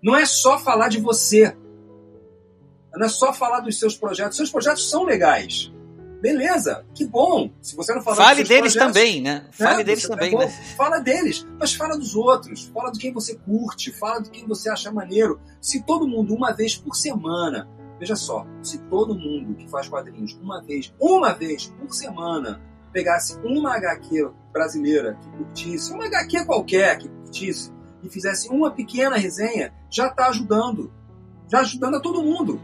Não é só falar de você. Não é só falar dos seus projetos. Seus projetos são legais. beleza, que bom. Se você não falar Fale dos seus deles projetos, também, né? Fale né, deles você- também, é né? Fala deles, mas fala dos outros. Fala de quem você curte, fala de quem você acha maneiro. Se todo mundo, uma vez por semana, veja só, se todo mundo que faz quadrinhos, uma vez, uma vez por semana, pegasse uma HQ brasileira que curtisse, uma HQ qualquer que curtisse, e fizesse uma pequena resenha, já está ajudando. Já ajudando a todo mundo.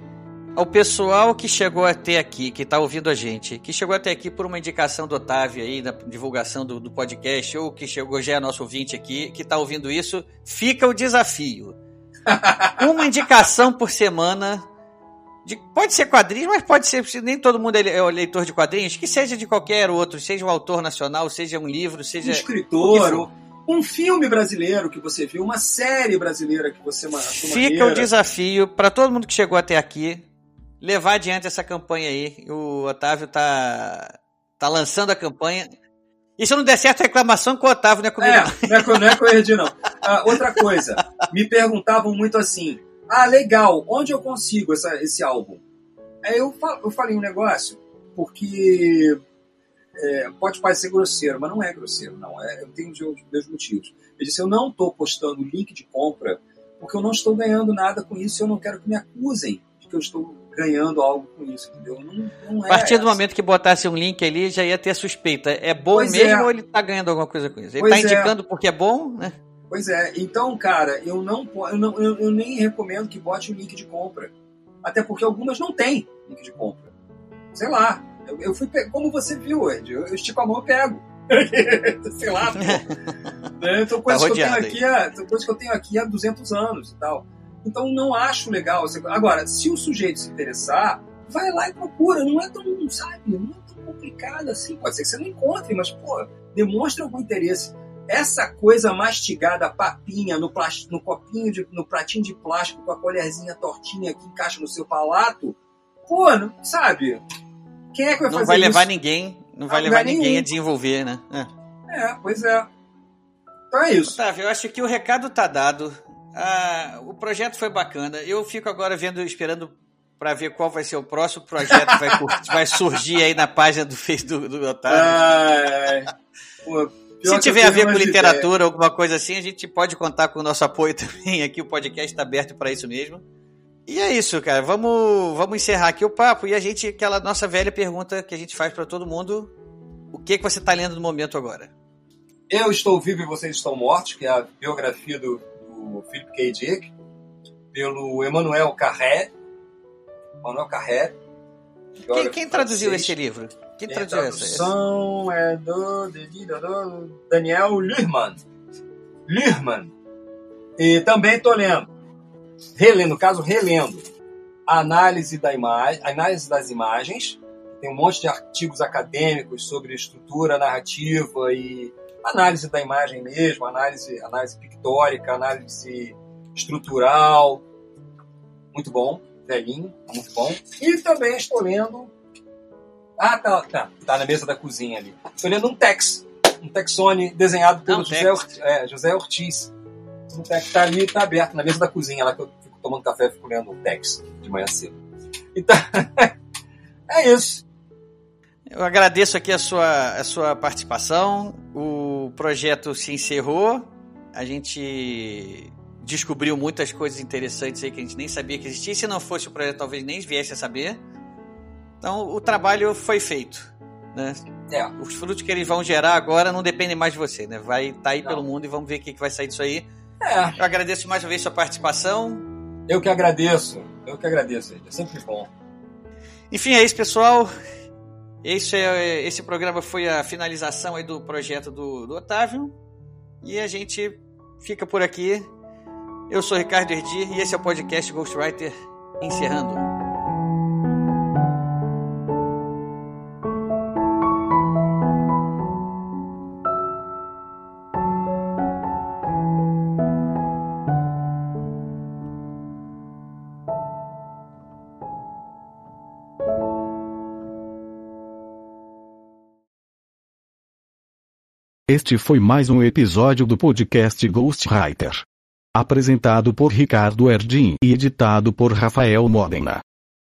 Ao pessoal que chegou até aqui, que está ouvindo a gente, que chegou até aqui por uma indicação do Otávio aí, na divulgação do, do podcast, ou que chegou já é nosso ouvinte aqui, que está ouvindo isso, fica o desafio. *laughs* uma indicação por semana. De- pode ser quadrinhos, mas pode ser. Nem todo mundo é é leitor de quadrinhos, que seja de qualquer outro, seja um autor nacional, seja um livro, Um seja. escritor, o um filme brasileiro que você viu, uma série brasileira que você Fica o desafio para todo mundo que chegou até aqui levar adiante essa campanha aí. O Otávio tá, tá lançando a campanha. E se não der certo, reclamação com o Otávio, não é comigo. não. É, não é, não é com o Erdi, não. *laughs* Ah, outra coisa, me perguntavam muito assim: ah, legal, onde eu consigo essa, esse álbum? Aí eu, fa- eu falei um negócio, porque é, pode parecer grosseiro, mas não é grosseiro, não. É, eu tenho os meus- motivos. Eu disse: eu não estou postando link de compra porque eu não estou ganhando nada com isso e eu não quero que me acusem de que eu estou ganhando algo com isso, entendeu? Não, não A é partir do essa. momento que botasse um link ali, já ia ter suspeita. É bom Pois mesmo é. ou ele tá ganhando alguma coisa com isso? Ele Pois tá é. indicando porque é bom, né? Pois é, então, cara, eu não, eu não eu, eu nem recomendo que bote o link de compra. Até porque algumas não têm link de compra. Sei lá. Eu, eu fui como você viu, Ed, eu, eu estico a mão e pego. *laughs* Sei lá, pô. *laughs* né? São coisas, que eu tenho aqui há, coisas que eu tenho aqui há 200 anos e tal. Então não acho legal. Agora, se o sujeito se interessar, vai lá e procura. Não é tão, sabe, não é tão complicado assim. Pode ser que você não encontre, mas, pô, demonstre algum interesse. Essa coisa mastigada, papinha, no, no copinho, de, no pratinho de plástico com a colherzinha tortinha que encaixa no seu palato, pô, não, sabe? Quem é que vai Não fazer vai isso? levar ninguém, não vai levar ninguém nenhum. a desenvolver, né? É. É, pois é. Então é isso. Otávio, eu acho que o recado tá dado. Ah, o projeto foi bacana. Eu fico agora vendo, esperando para ver qual vai ser o próximo projeto que vai, *laughs* vai surgir aí na página do Face do, do Otávio. Ai, pô, pior Se tiver a ver com literatura, alguma coisa assim, a gente pode contar com o nosso apoio *laughs* também. Aqui o podcast está aberto para isso mesmo. E é isso, cara. Vamos, vamos encerrar aqui o papo e a gente, aquela nossa velha pergunta que a gente faz para todo mundo: o que, que você está lendo no momento agora? Eu Estou Vivo e Vocês Estão Mortos, que é a biografia do, do Philip K. Dick, pelo Emmanuel Carré. Emmanuel Carré. Quem, quem traduziu francês. esse livro? Tem a tradução é do, de- de- do Daniel Lirman. Lirman. E também estou lendo, relendo, no caso, relendo, a análise, da imagem, análise das imagens. Tem um monte de artigos acadêmicos sobre estrutura narrativa e análise da imagem mesmo, análise, análise pictórica, análise estrutural. Muito bom, velhinho, muito bom. E também estou lendo ah, tá, tá. Tá na mesa da cozinha ali. Estou lendo um Tex. Um Texone desenhado pelo Ah, um José. Ortiz, é, José Ortiz. Um Tex tá ali, tá aberto na mesa da cozinha, lá que eu fico tomando café e fico lendo o Tex de manhã cedo. Então, *laughs* é isso. Eu agradeço aqui a sua, a sua participação. O projeto se encerrou. A gente descobriu muitas coisas interessantes aí que a gente nem sabia que existia. Se não fosse o projeto, talvez nem viesse a saber. Então, o trabalho foi feito. Né? É. Os frutos que eles vão gerar agora não dependem mais de você. Né? Vai estar aí Não. pelo mundo e vamos ver o que, que vai sair disso aí. É, Eu agradeço mais uma vez sua participação. eu que agradeço. Eu que agradeço, gente. É sempre bom. Enfim, é isso, pessoal. Esse, é, esse programa foi a finalização aí do projeto do, do Otávio. E a gente fica por aqui. Eu sou Ricardo Erdi e esse é o podcast Ghostwriter encerrando. Este foi mais um episódio do podcast Ghostwriter. Apresentado por Ricardo Erdin e editado por Rafael Modena.